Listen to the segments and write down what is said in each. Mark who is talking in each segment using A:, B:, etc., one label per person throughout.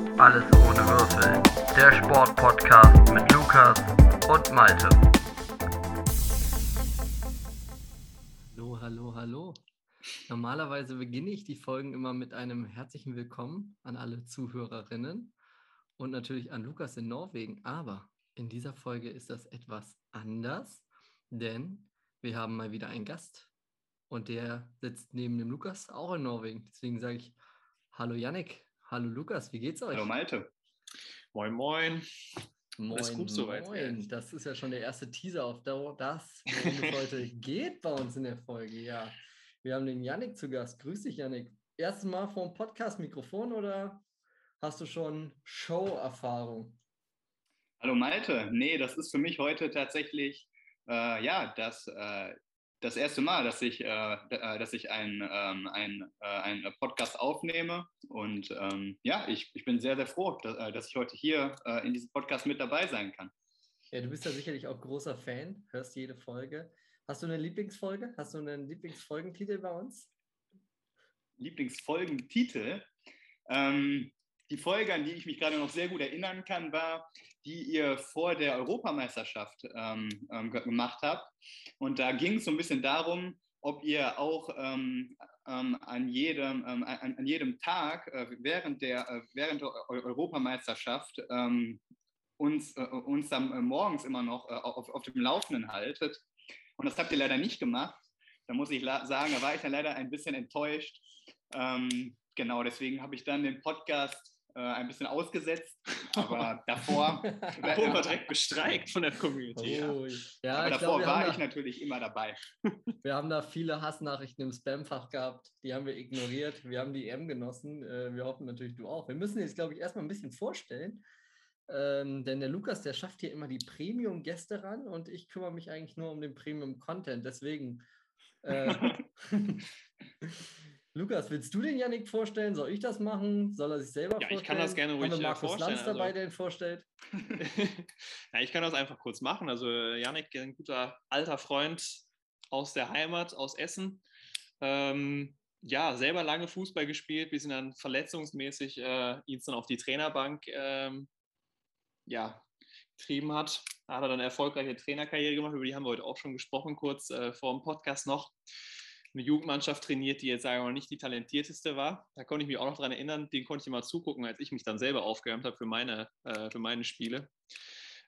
A: Alles ohne Würfel. Der Sportpodcast mit Lukas und Malte.
B: Hallo, hallo, hallo. Normalerweise beginne ich die Folgen immer mit einem herzlichen Willkommen an alle Zuhörerinnen und natürlich an Lukas in Norwegen. Aber in dieser Folge ist das etwas anders, denn wir haben mal wieder einen Gast und der sitzt neben dem Lukas auch in Norwegen. Deswegen sage ich Hallo Yannick, hallo Lukas, wie geht's euch?
C: Hallo Malte.
D: Moin, moin.
B: Moin,
D: Alles gut soweit,
B: moin. Das ist ja schon der erste Teaser auf das, worum es heute geht bei uns in der Folge. Ja, wir haben den Yannick zu Gast. Grüß dich, Yannick. Erstes Mal vor dem Podcast-Mikrofon oder hast du schon Show-Erfahrung?
C: Hallo Malte. Nee, das ist für mich heute tatsächlich äh, ja, das, äh, das erste Mal, dass ich, äh, äh dass ich einen ähm, ein, äh, ein Podcast aufnehme. Und ähm, ja, ich, ich bin sehr, sehr froh, dass, äh, dass ich heute hier in diesem Podcast mit dabei sein kann.
B: Ja, du bist ja sicherlich auch großer Fan, hörst jede Folge. Hast du eine Lieblingsfolge? Hast du einen Lieblingsfolgentitel bei uns?
C: Lieblingsfolgentitel? Ähm, die Folge, an die ich mich gerade noch sehr gut erinnern kann, war, die ihr vor der Europameisterschaft ähm, ähm, gemacht habt. Und da ging es so ein bisschen darum, ob ihr auch ähm, ähm an, jedem, ähm, an, an, jedem Tag äh, während, der, äh, während der Europameisterschaft ähm, uns, äh, uns dann äh, morgens immer noch äh, auf, auf dem Laufenden haltet. Und das habt ihr leider nicht gemacht. Da muss ich sagen, da war ich dann leider ein bisschen enttäuscht. genau, deswegen habe ich dann den Podcast äh, ein bisschen ausgesetzt, aber davor
D: wurden wir direkt bestreikt von der Community.
B: Oh,
C: ja. aber davor glaub, war ich da, natürlich immer dabei.
B: Wir haben da viele Hassnachrichten im Spamfach gehabt, die haben wir ignoriert. Wir haben die EM genossen. Äh, wir hoffen natürlich, du auch. Wir müssen jetzt, glaube ich, erstmal ein bisschen vorstellen. Ähm, denn der Lukas, der schafft hier immer die Premium-Gäste ran und ich kümmere mich eigentlich nur um den Premium-Content. Deswegen äh, Lukas, willst du den Yannick vorstellen? Soll ich das machen? Soll er sich selber
D: ja,
B: vorstellen?
D: ich kann das gerne ruhig
B: Haben wir Markus
D: vorstellen.
B: Lanz dabei, also, der ihn vorstellt?
D: ja, ich kann das einfach kurz machen. Also Yannick, ein guter alter Freund aus der Heimat, aus Essen. Ähm, ja, selber lange Fußball gespielt, bis ihn dann verletzungsmäßig äh, ihn dann auf die Trainerbank ähm, ja, getrieben hat. Da hat er dann eine erfolgreiche Trainerkarriere gemacht, über die haben wir heute auch schon gesprochen, kurz äh, vor dem Podcast noch eine Jugendmannschaft trainiert, die jetzt sagen wir mal nicht die talentierteste war. Da konnte ich mich auch noch daran erinnern, den konnte ich mal zugucken, als ich mich dann selber aufgewärmt habe für meine, äh, für meine Spiele.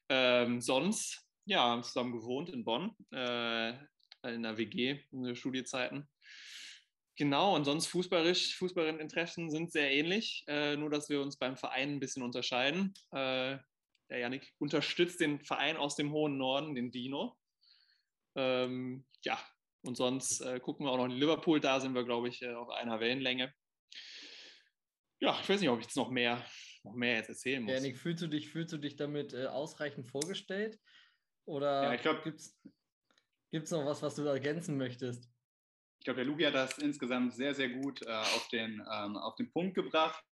D: Ähm, sonst, ja, haben zusammen gewohnt in Bonn, äh, in der WG, in den Studiezeiten. Genau, und sonst fußballerisch, Fußballinteressen sind sehr ähnlich, äh, nur dass wir uns beim Verein ein bisschen unterscheiden. Äh, der Janik unterstützt den Verein aus dem hohen Norden, den Dino. Ähm, ja, und sonst äh, gucken wir auch noch in Liverpool, da sind wir, glaube ich, äh, auf einer Wellenlänge. Ja, ich weiß nicht, ob ich jetzt noch mehr, noch mehr jetzt erzählen muss.
B: Janik, fühlst du dich, fühlst du dich damit äh, ausreichend vorgestellt? Oder
C: ja, ich glaube,
B: gibt es noch was, was du ergänzen möchtest?
C: Ich glaube, der Lugi hat das insgesamt sehr, sehr gut äh, auf, den, ähm, auf den Punkt gebracht.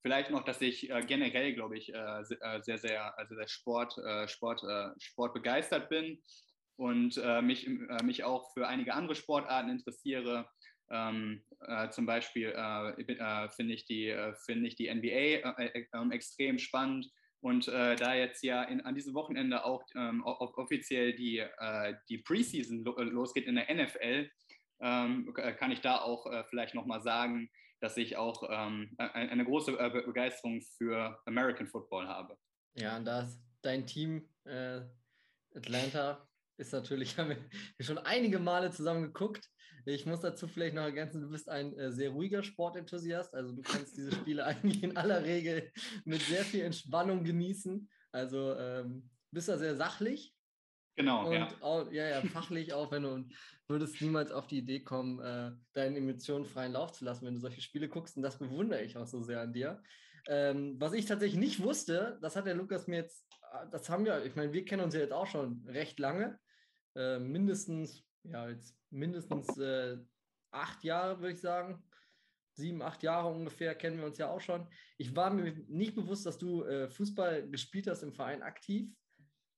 C: Vielleicht noch, dass ich äh, generell, glaube ich, äh, sehr, sehr, also sehr Sport, Sport, Sport begeistert bin und äh, mich, äh, mich auch für einige andere Sportarten interessiere. Ähm, äh, zum Beispiel äh, äh, finde ich, die, äh, find ich die NBA ähm, extrem spannend. Und da jetzt ja in, an diesem Wochenende auch ähm, offiziell die, die Preseason lo losgeht in der NFL, ähm, kann ich da auch vielleicht nochmal sagen, dass ich auch eine große Begeisterung für American Football habe.
B: Ja, und da ist dein Team Atlanta ist natürlich, haben wir schon einige Male zusammen geguckt. Ich muss dazu vielleicht noch ergänzen, du bist ein äh, sehr ruhiger Sportenthusiast. Also du kannst diese Spiele eigentlich in aller Regel mit sehr viel Entspannung genießen. Also ähm, bist da sehr sachlich.
C: Genau,
B: und ja. Auch, ja, ja, fachlich auch, wenn du würdest niemals auf die Idee kommen, äh, deinen Emotionen freien Lauf zu lassen, wenn du solche Spiele guckst. Und das bewundere ich auch so sehr an dir. Ähm, was ich tatsächlich nicht wusste, das hat der Lukas mir jetzt, äh, das haben wir, ich meine, wir kennen uns ja jetzt auch schon recht lange. Äh, mindestens, ja, jetzt mindestens äh, acht Jahre, würde ich sagen. Sieben, acht Jahre ungefähr kennen wir uns ja auch schon. Ich war mir nicht bewusst, dass du äh, Fußball gespielt hast im Verein aktiv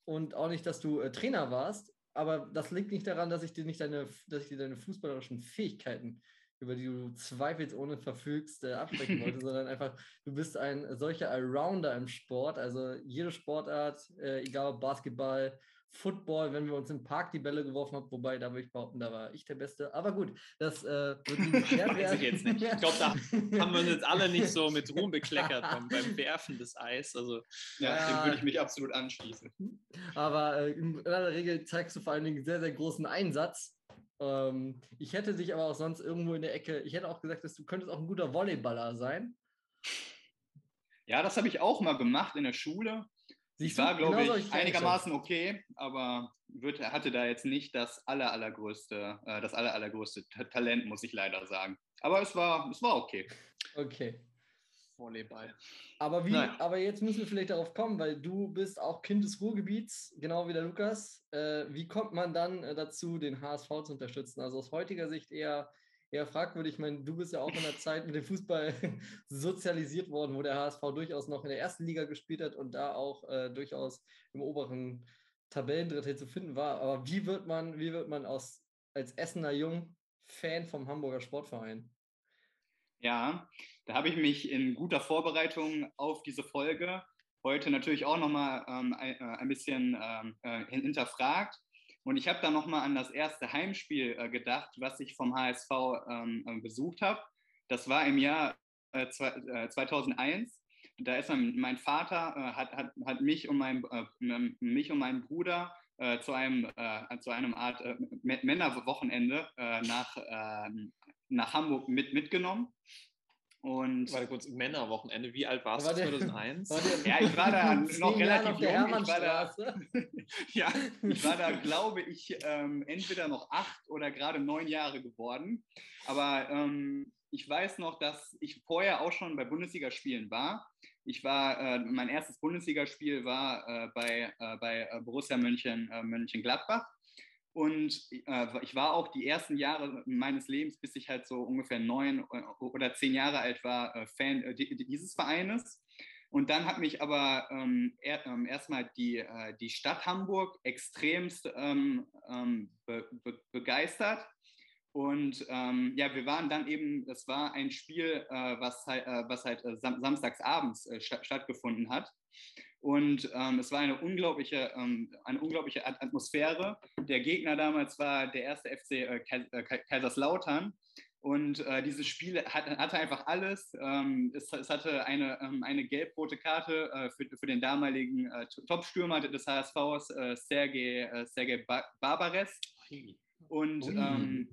B: und auch nicht, dass du äh, Trainer warst. Aber das liegt nicht daran, dass ich dir nicht deine, dass ich dir deine fußballerischen Fähigkeiten über die du zweifelsohne verfügst, äh, absprechen wollte, sondern einfach, du bist ein solcher Allrounder im Sport. Also jede Sportart, äh, egal ob Basketball, Football, wenn wir uns im Park die Bälle geworfen haben, wobei da würde ich behaupten, da war ich der Beste. Aber gut, das äh, wird nie geklärt
D: Weiß
B: werden.
D: ich jetzt nicht. Ich glaube, da haben wir uns jetzt alle nicht so mit Ruhm bekleckert beim, beim Werfen des Eis. Also
C: Ja,
B: Ja.
C: dem würde ich mich absolut anschließen.
B: Aber äh, in aller Regel zeigst du vor allen Dingen sehr, sehr großen Einsatz. Ähm, ich hätte dich aber auch sonst irgendwo in der Ecke, ich hätte auch gesagt, dass du könntest auch ein guter Volleyballer sein.
C: Ja, das habe ich auch mal gemacht in der Schule.
B: Siehst
C: war, glaube
B: Genau
C: ich, einigermaßen okay, aber wird, hatte da jetzt nicht das aller, allergrößte, äh, das aller, allergrößte Ta- Talent, muss ich leider sagen. Aber es war, es war okay.
B: Okay.
D: Volleyball.
B: Aber wie,
D: Naja.
B: aber jetzt müssen wir vielleicht darauf kommen, weil du bist auch Kind des Ruhrgebiets, genau wie der Lukas. Äh, wie kommt man dann äh, dazu, den HSV zu unterstützen? Also aus heutiger Sicht eher, eher fragwürdig. Ich meine, du bist ja auch in der Zeit mit dem Fußball sozialisiert worden, wo der HSV durchaus noch in der ersten Liga gespielt hat und da auch äh, durchaus im oberen Tabellendrittel zu finden war. Aber wie wird man, wie wird man aus, als Essener Jung Fan vom Hamburger Sportverein?
C: Ja, da habe ich mich in guter Vorbereitung auf diese Folge heute natürlich auch nochmal ähm, ein, äh, ein bisschen ähm, äh, hin- hinterfragt. Und ich habe da nochmal an das erste Heimspiel äh, gedacht, was ich vom HSV ähm, äh, besucht habe. Das war im Jahr äh, zwei, äh, 2001. Da ist mein, mein Vater, äh, hat, hat, hat mich, und mein, äh, mich und meinen Bruder zu, einem, zu einem Art Männerwochenende nach, ähm, nach Hamburg mit, mitgenommen. Und
D: Warte kurz, Männerwochenende. Wie alt warst
B: War
D: du
B: der-
D: 2001?
B: War der-
C: Ja, ich war da noch relativ
B: auf der
C: jung. Ich war da- ja, ich war da, glaube ich, ähm, entweder noch acht oder gerade neun Jahre geworden. Aber ähm, ich weiß noch, dass ich vorher auch schon bei Bundesligaspielen war. Ich war, äh, mein erstes Bundesligaspiel war äh, bei, äh, bei äh, Borussia Mönchen, äh, Mönchengladbach. Und äh, ich war auch die ersten Jahre meines Lebens, bis ich halt so ungefähr neun äh, oder zehn Jahre alt war, äh, Fan äh, di- dieses Vereines. Und dann hat mich aber ähm, er, ähm, erstmal die, äh, die Stadt Hamburg extremst ähm, ähm, be, be, begeistert. Und ähm, ja, wir waren dann eben, das war ein Spiel, äh, was halt, äh, was halt äh, sam samstagsabends äh, sta stattgefunden hat. Und ähm, es war eine unglaubliche, ähm, eine unglaubliche At Atmosphäre. Der Gegner damals war der erste FC äh, äh, Kaiserslautern. Und äh, dieses Spiel hat, hatte einfach alles. Ähm, es, es, hatte eine, ähm, eine gelb-rote Karte äh, für, für den damaligen äh, Top-Stürmer des HSVs, äh, Sergej, äh, Sergej ba Barbares. Und ähm,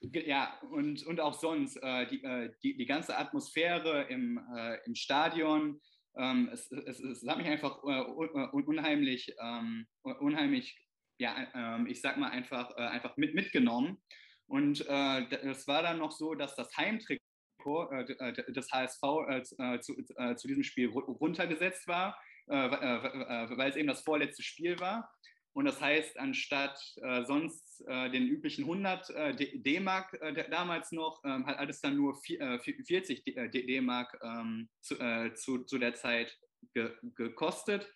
C: ja, und, und auch sonst äh, die, äh, die, die ganze Atmosphäre im, äh, im Stadion. Ähm, es, es, es hat mich einfach äh, un unheimlich, ähm, unheimlich, ja, ähm, ich sag mal einfach, äh, einfach mit, mitgenommen. Und äh, es war dann noch so, dass das Heimtrikot äh, des HSV äh, zu, äh, zu diesem Spiel ru- runtergesetzt war, äh, äh, weil es eben das vorletzte Spiel war. Und das heißt, anstatt äh, sonst äh, den üblichen 100 äh, D-Mark äh, damals noch, ähm, hat alles dann nur vi- äh, 40 D- äh, D-Mark ähm, zu, äh, zu, zu der Zeit ge gekostet.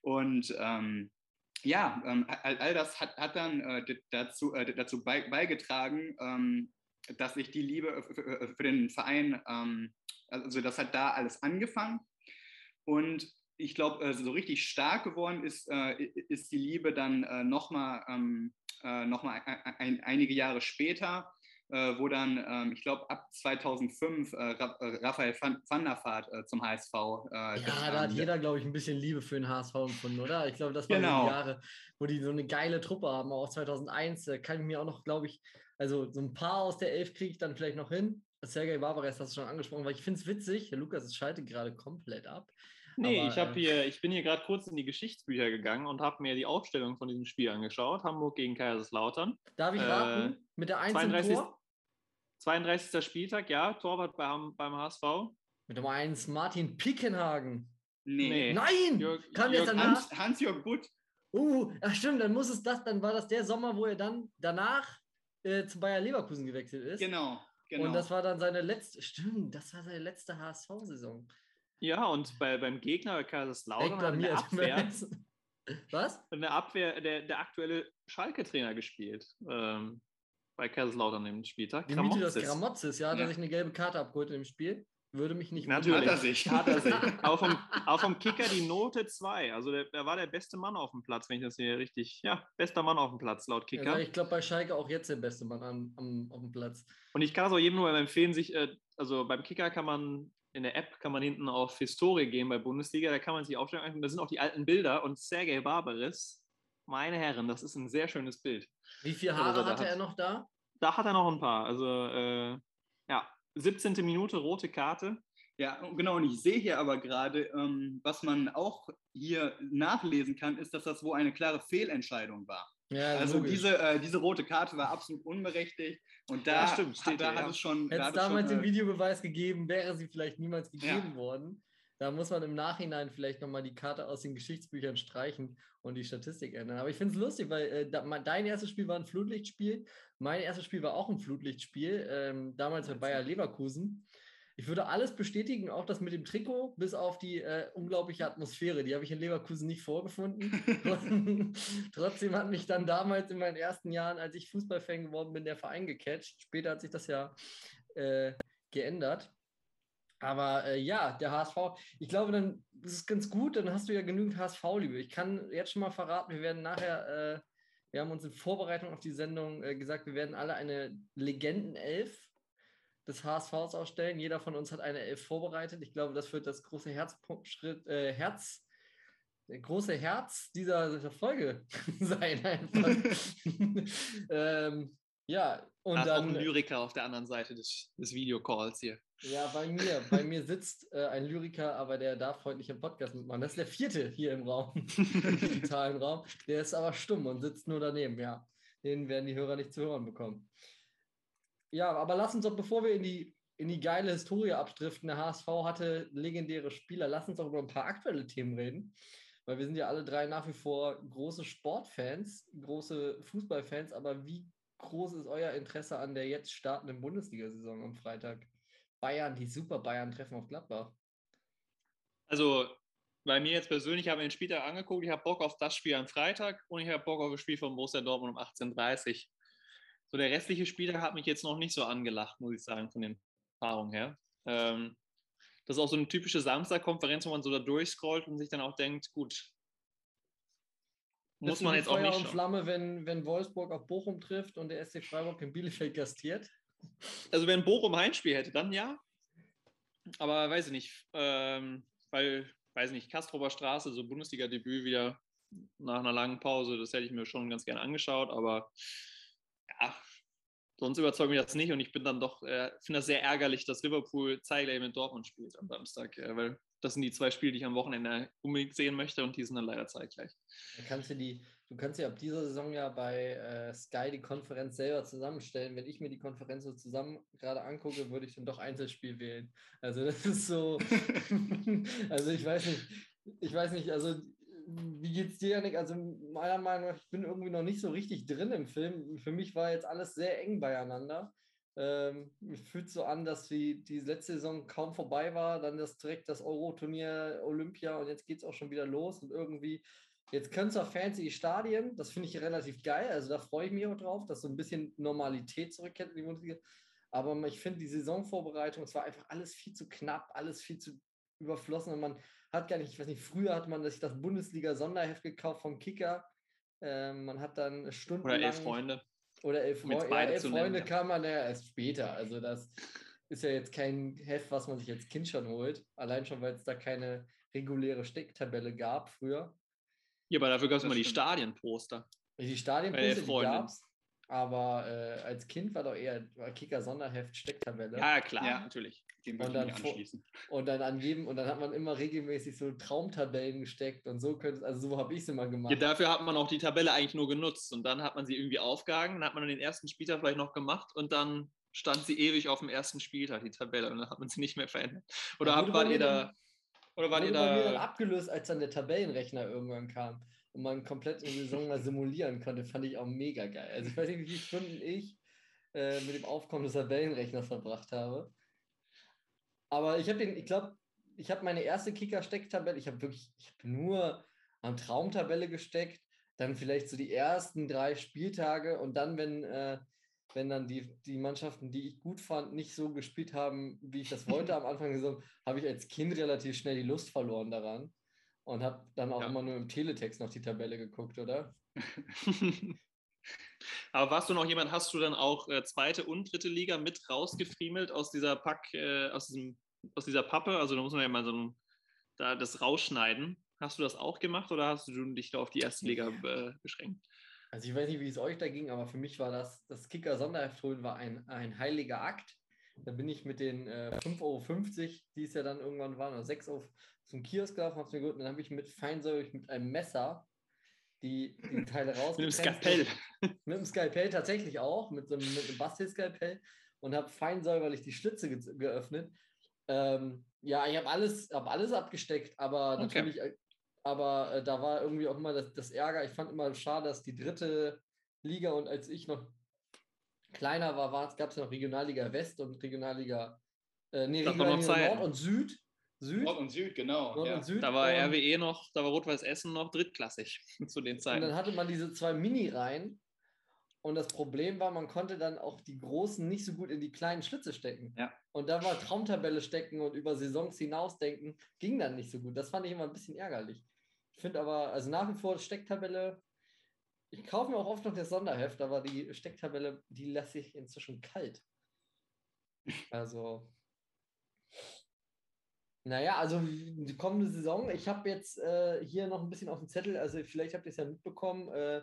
C: Und ähm, ja, ähm, all, all das hat, hat dann äh, dazu, äh, dazu bei, beigetragen, ähm, dass ich die Liebe für, für- für den Verein, ähm, also das hat da alles angefangen. Und ich glaube, so richtig stark geworden ist, äh, ist die Liebe dann äh, nochmal ähm, äh, noch mal ein, ein, einige Jahre später, äh, wo dann, ähm, ich glaube, ab 2005 äh, Ra äh, Raphael van, van der Vaart äh, zum HSV. Äh,
B: Ja, da hat
C: ähm,
B: jeder, glaube ich, ein bisschen Liebe für den HSV empfunden, oder? Ich glaube, das waren
C: Genau.
B: die Jahre, wo die so eine geile Truppe haben. Auch 2001 da kann ich mir auch noch, glaube ich, also so ein paar aus der Elf kriege ich dann vielleicht noch hin. Sergej Barbares hast du schon angesprochen, weil ich finde es witzig. Der Lukas es schaltet gerade komplett ab.
D: Nee,
B: Aber,
D: ich, hab
B: äh,
D: hier, ich bin hier gerade kurz in die Geschichtsbücher gegangen und habe mir die Aufstellung von diesem Spiel angeschaut. Hamburg gegen Kaiserslautern.
B: Darf ich
D: Äh,
B: raten? Mit der 1 im
D: 32.
B: Tor?
D: 32. Spieltag, ja, Torwart beim, beim HSV.
B: Mit Nummer 1 Martin Pickenhagen.
C: nee.
D: Nee.
B: Nein!
D: Jörg-
B: Kam
D: Jörg
B: danach?
C: Hans, Hans-Jörg Butt.
B: Uh, ach stimmt, dann muss es das, dann war das der Sommer, wo er dann danach äh, zu Bayer Leverkusen gewechselt ist.
C: Genau, genau.
B: Und das war dann seine letzte, stimmt, das war seine letzte HSV-Saison.
D: Ja, und bei, beim Gegner bei Kaiserslautern hat in der. Abwehr,
B: Was?
D: in der, Abwehr der, der aktuelle Schalke-Trainer gespielt. Ähm, bei Kaiserslautern im Spieltag.
B: Dimitris Gramotzes, ja, hat er sich eine gelbe Karte abgeholt im Spiel. Würde mich nicht
D: Natürlich.
C: Hat er sich.
D: Hat er sich. auch, vom, auch vom Kicker die Note 2. Also der, der war der beste Mann auf dem Platz, wenn ich das hier richtig. Ja, bester Mann auf dem Platz, laut Kicker.
B: Also ich glaube bei Schalke auch jetzt der beste Mann am, am, auf dem Platz.
D: Und ich kann es auch jedem nur empfehlen, sich, äh, also beim Kicker kann man in der App kann man hinten auf Historie gehen bei Bundesliga, da kann man sich aufstellen, da sind auch die alten Bilder und Sergei Barbaris, meine Herren, das ist ein sehr schönes Bild.
B: Wie viele
D: Also,
B: Haare
D: da
B: hatte
D: hat-
B: er noch da?
D: Da hat er noch ein paar. Also äh, ja, 17. Minute, rote Karte.
C: Ja, genau. Und ich sehe hier aber gerade, ähm, was man auch hier nachlesen kann, ist, dass das wohl eine klare Fehlentscheidung war.
B: Ja,
C: Also
B: logisch.
C: diese, äh, diese rote Karte war absolut unberechtigt. Und da,
D: Ja, stimmt, steht
C: hat, da
D: hier,
C: hat es schon. da
B: Hätte es damals
C: schon,
B: den
C: äh,
B: Videobeweis gegeben, wäre sie vielleicht niemals gegeben
C: Ja.
B: worden. Da muss man im Nachhinein vielleicht nochmal die Karte aus den Geschichtsbüchern streichen und die Statistik ändern. Aber ich finde es lustig, weil äh, da, mein- dein erstes Spiel war ein Flutlichtspiel. Mein erstes Spiel war auch ein Flutlichtspiel, ähm, damals bei Bayer Leverkusen. Ich würde alles bestätigen, auch das mit dem Trikot, bis auf die äh, unglaubliche Atmosphäre. Die habe ich in Leverkusen nicht vorgefunden. Und Trotzdem hat mich dann damals in meinen ersten Jahren, als ich Fußballfan geworden bin, der Verein gecatcht. Später hat sich das ja äh, geändert. Aber äh, ja, der HSV, ich glaube, dann ist es ganz gut, dann hast du ja genügend HSV-Liebe. Ich kann jetzt schon mal verraten, wir werden nachher, äh, wir haben uns in Vorbereitung auf die Sendung äh, gesagt, wir werden alle eine Legendenelf des HSVs ausstellen. Jeder von uns hat eine Elf vorbereitet. Ich glaube, das wird das große Herzschritt, äh, Herz, große Herz dieser, dieser Folge sein. Einfach. ähm, ja, und
D: da ist auch
B: dann.
D: ein Lyriker auf der anderen Seite des, des Videocalls hier.
B: Ja, bei mir. Bei mir sitzt äh, ein Lyriker, aber der darf heute nicht im Podcast mitmachen. Das ist der vierte hier im Raum, im digitalen Raum. Der ist aber stumm und sitzt nur daneben, ja. Den werden die Hörer nicht zu hören bekommen. Ja, aber lass uns doch, bevor wir in die, in die geile Historie abdriften, der HSV hatte legendäre Spieler, lass uns doch über ein paar aktuelle Themen reden. Weil wir sind ja alle drei nach wie vor große Sportfans, große Fußballfans, aber wie groß ist euer Interesse an der jetzt startenden Bundesliga-Saison am Freitag? Bayern, die Super Bayern treffen auf Gladbach.
D: Also bei mir jetzt persönlich, ich habe mir den Spieltag angeguckt, ich habe Bock auf das Spiel am Freitag und ich habe Bock auf das Spiel von Borussia Dortmund um 18.30 Uhr. So der restliche Spieltag hat mich jetzt noch nicht so angelacht, muss ich sagen, von den Erfahrungen her. Ähm, das ist auch so eine typische Samstagkonferenz, wo man so da durchscrollt und sich dann auch denkt, gut, muss man jetzt auch
B: Feuer
D: nicht
B: und
D: schauen.
B: Flamme, wenn, wenn Wolfsburg auf Bochum trifft und der SC Freiburg in Bielefeld gastiert?
D: Also wenn Bochum Heimspiel hätte, dann ja. Aber weiß ich nicht, ähm, weil, weiß ich nicht, Kastrober Straße, so Bundesliga-Debüt wieder nach einer langen Pause, das hätte ich mir schon ganz gerne angeschaut, aber ja, sonst überzeugt mich das nicht und ich bin dann doch, äh, finde das sehr ärgerlich, dass Liverpool zeitgleich mit Dortmund spielt am Samstag, äh, weil das sind die zwei Spiele, die ich am Wochenende unbedingt sehen möchte und die sind dann leider zeitgleich.
B: Da kannst du, die, du kannst ja ab dieser Saison ja bei äh, Sky die Konferenz selber zusammenstellen. Wenn ich mir die Konferenz so zusammen gerade angucke, würde ich dann doch Einzelspiel wählen. Also das ist so, also ich weiß nicht, ich weiß nicht, also wie geht's dir, Janik? Also meiner Meinung nach, ich bin irgendwie noch nicht so richtig drin im Film. Für mich war jetzt alles sehr eng beieinander. Ähm, mir fühlt so an, dass die, die letzte Saison kaum vorbei war, dann das direkt das Euro-Turnier Olympia und jetzt geht es auch schon wieder los und irgendwie, jetzt können zwar fancy Stadien, das finde ich relativ geil, also da freue ich mich auch drauf, dass so ein bisschen Normalität zurückkehrt in die Bundesliga, aber ich finde die Saisonvorbereitung, es war einfach alles viel zu knapp, alles viel zu überflossen und man hat gar nicht, ich weiß nicht, früher hat man sich das Bundesliga-Sonderheft gekauft vom Kicker, ähm, man hat dann stundenlang...
D: Oder elf Freunde.
B: Oder elf,
D: Um
B: Freu ja,
D: beide
B: elf
D: zu nennen,
B: Freunde
D: ja.
B: kam man ja erst später. Also das ist ja jetzt kein Heft, was man sich als Kind schon holt. Allein schon, weil es da keine reguläre Stecktabelle gab früher.
D: Ja, aber dafür gab es immer die. Stadienposter.
B: Die
D: Freunde.
B: gab es. Aber äh, als Kind war doch eher war Kicker Sonderheft Stecktabelle.
D: Ja, klar,
C: Ja.
D: natürlich.
C: Dem
B: Und dann
C: anschließen.
B: Und dann an jedem, und dann hat man immer regelmäßig so Traumtabellen gesteckt und so könnte also so habe ich es immer gemacht.
D: Ja, dafür hat man auch die Tabelle eigentlich nur genutzt und dann hat man sie irgendwie aufgehangen, dann hat man dann den ersten Spieltag vielleicht noch gemacht und dann stand sie ewig auf dem ersten Spieltag, die Tabelle, und dann hat man sie nicht mehr verändert. Oder
B: Ja,
D: wart ihr da, oder wart ihr
B: bei mir dann
D: da,
B: abgelöst, als dann der Tabellenrechner irgendwann kam und man komplett in die Saison mal simulieren konnte, fand ich auch mega geil. Also ich weiß nicht, wie viele Stunden ich äh, mit dem Aufkommen des Tabellenrechners verbracht habe. Aber ich habe den, ich glaube, ich habe meine erste Kicker-Stecktabelle, ich habe wirklich, ich habe nur an Traumtabelle gesteckt, dann vielleicht so die ersten drei Spieltage und dann, wenn, äh, wenn dann die, die Mannschaften, die ich gut fand, nicht so gespielt haben, wie ich das wollte am Anfang Saison, habe ich als Kind relativ schnell die Lust verloren daran und habe dann auch
D: Ja.
B: immer nur im Teletext noch die Tabelle geguckt, oder?
D: Aber warst du noch jemand, hast du dann auch äh, zweite und dritte Liga mit rausgefriemelt aus dieser Pack, äh, aus, diesem, aus dieser Pappe? Also da muss man ja mal so ein, da das rausschneiden. Hast du das auch gemacht oder hast du dich da auf die erste Liga äh, beschränkt?
B: Also ich weiß nicht, wie es euch da ging, aber für mich war das, das Kicker-Sonderheft holen war ein, ein heiliger Akt. Da bin ich mit den äh, 5,50 Euro, die es ja dann irgendwann waren, oder 6 Euro zum Kiosk gelaufen, hab's mir gut, und dann habe ich mit feinsäurig mit einem Messer die, die Teile
D: Mit dem. Skalpell.
B: Mit dem Skalpell tatsächlich auch, mit so einem, mit einem Bastel-Skalpell und habe fein säuberlich die Schlitze ge geöffnet. Ähm, ja, ich habe alles, hab alles abgesteckt, aber
D: Okay.
B: natürlich, äh, aber äh, da war irgendwie auch immer das, das Ärger. Ich fand immer schade, dass die dritte Liga und als ich noch kleiner war, gab es noch Regionalliga West und Regionalliga, äh, nee, Regionalliga. Nord und Süd. Süd,
C: Nord und Süd, genau.
B: Nord
C: ja.
B: und Süd.
D: Da war
B: und-
D: RWE noch, da war Rot-Weiß Essen noch drittklassig zu den
B: Und
D: Zeiten.
B: dann hatte man diese zwei Mini-Reihen. Und das Problem war, man konnte dann auch die großen nicht so gut in die kleinen Schlitze stecken.
C: Ja.
B: Und da war Traumtabelle stecken und über Saisons hinausdenken, ging dann nicht so gut. Das fand ich immer ein bisschen ärgerlich. Ich finde aber, also nach wie vor Stecktabelle, ich kaufe mir auch oft noch das Sonderheft, aber die Stecktabelle, die lasse ich inzwischen kalt. Also, naja, also die kommende Saison, ich habe jetzt äh, hier noch ein bisschen auf dem Zettel, also vielleicht habt ihr es ja mitbekommen, äh,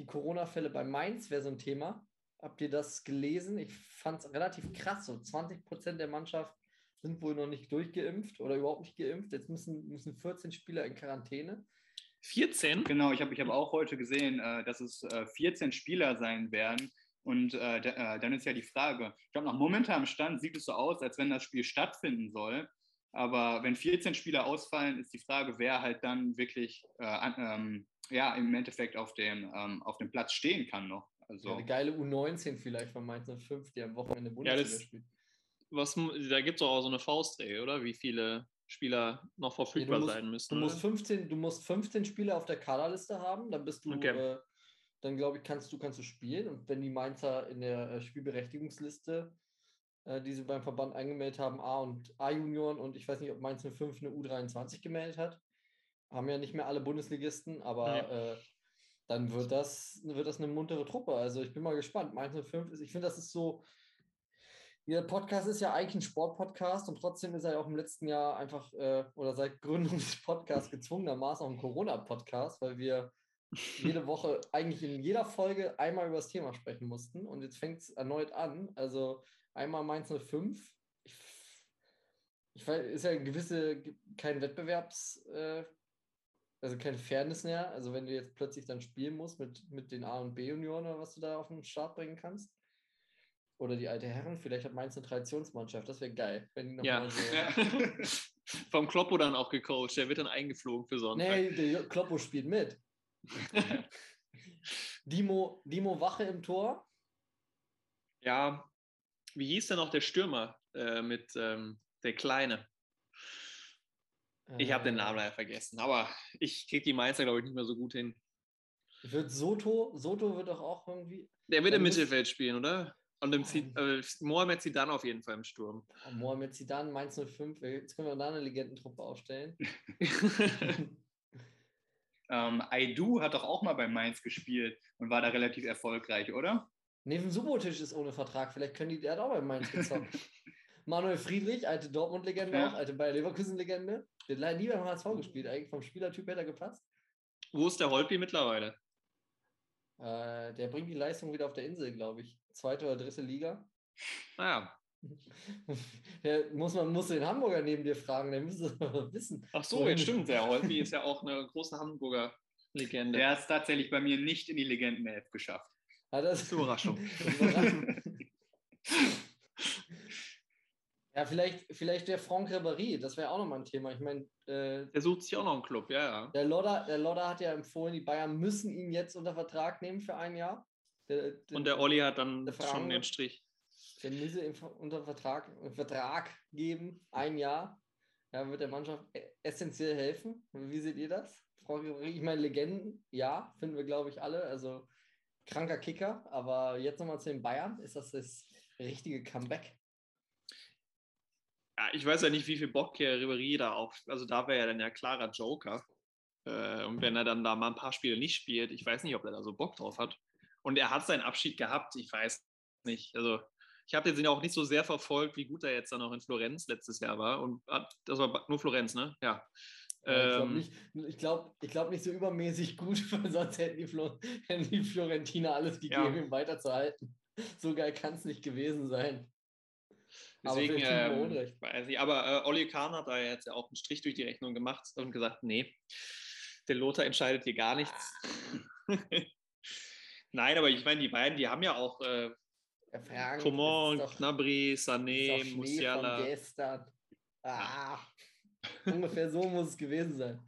B: die Corona-Fälle bei Mainz wäre so ein Thema. Habt ihr das gelesen? Ich fand es relativ krass. So 20 Prozent der Mannschaft sind wohl noch nicht durchgeimpft oder überhaupt nicht geimpft. Jetzt müssen, müssen 14 Spieler in Quarantäne.
D: 14?
C: Genau, ich habe ich hab auch heute gesehen, äh, dass es äh, 14 Spieler sein werden. Und äh, da, äh, dann ist ja die Frage, ich glaube, nach momentanem Stand sieht es so aus, als wenn das Spiel stattfinden soll. Aber wenn 14 Spieler ausfallen, ist die Frage, wer halt dann wirklich äh, an, ähm, ja, im Endeffekt auf dem, ähm, auf dem Platz stehen kann noch.
B: Ja,
C: Also,
B: eine geile U19 vielleicht von Mainz 05, die am Wochenende Bundesliga
D: das-
B: spielt.
D: Was, da gibt es auch so eine Faustregel, oder? Wie viele Spieler noch verfügbar
B: musst-
D: sein müssen.
B: Du musst,
D: oder?
B: 15, du musst 15 Spieler auf der Kaderliste haben, dann bist du,
D: Okay.
B: äh, dann glaube ich, kannst du, kannst du spielen. Und wenn die Mainzer in der äh, Spielberechtigungsliste, äh, die sie beim Verband angemeldet haben, A und A-Junioren und ich weiß nicht, ob Mainz 05 eine U23 gemeldet hat, haben ja nicht mehr alle Bundesligisten, aber
D: Nee.
B: äh, dann wird das, wird das eine muntere Truppe. Also ich bin mal gespannt. Mainz 05 ist, ich finde, das ist so, der Podcast ist ja eigentlich ein Sportpodcast und trotzdem ist er ja auch im letzten Jahr einfach äh, oder seit Gründung des Podcasts gezwungenermaßen auch ein Corona-Podcast, weil wir jede Woche eigentlich in jeder Folge einmal über das Thema sprechen mussten und jetzt fängt es erneut an. Also einmal Mainz 05. Ich, ich weiß, ist ja ein gewisse, kein Wettbewerbs, äh, also keine Fairness mehr. Also wenn du jetzt plötzlich dann spielen musst mit, mit den A- und B-Junioren oder was du da auf den Start bringen kannst. Oder die alte Herren, vielleicht hat Mainz eine Traditionsmannschaft, das wäre geil, wenn die noch
D: Ja.
B: mal so.
C: ja.
D: Vom Kloppo dann auch gecoacht. Der wird dann eingeflogen für Sonntag.
B: Nee, der Kloppo spielt mit. Dimo, Dimo Wache im Tor.
D: Ja, wie hieß denn noch der Stürmer äh, mit ähm, der Kleine? Ich habe den
B: Äh,
D: Namen leider vergessen, aber ich kriege die Mainzer, glaube ich, nicht mehr so gut hin.
B: Wird Soto, Soto wird doch auch irgendwie.
D: Der wird im Mittelfeld spielen, oder? Und im Zi- äh, Mohamed Zidane auf jeden Fall im Sturm.
B: Oh, Mohamed Zidane, Mainz 05. Jetzt können wir da eine Legendentruppe aufstellen.
C: ähm, Aidu hat doch auch mal bei Mainz gespielt und war da relativ erfolgreich, oder?
B: Neben Subotisch ist ohne Vertrag. Vielleicht können die, der hat auch bei Mainz gezockt. Manuel Friedrich, alte Dortmund-Legende
C: Ja.
B: auch, alte Bayer Leverkusen-Legende. Der hat leider nie beim HSV gespielt. Eigentlich vom Spielertyp hätte er gepasst.
D: Wo ist der Holpi mittlerweile?
B: Äh, der bringt die Leistung wieder auf der Insel, glaube ich. Zweite oder dritte Liga.
D: Naja.
B: Der muss man muss den Hamburger neben dir fragen, der müsste wissen.
D: Ach so, jetzt stimmt. Der Holpi ist ja auch eine große Hamburger Legende.
C: Der hat es tatsächlich bei mir nicht in die Legendenelf geschafft.
B: Hat das,
D: Das ist eine Überraschung.
B: ja, vielleicht, vielleicht der Franck Ribéry, das wäre auch nochmal ein Thema. Ich meine, äh,
D: Der sucht sich auch noch einen Club, ja, ja.
B: der Lodder, der Lodder hat ja empfohlen, die Bayern müssen ihn jetzt unter Vertrag nehmen für ein Jahr. Der, der,
D: Und der Olli hat dann schon den Strich.
B: Der müsse ihm unter Vertrag, Vertrag geben, ein Jahr. Ja, wird der Mannschaft e- essentiell helfen. Wie seht ihr das? Franck Ribéry, ich meine, Legenden, ja, finden wir, glaube ich, alle. Also kranker Kicker, aber jetzt nochmal zu den Bayern. Ist das das richtige Comeback?
D: Ja, ich weiß ja nicht, wie viel Bock Herr Ribéry da auch, also da wäre er dann ja klarer Joker. Äh, und wenn er dann da mal ein paar Spiele nicht spielt, ich weiß nicht, ob er da so Bock drauf hat. Und er hat seinen Abschied gehabt, ich weiß nicht. Also ich habe den auch nicht so sehr verfolgt, wie gut er jetzt dann auch in Florenz letztes Jahr war. Und das war nur Florenz, ne? Ja.
B: Ja, ich glaube nicht, ich glaub, glaub nicht so übermäßig gut, weil sonst hätten die, Flo hätten die Florentiner alles gegeben, ja. ihm weiterzuhalten. So geil kann es nicht gewesen sein.
D: Deswegen, ähm, weiß ich, aber äh, Olli Kahn hat da jetzt ja auch einen Strich durch die Rechnung gemacht und gesagt, nee, der Lothar entscheidet hier gar nichts. Nein, aber ich meine, die beiden, die haben ja auch äh, Coman, Knabri, Sané, Musiala.
B: Gestern. Ah, ungefähr so muss es gewesen sein.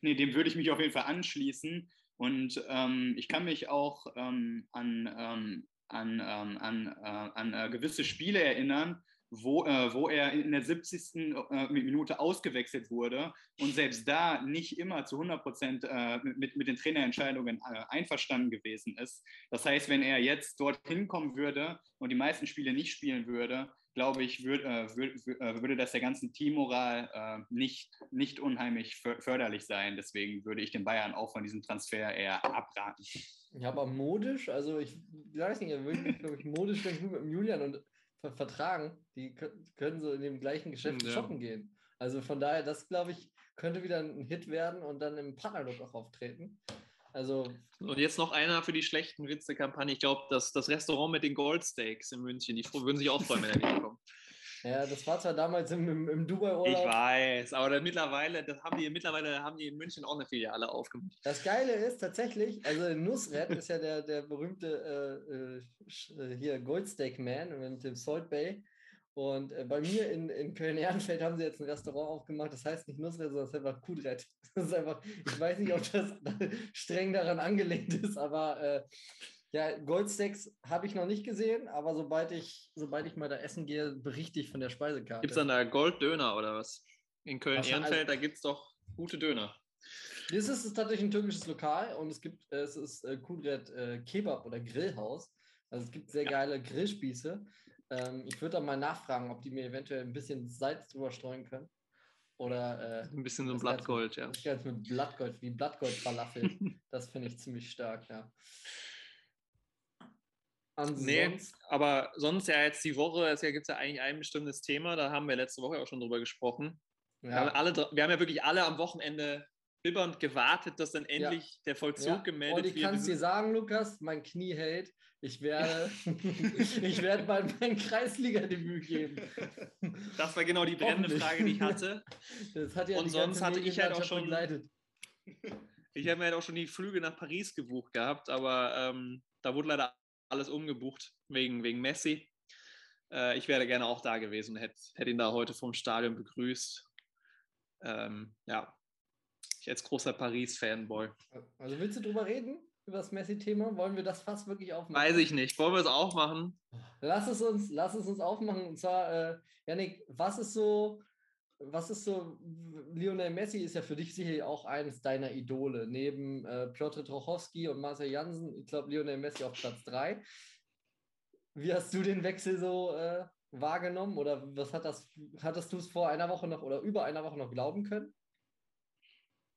C: Nee, dem würde ich mich auf jeden Fall anschließen. Und ähm, ich kann mich auch ähm, an, ähm, an, ähm, an, äh, an äh, gewisse Spiele erinnern, wo, äh, wo er in der 70. Äh, Minute ausgewechselt wurde und selbst da nicht immer zu 100 Prozent äh, mit, mit den Trainerentscheidungen äh, einverstanden gewesen ist. Das heißt, wenn er jetzt dorthin kommen würde und die meisten Spiele nicht spielen würde, glaube ich, würd, äh, würd, äh, würde das der ganzen Teammoral nicht, nicht unheimlich förderlich sein. Deswegen würde ich den Bayern auch von diesem Transfer eher abraten.
B: Ja, aber modisch, also ich weiß nicht, er würde, glaube ich, modisch ganz gut mit dem Julian und vertragen. Die können so in dem gleichen Geschäft ja. shoppen gehen. Also von daher, das glaube ich, könnte wieder ein Hit werden und dann im Partnerlook auch auftreten. Also
D: und jetzt noch einer für die schlechten Witze-Kampagne. Ich glaube, das, das Restaurant mit den Goldsteaks in München, die würden sich auch freuen, wenn er wiederkommt.
B: Ja, das war zwar damals im, im, im Dubai-Urlaub.
D: Ich weiß, aber mittlerweile, das haben die, mittleile haben die in München auch eine Filiale aufgemacht.
B: Das Geile ist tatsächlich, also Nusret ist ja der, der berühmte äh, äh, hier Goldsteak Man mit dem Salt Bay. Und äh, bei mir in, in Köln-Ehrenfeld haben sie jetzt ein Restaurant aufgemacht. Das heißt nicht Nusret, sondern es ist einfach Kudret. Das ist einfach, ich weiß nicht, ob das streng daran angelehnt ist, aber äh, ja, Goldstacks habe ich noch nicht gesehen, aber sobald ich, sobald ich mal da essen gehe, berichte ich von der Speisekarte.
D: Gibt es dann da Golddöner oder was? In Köln-Ehrenfeld, da gibt es doch gute Döner.
B: Das ist, tatsächlich ein türkisches Lokal und es gibt, es ist äh, Kudret äh, Kebab oder Grillhaus. Also es gibt sehr ja. geile Grillspieße. Ähm, ich würde da mal nachfragen, ob die mir eventuell ein bisschen Salz drüber streuen können. Oder äh,
D: ein bisschen so ein Blattgold,
B: ja. Das Ganze mit Blattgold, wie Blattgold-Falafel. das finde ich ziemlich stark, ja.
D: Ansonsten. Nee, aber sonst ja jetzt die Woche, es gibt ja eigentlich ein bestimmtes Thema, da haben wir letzte Woche auch schon drüber gesprochen. Ja. Wir, haben alle, wir haben ja wirklich alle am Wochenende bibbernd gewartet, dass dann endlich ja. der Vollzug ja. gemeldet wird.
B: Und ich kann es dir sagen, Lukas, mein Knie hält. Ich werde, ich werde bald mein Kreisliga-Debüt geben.
D: Das war genau die brennende Frage, die ich hatte.
B: Ja
D: Und sonst hatte ich halt auch schon. Begleitet. Ich habe mir halt auch schon die Flüge nach Paris gebucht gehabt, aber ähm, da wurde leider alles umgebucht wegen, wegen Messi. Äh, ich wäre gerne auch da gewesen, hätte hätt ihn da heute vom Stadion begrüßt. Ähm, ja, ich als großer Paris-Fanboy.
B: Also willst du drüber reden? Über das Messi-Thema? Wollen wir das fast wirklich aufmachen?
D: Weiß ich nicht. Wollen wir es aufmachen?
B: Lass es uns, lass es uns aufmachen. Und zwar, äh, Janik, was ist so, was ist so, Lionel Messi ist ja für dich sicherlich auch eines deiner Idole. Neben äh, Piotr Trochowski und Marcel Jansen, ich glaube, Lionel Messi auf Platz 3. Wie hast du den Wechsel so äh, wahrgenommen? Oder was hat das, hattest du es vor einer Woche noch oder über einer Woche noch glauben können?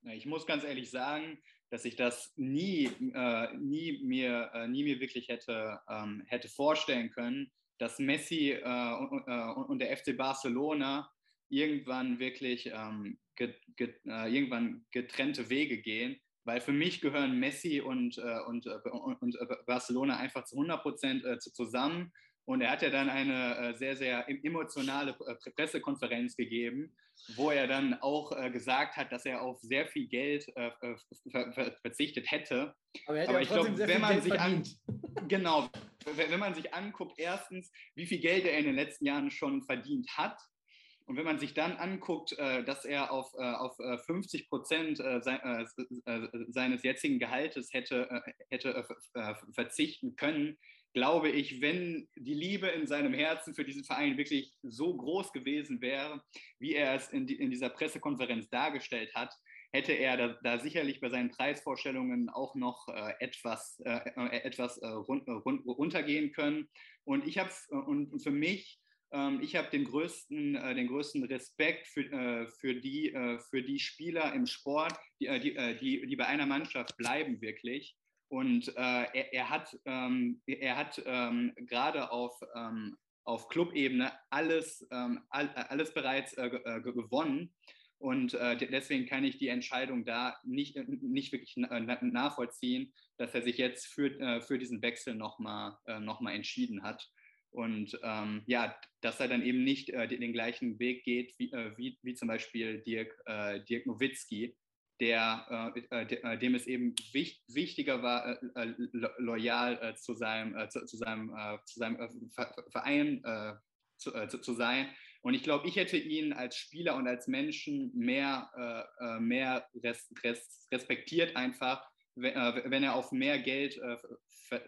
C: Ich muss ganz ehrlich sagen, dass ich das nie, äh, nie, mir, äh, nie mir wirklich hätte, ähm, hätte vorstellen können, dass Messi äh, und, äh, und, der FC Barcelona irgendwann wirklich ähm, get, get, äh, irgendwann getrennte Wege gehen. Weil für mich gehören Messi und, äh, und, und Barcelona einfach zu 100 Prozent zusammen. Und er hat ja dann eine äh, sehr, sehr emotionale äh, Pressekonferenz gegeben, wo er dann auch äh, gesagt hat, dass er auf sehr viel Geld verzichtet hätte.
B: Aber, Aber ich glaube, wenn man sich an,
C: genau, wenn man sich anguckt, erstens, wie viel Geld er in den letzten Jahren schon verdient hat. Und wenn man sich dann anguckt, dass er auf, auf 50 Prozent seines jetzigen Gehaltes hätte, hätte verzichten können, glaube ich, wenn die Liebe in seinem Herzen für diesen Verein wirklich so groß gewesen wäre, wie er es in, die, in dieser Pressekonferenz dargestellt hat, hätte er da, da sicherlich bei seinen Preisvorstellungen auch noch äh, etwas, äh, äh etwas äh, run, run, runtergehen können. Und ich habe und für mich ich habe den größten, äh, den größten Respekt für, äh, für, die, äh, für die Spieler im Sport, die, die, die, die bei einer Mannschaft bleiben wirklich. Und er, er, hat, ähm, er hat ähm, gerade auf, auf Clubebene alles, alles bereits gewonnen. Und deswegen kann ich die Entscheidung da nicht, nicht wirklich nachvollziehen, dass er sich jetzt für, für diesen Wechsel nochmal noch entschieden hat. Und ähm, ja, dass er dann eben nicht äh, den, gleichen Weg geht wie, äh, wie, wie, zum Beispiel Dirk, äh, Dirk Nowitzki, der, äh, äh, de, äh, dem es eben wich, wichtiger war, loyal zu seinem, zu, zu, seinem, zu seinem Verein zu, zu, zu, sein. Und ich glaube, ich hätte ihn als Spieler und als Menschen mehr, mehr res, res, respektiert einfach, wenn, wenn, er auf mehr Geld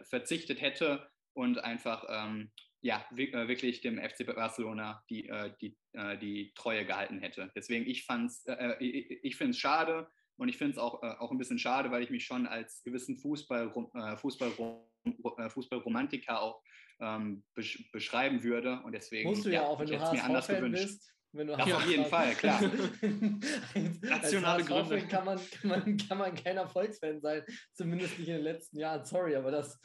C: verzichtet hätte und einfach ähm, ja, äh, wirklich dem FC Barcelona die, äh, die, äh, die Treue gehalten hätte. Deswegen, ich, fand's, ich finde es schade und ich finde es auch, auch ein bisschen schade, weil ich mich schon als gewissen Fußball, Fußball, Fußballromantiker auch ähm, beschreiben würde. Und deswegen
B: Musst du ja, ja auch, wenn du HSV anders gewünscht. Bist. Wenn du
C: das auf jeden Fall, klar.
D: Nationale Gründe.
B: Kann man, kann, man, kann man kein Erfolgsfan sein, zumindest nicht in den letzten Jahren. Sorry, aber das,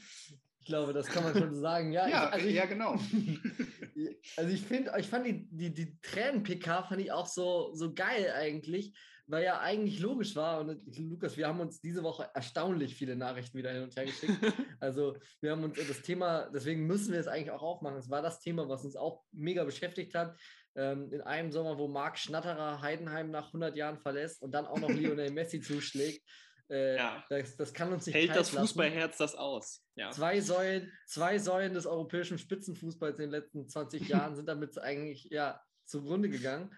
B: ich glaube, das kann man schon sagen. Ja,
C: ja,
B: ich,
C: also ich, ja genau.
B: also ich finde, ich fand die, die, die Tränen-PK fand ich auch so, so geil eigentlich, weil ja eigentlich logisch war. Und Lukas, wir haben uns diese Woche erstaunlich viele Nachrichten wieder hin und her geschickt. Also wir haben uns das Thema, deswegen müssen wir es eigentlich auch aufmachen. Es war das Thema, was uns auch mega beschäftigt hat. Ähm, in einem Sommer, wo Marc Schnatterer Heidenheim nach 100 Jahren verlässt und dann auch noch Lionel Messi zuschlägt. Äh, ja. das, das, kann uns nicht
D: Hält das Fußballherz das aus?
B: Ja. Zwei, Säulen, zwei Säulen des europäischen Spitzenfußballs in den letzten 20 Jahren sind damit eigentlich ja, zugrunde gegangen.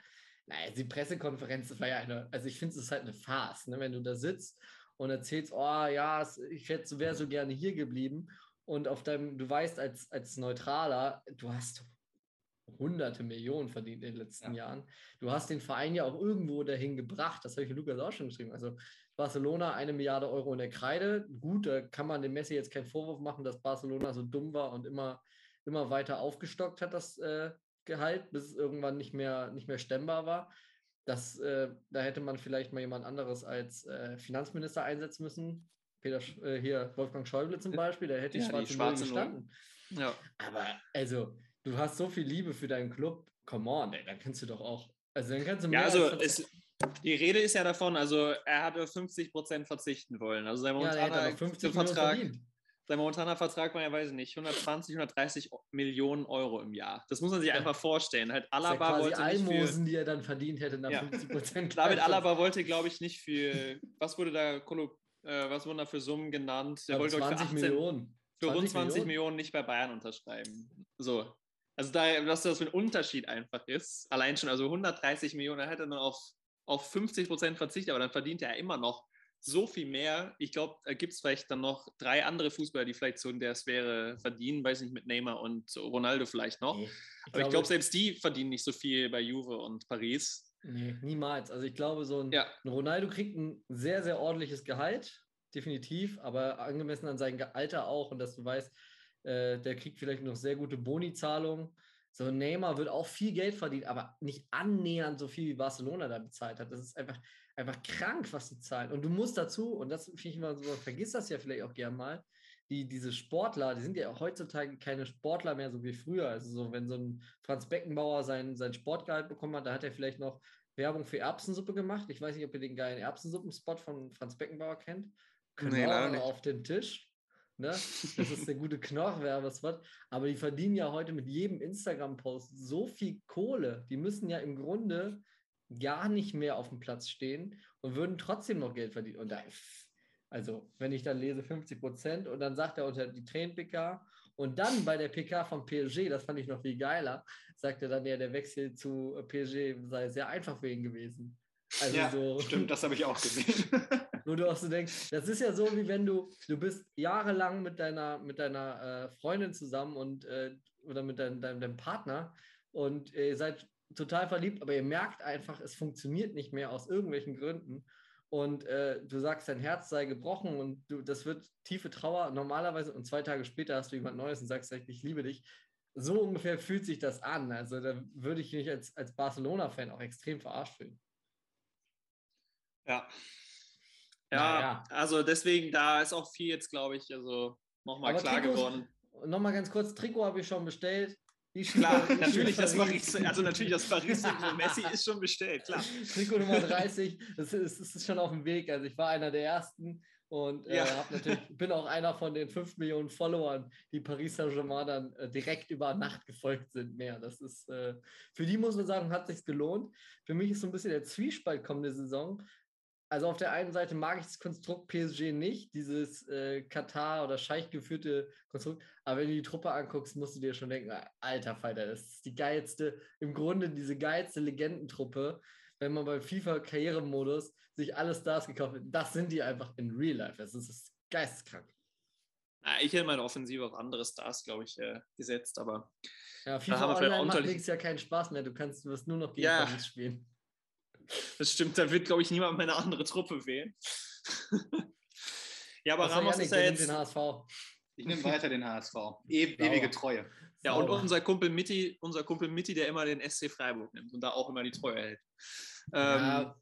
B: Naja, die Pressekonferenz war ja eine, also ich finde es ist halt eine Farce, ne? wenn du da sitzt und erzählst, oh ja, ich wäre so gerne hier geblieben und auf deinem, du weißt als, als Neutraler, du hast hunderte Millionen verdient in den letzten ja. Jahren. Du hast den Verein ja auch irgendwo dahin gebracht, das habe ich Lukas auch schon geschrieben. Also Barcelona eine Milliarde Euro in der Kreide. Gut, da kann man dem Messi jetzt keinen Vorwurf machen, dass Barcelona so dumm war und immer, immer weiter aufgestockt hat, das äh, Gehalt, bis es irgendwann nicht mehr, nicht mehr stemmbar war. Das, äh, da hätte man vielleicht mal jemand anderes als äh, Finanzminister einsetzen müssen. Peter, äh, hier Wolfgang Schäuble zum Beispiel, der hätte ja, schwarze, die schwarze gestanden. Ja. Aber also, du hast so viel Liebe für deinen Club, come on, ey, dann kannst du doch auch. Also dann kannst du
D: mehr ja, also es, die Rede ist ja davon, also er hatte 50 Prozent verzichten wollen. Also sein momentaner, ja, Vertrag, sein momentaner Vertrag war ja, weiß ich nicht, 120, 130 Millionen Euro im Jahr. Das muss man sich ja. einfach vorstellen. Halt Alaba
B: ja
D: wollte
B: Almosen, nicht für, die er dann verdient hätte nach ja. 50 Prozent.
D: David Alaba wollte, glaube ich, nicht für, was wurde da, äh, was wurden da für Summen genannt?
B: Der wollte 20 für 18,
D: Millionen. Für rund 20 Millionen? Millionen nicht bei Bayern unterschreiben. So. Also da, was das für ein Unterschied einfach ist. Allein schon, also 130 Millionen, er hätte dann auf auf 50 Prozent verzichtet, aber dann verdient er immer noch so viel mehr. Ich glaube, da gibt es vielleicht dann noch drei andere Fußballer, die vielleicht so in der Sphäre verdienen, weiß nicht, mit Neymar und Ronaldo vielleicht noch. Nee, ich aber ich glaube, selbst die verdienen nicht so viel bei Juve und Paris.
B: Nee, niemals. Also ich glaube, so ein, ja. ein Ronaldo kriegt ein sehr, sehr ordentliches Gehalt, definitiv, aber angemessen an sein Alter auch und dass du weißt, äh, der kriegt vielleicht noch sehr gute Boni-Zahlungen. So, Neymar wird auch viel Geld verdienen, aber nicht annähernd so viel wie Barcelona da bezahlt hat. Das ist einfach, einfach krank, was die zahlen. Und du musst dazu, und das finde ich immer so, vergiss das ja vielleicht auch gern mal, die, diese Sportler, die sind ja auch heutzutage keine Sportler mehr so wie früher. Also so, wenn so ein Franz Beckenbauer sein, sein Sportgehalt bekommen hat, da hat er vielleicht noch Werbung für Erbsensuppe gemacht. Ich weiß nicht, ob ihr den geilen Erbsensuppen-Spot von Franz Beckenbauer kennt. Genau nee, auf den Tisch. Ne? Das ist der gute Knorr-Werbespot. Aber die verdienen ja heute mit jedem Instagram-Post so viel Kohle. Die müssen ja im Grunde gar nicht mehr auf dem Platz stehen und würden trotzdem noch Geld verdienen. Und da, also, wenn ich dann lese 50 Prozent und dann sagt er unter die Train-PK und dann bei der PK von PSG, das fand ich noch viel geiler, sagt er dann ja, der Wechsel zu PSG sei sehr einfach für ihn gewesen.
C: Also ja, so, stimmt, das habe ich auch gesehen.
B: wo du auch so denkst, das ist ja so, wie wenn du, du bist jahrelang mit deiner, mit deiner äh, Freundin zusammen und äh, oder mit dein, deinem, deinem Partner und ihr seid total verliebt, aber ihr merkt einfach, es funktioniert nicht mehr aus irgendwelchen Gründen. und äh, du sagst, dein Herz sei gebrochen und du, das wird tiefe Trauer normalerweise und zwei Tage später hast du jemand Neues und sagst, ich liebe dich. So ungefähr fühlt sich das an. Also da würde ich mich als, als Barcelona-Fan auch extrem verarscht fühlen.
D: Ja. Ja, naja. also deswegen, da ist auch viel jetzt, glaube ich, also nochmal klar Trikots, geworden.
B: Nochmal ganz kurz, Trikot habe ich schon bestellt.
D: Klar, natürlich das Paris, also natürlich das Paris von Messi ist schon bestellt, klar.
B: Trikot Nummer 30, das ist, das ist schon auf dem Weg. Also ich war einer der ersten und äh, ja. natürlich, bin auch einer von den 5 Millionen Followern, die Paris Saint-Germain dann äh, direkt über Nacht gefolgt sind mehr. Das ist, äh, für die muss man sagen, hat sich gelohnt. Für mich ist so ein bisschen der Zwiespalt kommende Saison, also auf der einen Seite mag ich das Konstrukt PSG nicht, dieses äh, Katar- oder Scheich geführte Konstrukt, aber wenn du die Truppe anguckst, musst du dir schon denken, alter Falter, das ist die geilste, im Grunde diese geilste Legendentruppe, wenn man beim FIFA-Karrieremodus sich alle Stars gekauft hat, das sind die einfach in Real Life, das ist, das ist geisteskrank.
D: ich hätte meine Offensive auf andere Stars, glaube ich, äh, gesetzt, aber
B: ja, FIFA Online macht ja keinen Spaß mehr, du kannst, du wirst nur noch gegen ja. Spielen.
D: Das stimmt, da wird, glaube ich, niemand meine andere Truppe wählen.
C: ja, aber Was Ramos ist ja jetzt. Den HSV. Ich nehme weiter den HSV. E ewige Treue.
D: Ja, und unser Kumpel Mitti, unser Kumpel Mitti, der immer den SC Freiburg nimmt und da auch immer die Treue hält. Ja. Ähm,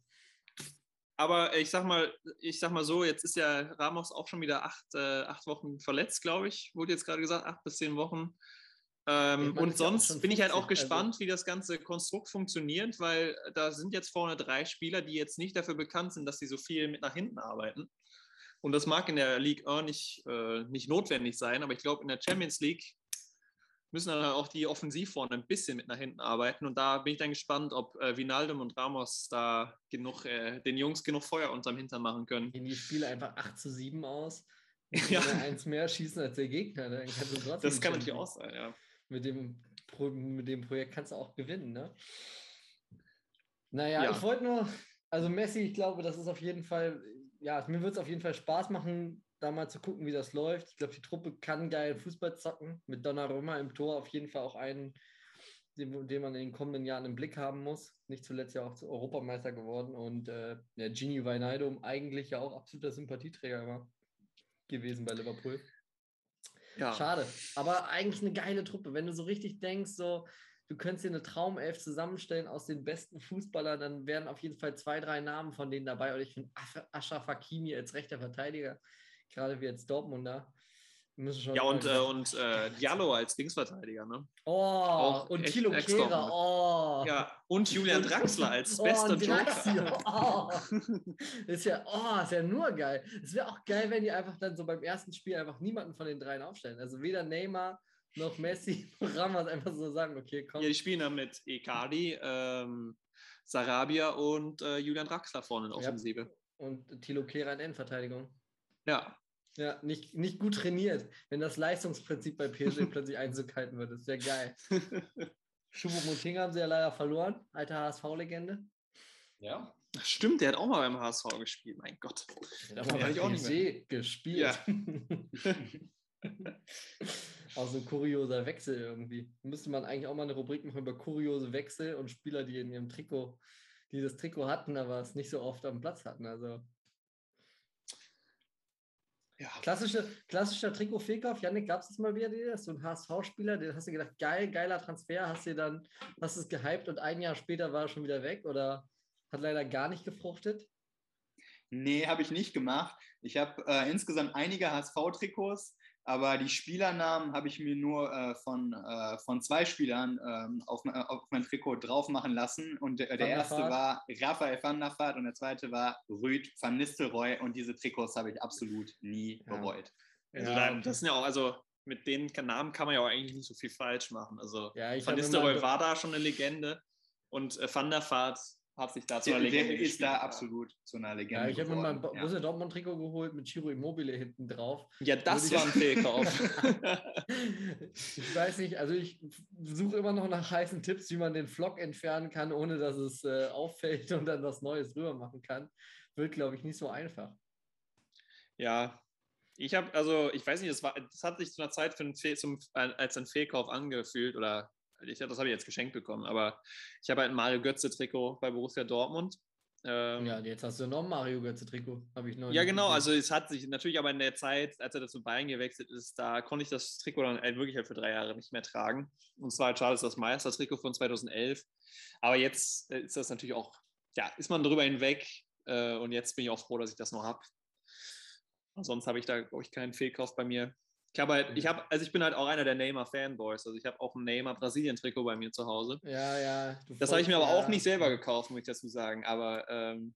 D: aber ich sag mal, ich sag mal so, jetzt ist ja Ramos auch schon wieder acht, äh, acht Wochen verletzt, glaube ich. Wurde jetzt gerade gesagt, acht bis zehn Wochen. Ähm, und sonst bin ich halt auch also gespannt, also. wie das ganze Konstrukt funktioniert, weil da sind jetzt vorne drei Spieler, die jetzt nicht dafür bekannt sind, dass sie so viel mit nach hinten arbeiten. Und das mag in der League auch nicht, äh, nicht notwendig sein, aber ich glaube, in der Champions League müssen dann auch die Offensiv vorne ein bisschen mit nach hinten arbeiten. Und da bin ich dann gespannt, ob äh, Vinaldum und Ramos da genug, äh, den Jungs genug Feuer unterm Hintern machen können.
B: Gehen die Spiele einfach 8 zu 7 aus? Ja. eins mehr schießen als der Gegner. Dann
D: kannst du trotzdem das kann natürlich auch sein, ja
B: mit dem, mit dem Projekt kannst du auch gewinnen, ne? Naja, ja. ich wollte nur, also Messi, ich glaube, das ist auf jeden Fall, ja, mir wird es auf jeden Fall Spaß machen, da mal zu gucken, wie das läuft. Ich glaube, die Truppe kann geil Fußball zocken. Mit Donnarumma im Tor auf jeden Fall auch einen, den, den, man in den kommenden Jahren im Blick haben muss. Nicht zuletzt ja auch zu Europameister geworden und äh, ja, Gini Wijnaldum eigentlich ja auch absoluter Sympathieträger war gewesen bei Liverpool. Ja. Schade. Aber eigentlich eine geile Truppe. Wenn du so richtig denkst, so, du könntest dir eine Traumelf zusammenstellen aus den besten Fußballern, dann wären auf jeden Fall zwei, drei Namen von denen dabei. Und ich finde Ashraf Hakimi als rechter Verteidiger, gerade wie jetzt Dortmunder,
D: ja, und, äh, und äh, Diallo als Linksverteidiger, ne?
B: Oh, Auch und Thilo Kehrer, oh.
D: Ja, und Julian Draxler als oh, bester Joker.
B: Oh. ist ja, oh, ist ja nur geil. Es wäre auch geil, wenn die einfach dann so beim ersten Spiel einfach niemanden von den dreien aufstellen. Also weder Neymar noch Messi noch Ramos einfach so sagen, okay, komm.
D: Ja, die spielen dann mit Ekadi, ähm, Sarabia und äh, Julian Draxler vorne in Offensive. Ja.
B: Und Thilo Kehrer in Endverteidigung.
D: Ja,
B: ja, nicht, nicht gut trainiert, wenn das Leistungsprinzip bei PSG plötzlich Einzug halten würde. Das wäre geil. Schubo Moting haben sie ja leider verloren, alter HSV-Legende.
D: Ja. Stimmt, der hat auch mal beim HSV gespielt, mein Gott.
B: Der hat mal auch nicht mehr. gespielt. Ja. auch so ein kurioser Wechsel irgendwie. Müsste man eigentlich auch mal eine Rubrik machen über kuriose Wechsel und Spieler, die in ihrem Trikot, die das Trikot hatten, aber es nicht so oft am Platz hatten. Also ja. Klassische, klassischer Trikot-Fehlkauf. Janik, gab es das mal wieder dir? So ein HSV-Spieler, den hast du gedacht, geil, geiler Transfer, hast du dann, hast es gehypt und ein Jahr später war er schon wieder weg oder hat leider gar nicht gefruchtet?
C: Nee, habe ich nicht gemacht. Ich habe äh, insgesamt einige HSV-Trikots, aber die Spielernamen habe ich mir nur äh, von, äh, von zwei Spielern ähm, auf, auf, mein Trikot drauf machen lassen. Und der, der erste war Raphael van der Vaart und der zweite war Rüd van Nistelrooy. Und diese Trikots habe ich absolut nie ja. bereut.
D: Also ja. das sind ja auch, also mit den Namen kann man ja auch eigentlich nicht so viel falsch machen. Also ja, Van Nistelrooy war da schon eine Legende und äh, Van der Vaart hat sich da zu einer
C: Legende ist da absolut zu einer Legende.
B: Ja, ich habe mir mein Borussia ja. Dortmund Trikot geholt mit Chiro Immobile hinten drauf.
D: Ja, das war ein Fehlkauf.
B: ich weiß nicht, also ich suche immer noch nach heißen Tipps, wie man den Flock entfernen kann, ohne dass es äh, auffällt und dann was Neues drüber machen kann. Wird, glaube ich, nicht so einfach.
D: Ja, ich habe, also ich weiß nicht, das, war, das hat sich zu einer Zeit für ein zum, als ein Fehlkauf angefühlt oder ich, das habe ich jetzt geschenkt bekommen, aber ich habe halt ein Mario Götze-Trikot bei Borussia Dortmund Ähm,
B: Ja, jetzt hast du noch ein Mario Götze-Trikot. Habe ich noch
D: Ja, genau.
B: gesehen.
D: Also es hat sich natürlich aber in der Zeit, als er dazu Bayern gewechselt ist, da konnte ich das Trikot dann halt wirklich halt für drei Jahre nicht mehr tragen. Und zwar halt schade ist das Meistertrikot von 2011. Aber jetzt äh, ist das natürlich auch, ja, ist man drüber hinweg. Äh, und jetzt bin ich auch froh, dass ich das noch habe. Sonst habe ich da, glaube ich, keinen Fehlkauf bei mir. Ich habe halt, ich habe, also ich bin halt auch einer der Neymar-Fanboys. Also ich habe auch ein Neymar-Brasilien-Trikot bei mir zu Hause.
B: Ja, ja.
D: Das habe ich mir aber
B: ja-
D: auch nicht selber gekauft, muss ich dazu sagen. Aber ähm,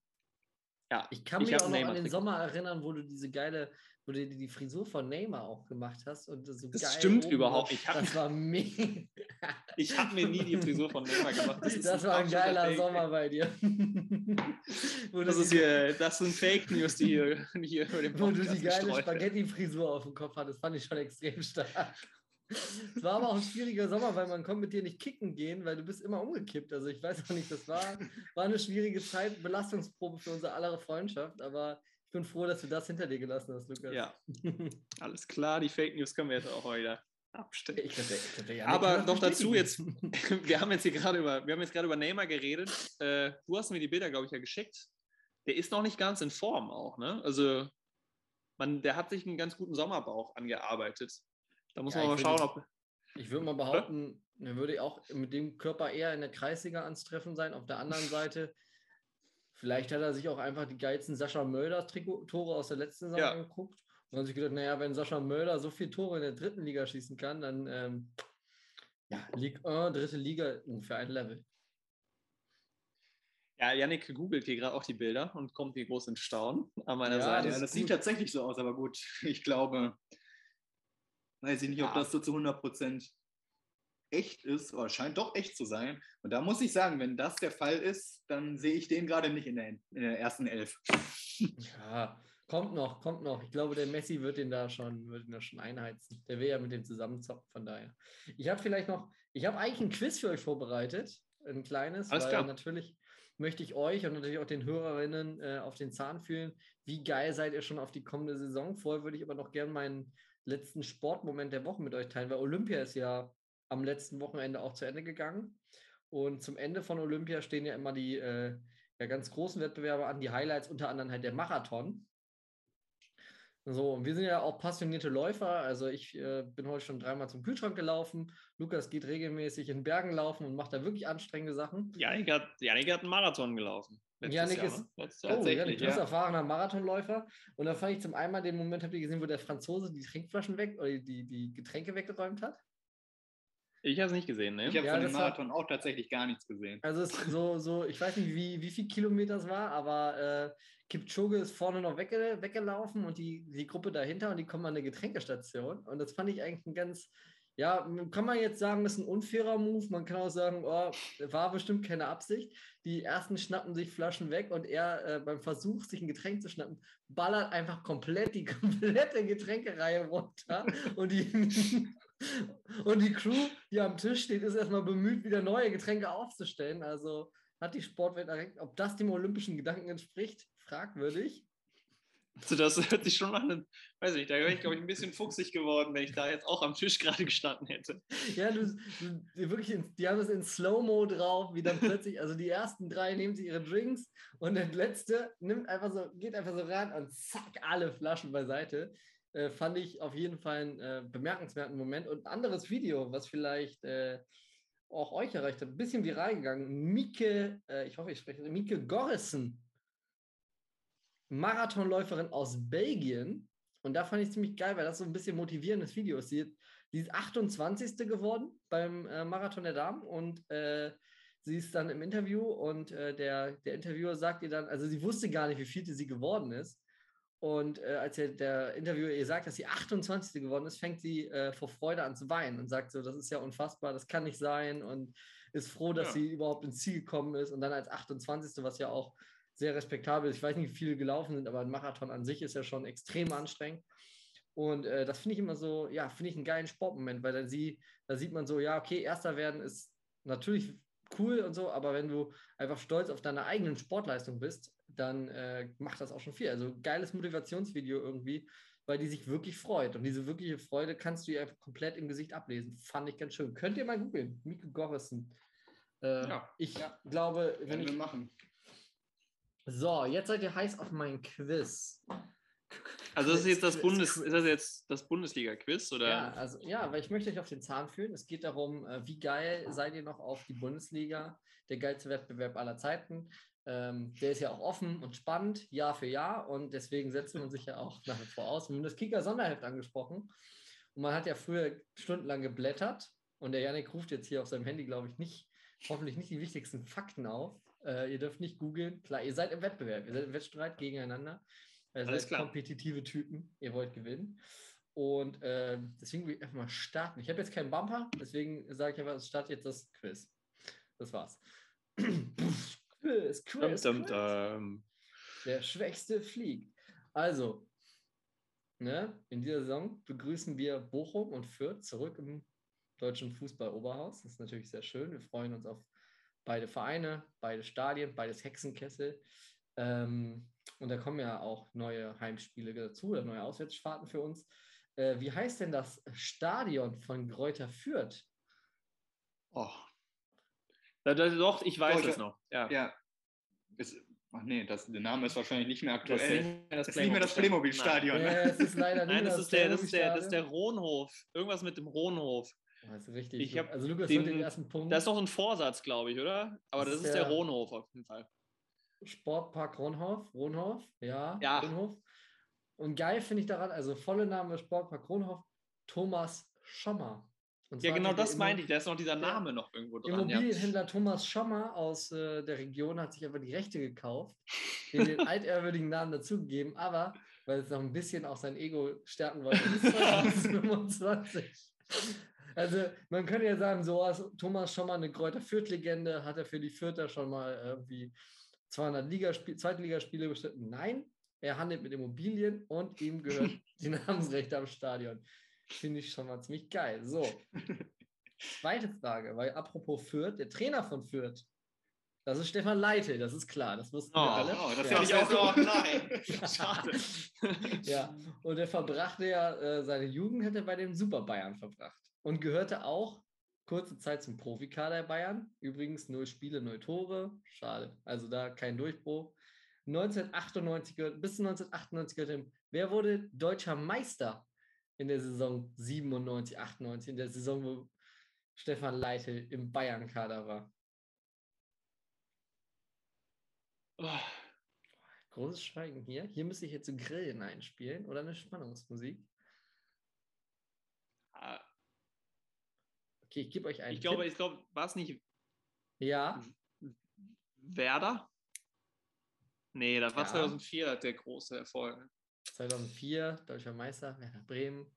D: ja,
B: Ich kann
D: Ich
B: mich auch noch an den. Sommer erinnern, wo du diese geile, wo du die Frisur von Neymar auch gemacht hast und so
D: Das
B: geil
D: stimmt
B: oben
D: überhaupt. Ich hab-
B: Das war mega.
D: ich habe mir nie die Frisur von Neymar gemacht.
B: Das,
D: ist
B: war ein geiler. Sommer bei dir.
D: Das, ist hier, das sind Fake News, die hier, hier über den
B: wo du
D: Podcast
B: die geile. Spaghetti-Frisur auf dem Kopf hattest, fand ich schon extrem stark. Es war aber auch ein schwieriger Sommer, weil man konnte mit dir nicht kicken gehen, weil du bist immer umgekippt. Also ich weiß auch nicht, das war, war eine schwierige Zeit, Belastungsprobe für unsere aller Freundschaft, aber ich bin froh, dass du das hinter dir gelassen hast, Lukas.
D: Ja, alles klar. Die Fake News können wir jetzt auch wieder abstellen.
B: Ich könnte, ich könnte ja
D: Aber noch dazu
B: bestätigen.
D: Wir haben jetzt hier gerade über, wir haben jetzt gerade über Neymar geredet. Äh, du hast mir die Bilder, glaube ich, ja geschickt. Der ist noch nicht ganz in Form auch, ne? Also, man, der hat sich einen ganz guten Sommerbauch angearbeitet. Da muss
B: Ja,
D: man mal
B: ich
D: schauen, ob.
B: Ich würde mal behaupten, er würde auch mit dem Körper eher in der Kreisliga ans Treffen sein. Auf der anderen Seite, vielleicht hat er sich auch einfach die geilsten Sascha Mölder-Tore aus der letzten Saison
D: Ja.
B: angeguckt und hat sich gedacht, naja, wenn Sascha Mölder so viele Tore in der dritten Liga schießen kann, dann ähm, ja, Ligue 1, dritte Liga, ungefähr ein Level.
D: Ja, Yannick googelt hier gerade auch die Bilder und kommt hier groß in Staunen an meiner
B: Ja,
D: Seite.
C: Das
B: gut.
C: sieht tatsächlich so aus, aber gut, ich glaube, weiß ich nicht, ob
D: Ja.
C: das so zu 100% echt ist, aber scheint doch echt zu sein. Und da muss ich sagen, wenn das der Fall ist, dann sehe ich den gerade nicht in der, in der ersten Elf.
B: Ja, kommt noch, kommt noch. Ich glaube, der Messi wird den da schon, wird ihn da schon einheizen. Der will ja mit dem zusammenzocken, von daher. Ich habe vielleicht noch, ich habe eigentlich ein Quiz für euch vorbereitet, ein kleines,
D: Alles
B: weil
D: klar.
B: natürlich möchte ich euch und natürlich auch den Hörerinnen äh, auf den Zahn fühlen. Wie geil seid ihr schon auf die kommende Saison? Vorher würde ich aber noch gerne meinen letzten Sportmoment der Woche mit euch teilen, weil Olympia ist ja am letzten Wochenende auch zu Ende gegangen. Und zum Ende von Olympia stehen ja immer die äh, ja, ganz großen Wettbewerbe an, die Highlights, unter anderem halt der Marathon. So, und wir sind ja auch passionierte Läufer. Also ich äh, bin heute schon dreimal zum Kühlschrank gelaufen. Lukas geht regelmäßig in Bergen laufen und macht da wirklich anstrengende Sachen.
D: Yannick hat, Yannick hat einen Marathon gelaufen. Letztes
B: Yannick
D: Jahr,
B: ist-
D: ne? Letztes
B: Oh,
D: Jahr.
B: ja,
C: Tatsächlich,
B: du bist
C: ja.
B: erfahrener Marathonläufer. Und da fand ich zum einen den Moment, habt ihr gesehen, wo der Franzose die Trinkflaschen weg oder die, die Getränke weggeräumt hat?
D: Ich habe es nicht gesehen, ne?
C: Ich habe
B: Ja,
C: von dem Marathon auch tatsächlich gar nichts gesehen.
B: Also es ist so, so, ich weiß nicht, wie, wie viel Kilometer es war, aber äh, Kipchoge ist vorne noch wegge weggelaufen und die, die Gruppe dahinter und die kommen an eine Getränkestation. Und das fand ich eigentlich ein ganz, ja, kann man jetzt sagen, das ist ein unfairer Move. Man kann auch sagen, oh, war bestimmt keine Absicht. Die ersten schnappen sich Flaschen weg und er äh, beim Versuch, sich ein Getränk zu schnappen, ballert einfach komplett die komplette Getränkereihe runter. und die, und die Crew, die am Tisch steht, ist erstmal bemüht, wieder neue Getränke aufzustellen. Also hat die Sportwelt erregt. Ob das dem olympischen Gedanken entspricht, fragwürdig.
D: Also das hört sich schon an, weiß ich, da wäre ich, glaube ich, ein bisschen fuchsig geworden, wenn ich da jetzt auch am Tisch gerade gestanden hätte.
B: Ja, du, du wirklich, in, die haben es in Slow-Mo drauf, wie dann plötzlich, also die ersten drei nehmen sich ihre Drinks und der letzte nimmt einfach so, geht einfach so ran und zack, alle Flaschen beiseite. Äh, fand ich auf jeden Fall einen äh, bemerkenswerten Moment. Und ein anderes Video, was vielleicht äh, auch euch erreicht hat, ein bisschen viral gegangen. Mieke, äh, ich hoffe, ich spreche, Mieke Gorrissen, Marathonläuferin aus Belgien. Und da fand ich ziemlich geil, weil das so ein bisschen motivierendes Video ist. Sie, sie ist 28. geworden beim äh, Marathon der Damen und äh, sie ist dann im Interview und äh, der, der Interviewer sagt ihr dann, also sie wusste gar nicht, wie viel sie geworden ist. Und äh, als der, der Interviewer ihr sagt, dass sie 28. geworden ist, fängt sie äh, vor Freude an zu weinen und sagt so, das ist ja unfassbar, das kann nicht sein und ist froh, dass
D: Ja.
B: sie überhaupt ins Ziel gekommen ist und dann als 28. was ja auch sehr respektabel. Ich weiß nicht, wie viele gelaufen sind, aber ein Marathon an sich ist ja schon extrem anstrengend. Und äh, das finde ich immer so, ja, finde ich einen geilen Sportmoment, weil dann sie, da sieht man so, ja, okay, Erster werden ist natürlich cool und so, aber wenn du einfach stolz auf deine eigenen Sportleistung bist, dann äh, macht das auch schon viel. Also geiles Motivationsvideo irgendwie, weil die sich wirklich freut. Und diese wirkliche Freude kannst du ihr einfach komplett im Gesicht ablesen. Fand ich ganz schön. Könnt ihr mal googeln. Mieke Gorrissen. Äh,
D: Ja.
B: ich glaube, wenn
C: wir
B: ich,
C: machen.
B: So, jetzt seid ihr heiß auf mein Quiz.
D: Also das ist jetzt das Bundes, ist das jetzt das Bundesliga-Quiz oder?
B: Ja, also ja, weil ich möchte euch auf den Zahn führen. Es geht darum, äh, wie geil seid ihr noch auf die Bundesliga, der geilste Wettbewerb aller Zeiten. Ähm, der ist ja auch offen und spannend, Jahr für Jahr. Und deswegen setzt man sich ja auch nach wie vor aus. Wir haben das Kicker-Sonderheft angesprochen. Und man hat ja früher stundenlang geblättert. Und der Janik ruft jetzt hier auf seinem Handy, glaube ich, nicht, hoffentlich nicht die wichtigsten Fakten auf. Äh, ihr dürft nicht googeln. Klar, ihr seid im Wettbewerb, ihr seid im Wettstreit gegeneinander. Ihr
D: Alles
B: seid
D: klar.
B: kompetitive Typen. Ihr wollt gewinnen. Und äh, deswegen will ich einfach mal starten. Ich habe jetzt keinen Bumper, deswegen sage ich einfach, es startet jetzt das Quiz. Das war's. Quiz,
D: Dum,
B: Quiz,
D: dum,
B: Quiz.
D: dum.
B: Der Schwächste fliegt. Also, ne, in dieser Saison begrüßen wir Bochum und Fürth zurück im deutschen Fußball-Oberhaus. Das ist natürlich sehr schön. Wir freuen uns auf beide Vereine, beide Stadien, beides Hexenkessel. Ähm, und da kommen ja auch neue Heimspiele dazu oder neue Auswärtsfahrten für uns. Äh, wie heißt denn das Stadion von Greuther Fürth?
D: Oh. Da, da, doch, ich weiß es noch. Ja.
C: Ja. Ist, ach nee, das, der Name ist wahrscheinlich nicht mehr
D: Das ist
C: aktuell.
D: nicht mehr das
C: Das ist nicht mehr das
D: Playmobil-Stadion.
C: Playmobil-Stadion.
B: Ja,
C: ne?
B: es ist leider nicht
D: Nein,
B: mehr
D: das ist, der, das, ist der, das ist der. Rohnhof. Irgendwas mit dem Rohnhof.
B: Das ist richtig.
D: Ich hab
B: also Lukas
D: den-
B: den ersten Punkt.
D: Da ist noch ein Vorsatz, glaube ich, oder? Aber
B: Das
D: das,
B: ist
D: der
B: der-
D: Rohnhof auf jeden Fall.
B: Sportpark Ronhof, Ronhof, ja,
D: Ja.
B: Ronhof. Und geil finde ich daran, also volle Name Sportpark Ronhof, Thomas Schommer.
D: Ja, genau das meinte ich. Da ist noch dieser
B: Ja.
D: Name noch irgendwo dran. Ja.
B: Immobilienhändler Thomas Schommer aus äh, der Region hat sich einfach die Rechte gekauft, den, den altehrwürdigen Namen dazugegeben, aber weil es noch ein bisschen auch sein Ego stärken wollte, bis 2025. Also man könnte ja sagen, so als Thomas Schommer eine Kräuter Fürth-Legende, hat er für die Fürther schon mal irgendwie 200 Ligaspiel, Zweitligaspiele bestritten. Nein, er handelt mit Immobilien und ihm gehört die Namensrechte am Stadion. Finde ich schon mal ziemlich geil. So, zweite Frage, weil apropos Fürth, der Trainer von Fürth, das ist Stefan Leite, das ist klar, das wussten wir
D: Oh,
B: alle.
C: oh, das
B: ja.
C: hätte ich auch
D: oh,
C: gewusst.
D: nein. Schade.
B: Ja, und er verbrachte ja äh, seine Jugend hat er bei dem Super Bayern verbracht und gehörte auch kurze Zeit zum Profikader der Bayern. Übrigens null Spiele, null Tore. Schade. Also da kein Durchbruch. 1998 gehört, bis 1998 gehört ihm, wer wurde deutscher Meister in der Saison 97, 98, in der Saison, wo Stefan Leite im Bayern-Kader war?
D: Oh,
B: Großes Schweigen hier. Hier müsste ich jetzt so Grillen einspielen oder eine Spannungsmusik.
D: ah,
B: Okay, ich gebe euch einen
D: ich glaube,
B: Tipp.
D: ich glaube, war es nicht
B: Ja,
D: Werder? Nee, das war
B: Ja.
D: 2004 der große Erfolg.
B: 2004 deutscher Meister, Werder Bremen.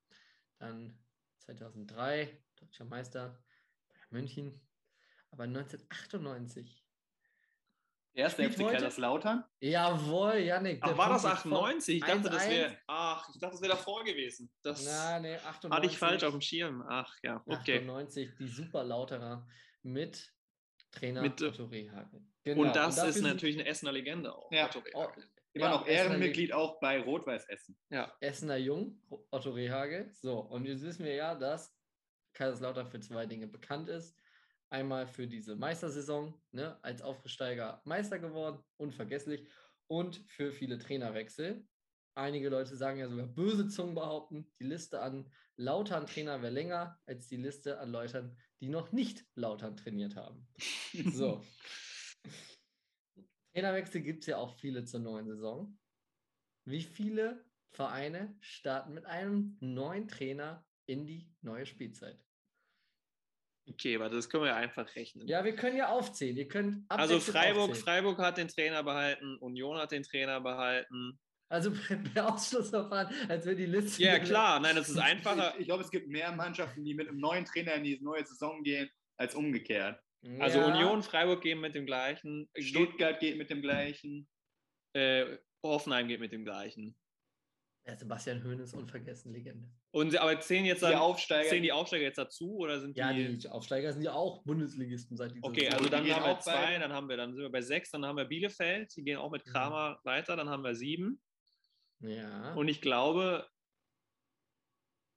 B: Dann 2003 deutscher Meister, München. Aber 1998.
C: Erster
B: Spielt
C: FC? Kaiserslautern.
B: Jawohl, Yannick.
D: Ach, war das
B: Punkt ist voll.
D: 98? Ich dachte, das
B: 1-1.
D: wäre. Ach, ich dachte, das wäre davor gewesen. Das
B: Na, nee, 98.
D: hatte ich falsch auf dem Schirm. Ach ja, okay.
B: 98, die Super Lauterer mit Trainer
D: Mit, äh,
B: Otto Rehagel. Genau,
D: Und das
B: dafür
D: ist natürlich eine Essener Legende auch.
C: Ja.
D: Otto
B: Oh,
D: Rehagel.
C: Immer
B: ja,
C: noch Ehrenmitglied auch bei Rot-Weiß Essen.
D: Ja.
B: Essener Jung, Otto Rehagel. So, und jetzt wissen wir ja, dass Kaiserslautern für zwei Dinge bekannt ist. Einmal für diese Meistersaison, ne, als Aufsteiger Meister geworden, unvergesslich, und für viele Trainerwechsel. Einige Leute sagen ja sogar böse Zungen behaupten, die Liste an Lautern-Trainer wäre länger als die Liste an Leutern, die noch nicht Lautern trainiert haben. So. Trainerwechsel gibt es ja auch viele zur neuen Saison. Wie viele Vereine starten mit einem neuen Trainer in die neue Spielzeit?
D: Okay, warte, das können wir ja einfach rechnen.
B: Ja, wir können ja aufzählen. Ihr könnt
D: also Freiburg,
B: aufzählen.
D: Freiburg hat den Trainer behalten, Union hat den Trainer behalten.
B: Also per Ausschlussverfahren, als wir die Liste.
D: Ja, klar, nein, das ist einfacher.
C: Ich, ich glaube, es gibt mehr Mannschaften, die mit einem neuen Trainer in die neue Saison gehen, als umgekehrt.
D: Also
B: Ja,
D: Union, Freiburg gehen mit dem gleichen.
C: Stuttgart geht mit dem gleichen.
D: äh, Hoffenheim geht mit dem gleichen.
B: Ja, Sebastian Höhn ist unvergessen, Legende.
D: Und aber zählen jetzt
C: Die
D: dann,
C: Aufsteiger.
D: zählen die Aufsteiger jetzt dazu oder sind
B: Ja,
D: die.
B: die Aufsteiger sind ja auch Bundesligisten seit dieser
D: Okay,
B: Saison.
D: also
C: die
D: dann haben wir zwei, dann haben wir, dann sind wir bei sechs, dann haben wir Bielefeld, die gehen auch mit
B: Mhm.
D: Kramer weiter, dann haben wir sieben.
B: Ja.
D: Und ich glaube,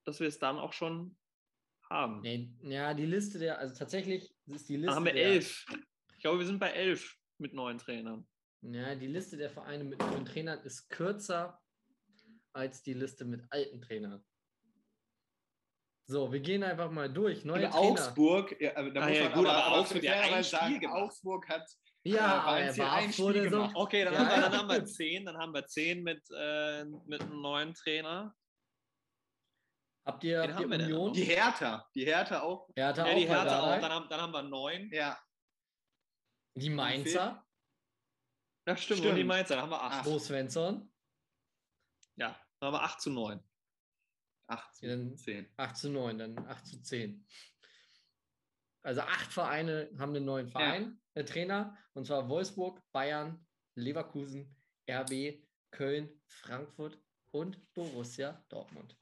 D: dass wir es dann auch schon haben.
B: Nee, ja, die Liste der, also tatsächlich ist die Liste.
D: Dann haben wir
B: der,
D: elf. Ich glaube, wir sind bei elf mit neuen Trainern.
B: Ja, die Liste der Vereine mit neuen Trainern ist kürzer als die Liste mit alten Trainern. So, wir gehen einfach mal durch. Neue Trainer.
C: Augsburg, ja, aber da
D: Ah,
C: muss
D: ja,
C: man
D: gut,
C: aber,
D: aber
C: aber
D: Augsburg hat
C: fairerweise
D: ein Spiel
C: sagen,
D: gemacht.
C: Augsburg hat
B: Ja,
C: äh,
B: aber
C: Valencia
B: er war
C: ein Spiel
B: wurde so.
C: gemacht.
D: Okay, dann,
B: Ja,
D: haben wir,
B: ja.
D: dann haben wir zehn, dann haben wir zehn mit, äh, mit einem neuen Trainer.
B: Habt ihr, habt
D: haben
B: ihr Union?
C: die Hertha, die Hertha auch.
B: Hertha
D: Ja, die
B: auch bei
D: Hertha auch, dann haben, dann haben wir neun.
C: Ja,
B: Die Mainzer,
D: Ja, stimmt,
C: Stimmt.
D: und die Mainzer, dann haben wir acht.
C: Ach.
B: Bo Svensson,
D: Ja, dann haben wir acht zu neun.
C: 18,
B: Ja, dann-
C: 10.
B: 8 zu 9, dann 8 zu 10. Also acht Vereine haben einen neuen Verein, äh, Trainer, und zwar Wolfsburg, Bayern, Leverkusen, RB, Köln, Frankfurt und Borussia Dortmund.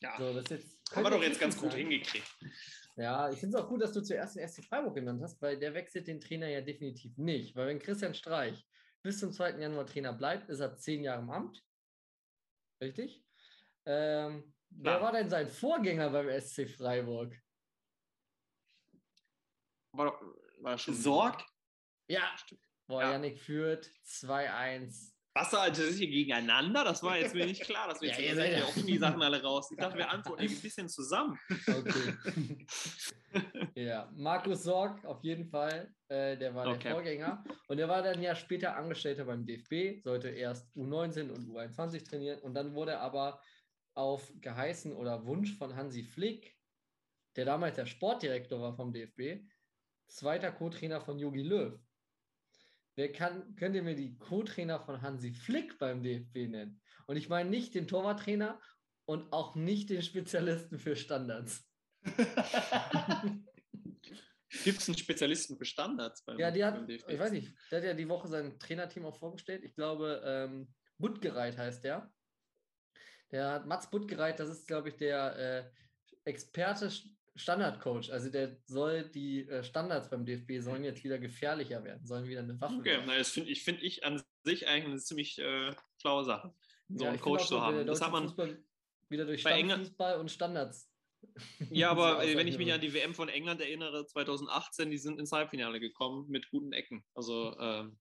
D: Ja,
B: So, das jetzt
D: haben wir doch jetzt ganz gut
B: sein.
D: hingekriegt.
B: Ja, ich finde es auch gut, dass du zuerst den SC Freiburg genannt hast, weil der wechselt den Trainer ja definitiv nicht. Weil wenn Christian Streich bis zum 2. Januar Trainer bleibt, ist er zehn Jahre im Amt. Richtig? Ähm, wer war denn sein Vorgänger beim SC Freiburg?
D: War, war schon
C: Sorg?
B: Ja, boah,
D: Ja.
B: Yannick führt 2-1.
D: Was also das hier gegeneinander? Das war jetzt mir nicht klar, dass wir
B: Ja,
D: jetzt
B: ihr
D: ja,
B: seid ja-
D: auch die Sachen alle raus. Ich dachte, wir antworten ein bisschen zusammen.
B: Okay. ja, Markus Sorg auf jeden Fall, äh, der war
D: Okay.
B: der Vorgänger. Und der war dann ja später Angestellter beim DFB, sollte erst U19 und U21 trainieren. Und dann wurde er aber auf geheißen oder Wunsch von Hansi Flick, der damals der Sportdirektor war vom DFB, zweiter Co-Trainer von Jogi Löw. Wer kann, könnt ihr mir die Co-Trainer von Hansi Flick beim DFB nennen? Und ich meine nicht den Torwarttrainer und auch nicht den Spezialisten für Standards.
D: Gibt es einen Spezialisten für Standards beim,
B: Ja, die hat,
D: DFB?
B: ich weiß nicht, der hat ja die Woche sein Trainerteam auch vorgestellt. Ich glaube, ähm, Buttgereit heißt der. Hat Mats Buttgereit, das ist, glaube ich, der äh, Experte Standardcoach. Also der soll die äh, Standards beim DFB sollen jetzt wieder gefährlicher werden, sollen wieder eine Waffe
D: Okay,
B: werden.
D: na, das finde ich, find ich an sich eigentlich eine ziemlich äh, schlaue Sache, so
B: Ja,
D: einen Coach
B: auch,
D: zu haben. Das hat man,
B: Fußball wieder durch Stammfußball und Standards.
D: ja, aber äh, wenn ich mich an die WM von England erinnere, 2018, die sind ins Halbfinale gekommen mit guten Ecken. Also, ähm,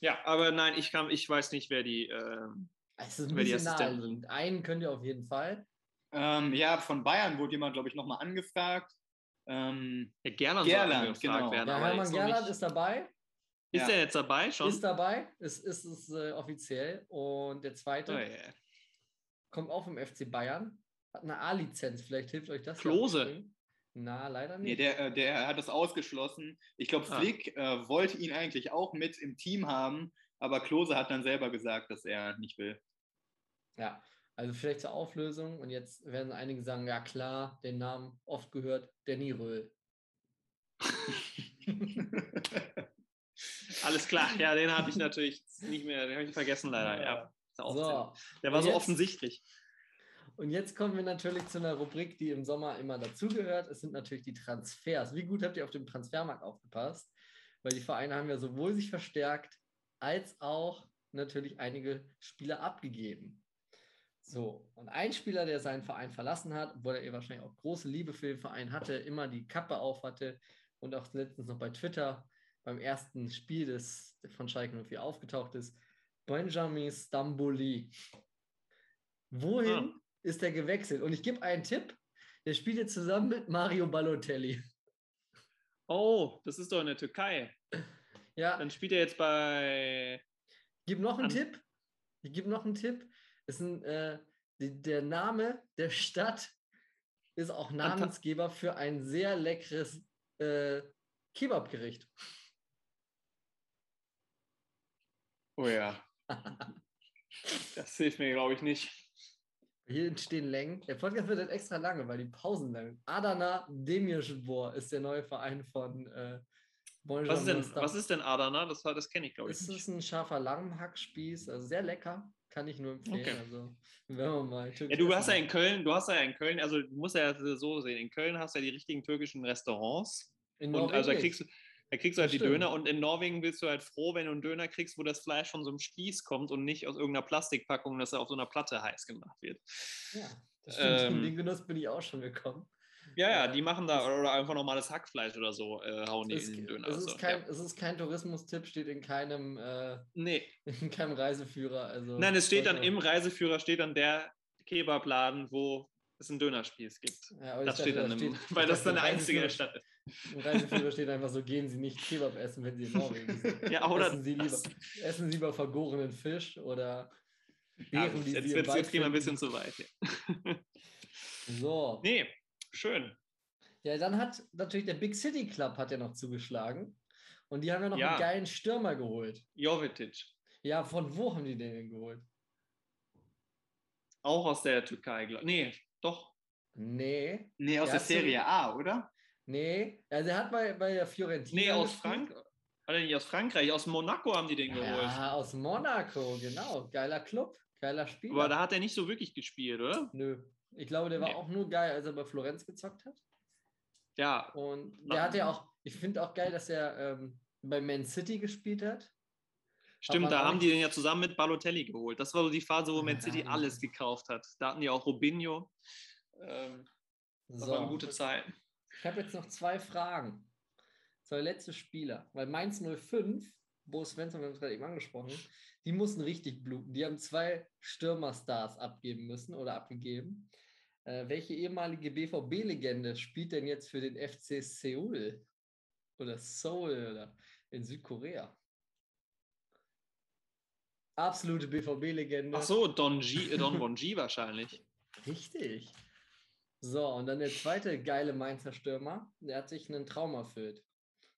D: ja, aber nein, ich, kann, ich weiß nicht, wer die. ähm,
B: Es ist ein
D: wer die
B: bisschen
D: Assistenten
B: naheliegend. Einen könnt ihr auf jeden Fall.
C: Ähm, ja, von Bayern wurde jemand, glaube ich, nochmal angefragt. Ähm,
D: ja, Gerland,
C: Gerland,
D: soll angefragt
C: genau.
D: werden.
B: Ja, Hermann Gerland ist dabei.
D: ist
C: Ja.
D: der jetzt dabei schon?
B: Ist dabei, ist, ist es äh, offiziell. Und der zweite
D: Oh, yeah.
B: kommt auch vom FC Bayern, hat eine A-Lizenz. Vielleicht hilft euch das.
D: Klose.
B: Na, leider
C: nee,
B: nicht.
C: der, äh, der hat das ausgeschlossen. Ich glaube,
D: Ah.
C: Flick äh, wollte ihn eigentlich auch mit im Team haben, aber Klose hat dann selber gesagt, dass er nicht will.
B: Ja, also vielleicht zur Auflösung. Und jetzt werden einige sagen: Ja, klar, den Namen oft gehört, Danny Röhl.
D: Alles klar, ja, den habe ich natürlich nicht mehr, den habe ich vergessen leider. Ja,
B: So,
D: Der war
B: und
D: so
B: jetzt-
D: offensichtlich.
B: und jetzt kommen wir natürlich zu einer Rubrik, die im Sommer immer dazugehört. Es sind natürlich die Transfers. Wie gut habt ihr auf dem Transfermarkt aufgepasst? Weil die Vereine haben ja sowohl sich verstärkt, als auch natürlich einige Spieler abgegeben. So, und ein Spieler, der seinen Verein verlassen hat, obwohl er wahrscheinlich auch große Liebe für den Verein hatte, immer die Kappe auf hatte und auch letztens noch bei Twitter beim ersten Spiel des, von Schalke 04 aufgetaucht ist, Benjamin Stamboli. Wohin
D: Ah.
B: ist er gewechselt? Und ich gebe einen Tipp, der spielt jetzt zusammen mit Mario Balotelli.
D: Oh, das ist doch in der Türkei.
B: Ja,
D: Dann spielt er jetzt bei.
B: gib noch einen
D: An-
B: Tipp. Ich gebe noch einen Tipp. Ist ein, äh, der Name der Stadt ist auch Namensgeber für ein sehr leckeres äh, Kebabgericht.
C: Oh ja.
D: Das hilft mir, glaube ich, nicht.
B: Hier entstehen Längen. Der Podcast wird halt extra lange, weil die Pausen lang. Adana Demirspor ist der neue Verein von äh,
D: Was ist denn, was ist denn Adana? Das, das kenne ich, glaube ich.
B: Es ist ein scharfer Lammhackspieß, also sehr lecker. Kann ich nur empfehlen.
D: Okay.
B: Also, wenn wir mal
D: Ja, du hast ja in Köln, du hast ja in Köln, also du musst ja so sehen, in Köln hast du ja die richtigen türkischen Restaurants.
B: In
D: Und
B: Norwegen
D: also da kriegst du, da kriegst du halt
B: Das
D: die
B: stimmt.
D: Döner und in Norwegen bist du halt froh, wenn du einen Döner kriegst, wo das Fleisch von so einem Spieß kommt und nicht aus irgendeiner Plastikpackung, dass er auf so einer Platte heiß gemacht wird.
B: Ja, das stimmt.
D: Ähm,
B: den Genuss bin ich auch schon gekommen.
D: Ja, ja, die machen da oder einfach normales Hackfleisch oder so, äh, hauen die
B: Es,
D: in den Döner.
B: es,
D: Also,
B: ist kein,
D: ja.
B: es ist kein Tourismustipp, steht in keinem, äh,
D: Nee,
B: in keinem Reiseführer. Also
D: nein, es steht dann im Reiseführer, steht dann der Kebabladen, wo es einen Dönerspieß gibt.
B: Ja, aber
D: Das steht dann
B: steht-
D: weil das dann der einzige der Stadt ist.
B: Im Reiseführer steht einfach so, gehen Sie nicht Kebab essen, wenn Sie in Norwegen sind.
D: Ja, oder
B: essen, Sie lieber, essen Sie lieber vergorenen Fisch oder
D: Ja,
B: Beeren, die
D: jetzt
B: Sie im
D: wird
B: Wald
D: jetzt gehen wir ein bisschen zu weit. Hier.
B: So.
D: Nee, schön.
B: Ja, dann hat natürlich der Big City Club hat ja noch zugeschlagen. Und die haben ja noch
D: Ja.
B: einen geilen Stürmer geholt.
D: Jovetic,
B: Ja, von wo haben die den denn geholt?
D: auch aus der Türkei, glaube Nee, doch.
B: Nee,
C: Nee, aus der
B: du-
C: Serie A, oder?
B: nee. Also er hat bei, bei der Fiorentina.
D: Nee, aus. Frank oder nicht aus Frankreich, aus Monaco haben die den geholt.
B: Ja, aus Monaco, genau. Geiler Club, geiler Spieler.
D: Aber da hat er nicht so wirklich gespielt, oder?
B: Nö. Ich glaube, der war
D: Nee.
B: auch nur geil, als er bei Florenz gezockt hat.
D: Ja,
B: Und der hat ja auch, ich finde auch geil, dass er ähm, bei Man City gespielt hat.
D: stimmt, da haben die den ja zusammen mit Balotelli geholt. Das war so die Phase, wo Man City alles gekauft hat. Da hatten die auch Robinho. Ähm, das
B: So.
D: waren gute Zeiten.
B: Ich habe jetzt noch zwei Fragen. Zwei letzte Spieler. Weil Mainz 05, Bo Svensson, wir haben es gerade eben angesprochen, die mussten richtig bluten. Die haben zwei Stürmerstars abgeben müssen oder abgegeben. Äh, welche ehemalige BVB-Legende spielt denn jetzt für den FC Seoul oder Seoul oder in Südkorea? Absolute BVB-Legende.
D: Ach so, Don, G, äh, Don Bonji wahrscheinlich.
B: Richtig. So, und dann der zweite geile Mainzer Stürmer, der hat sich einen Traum erfüllt.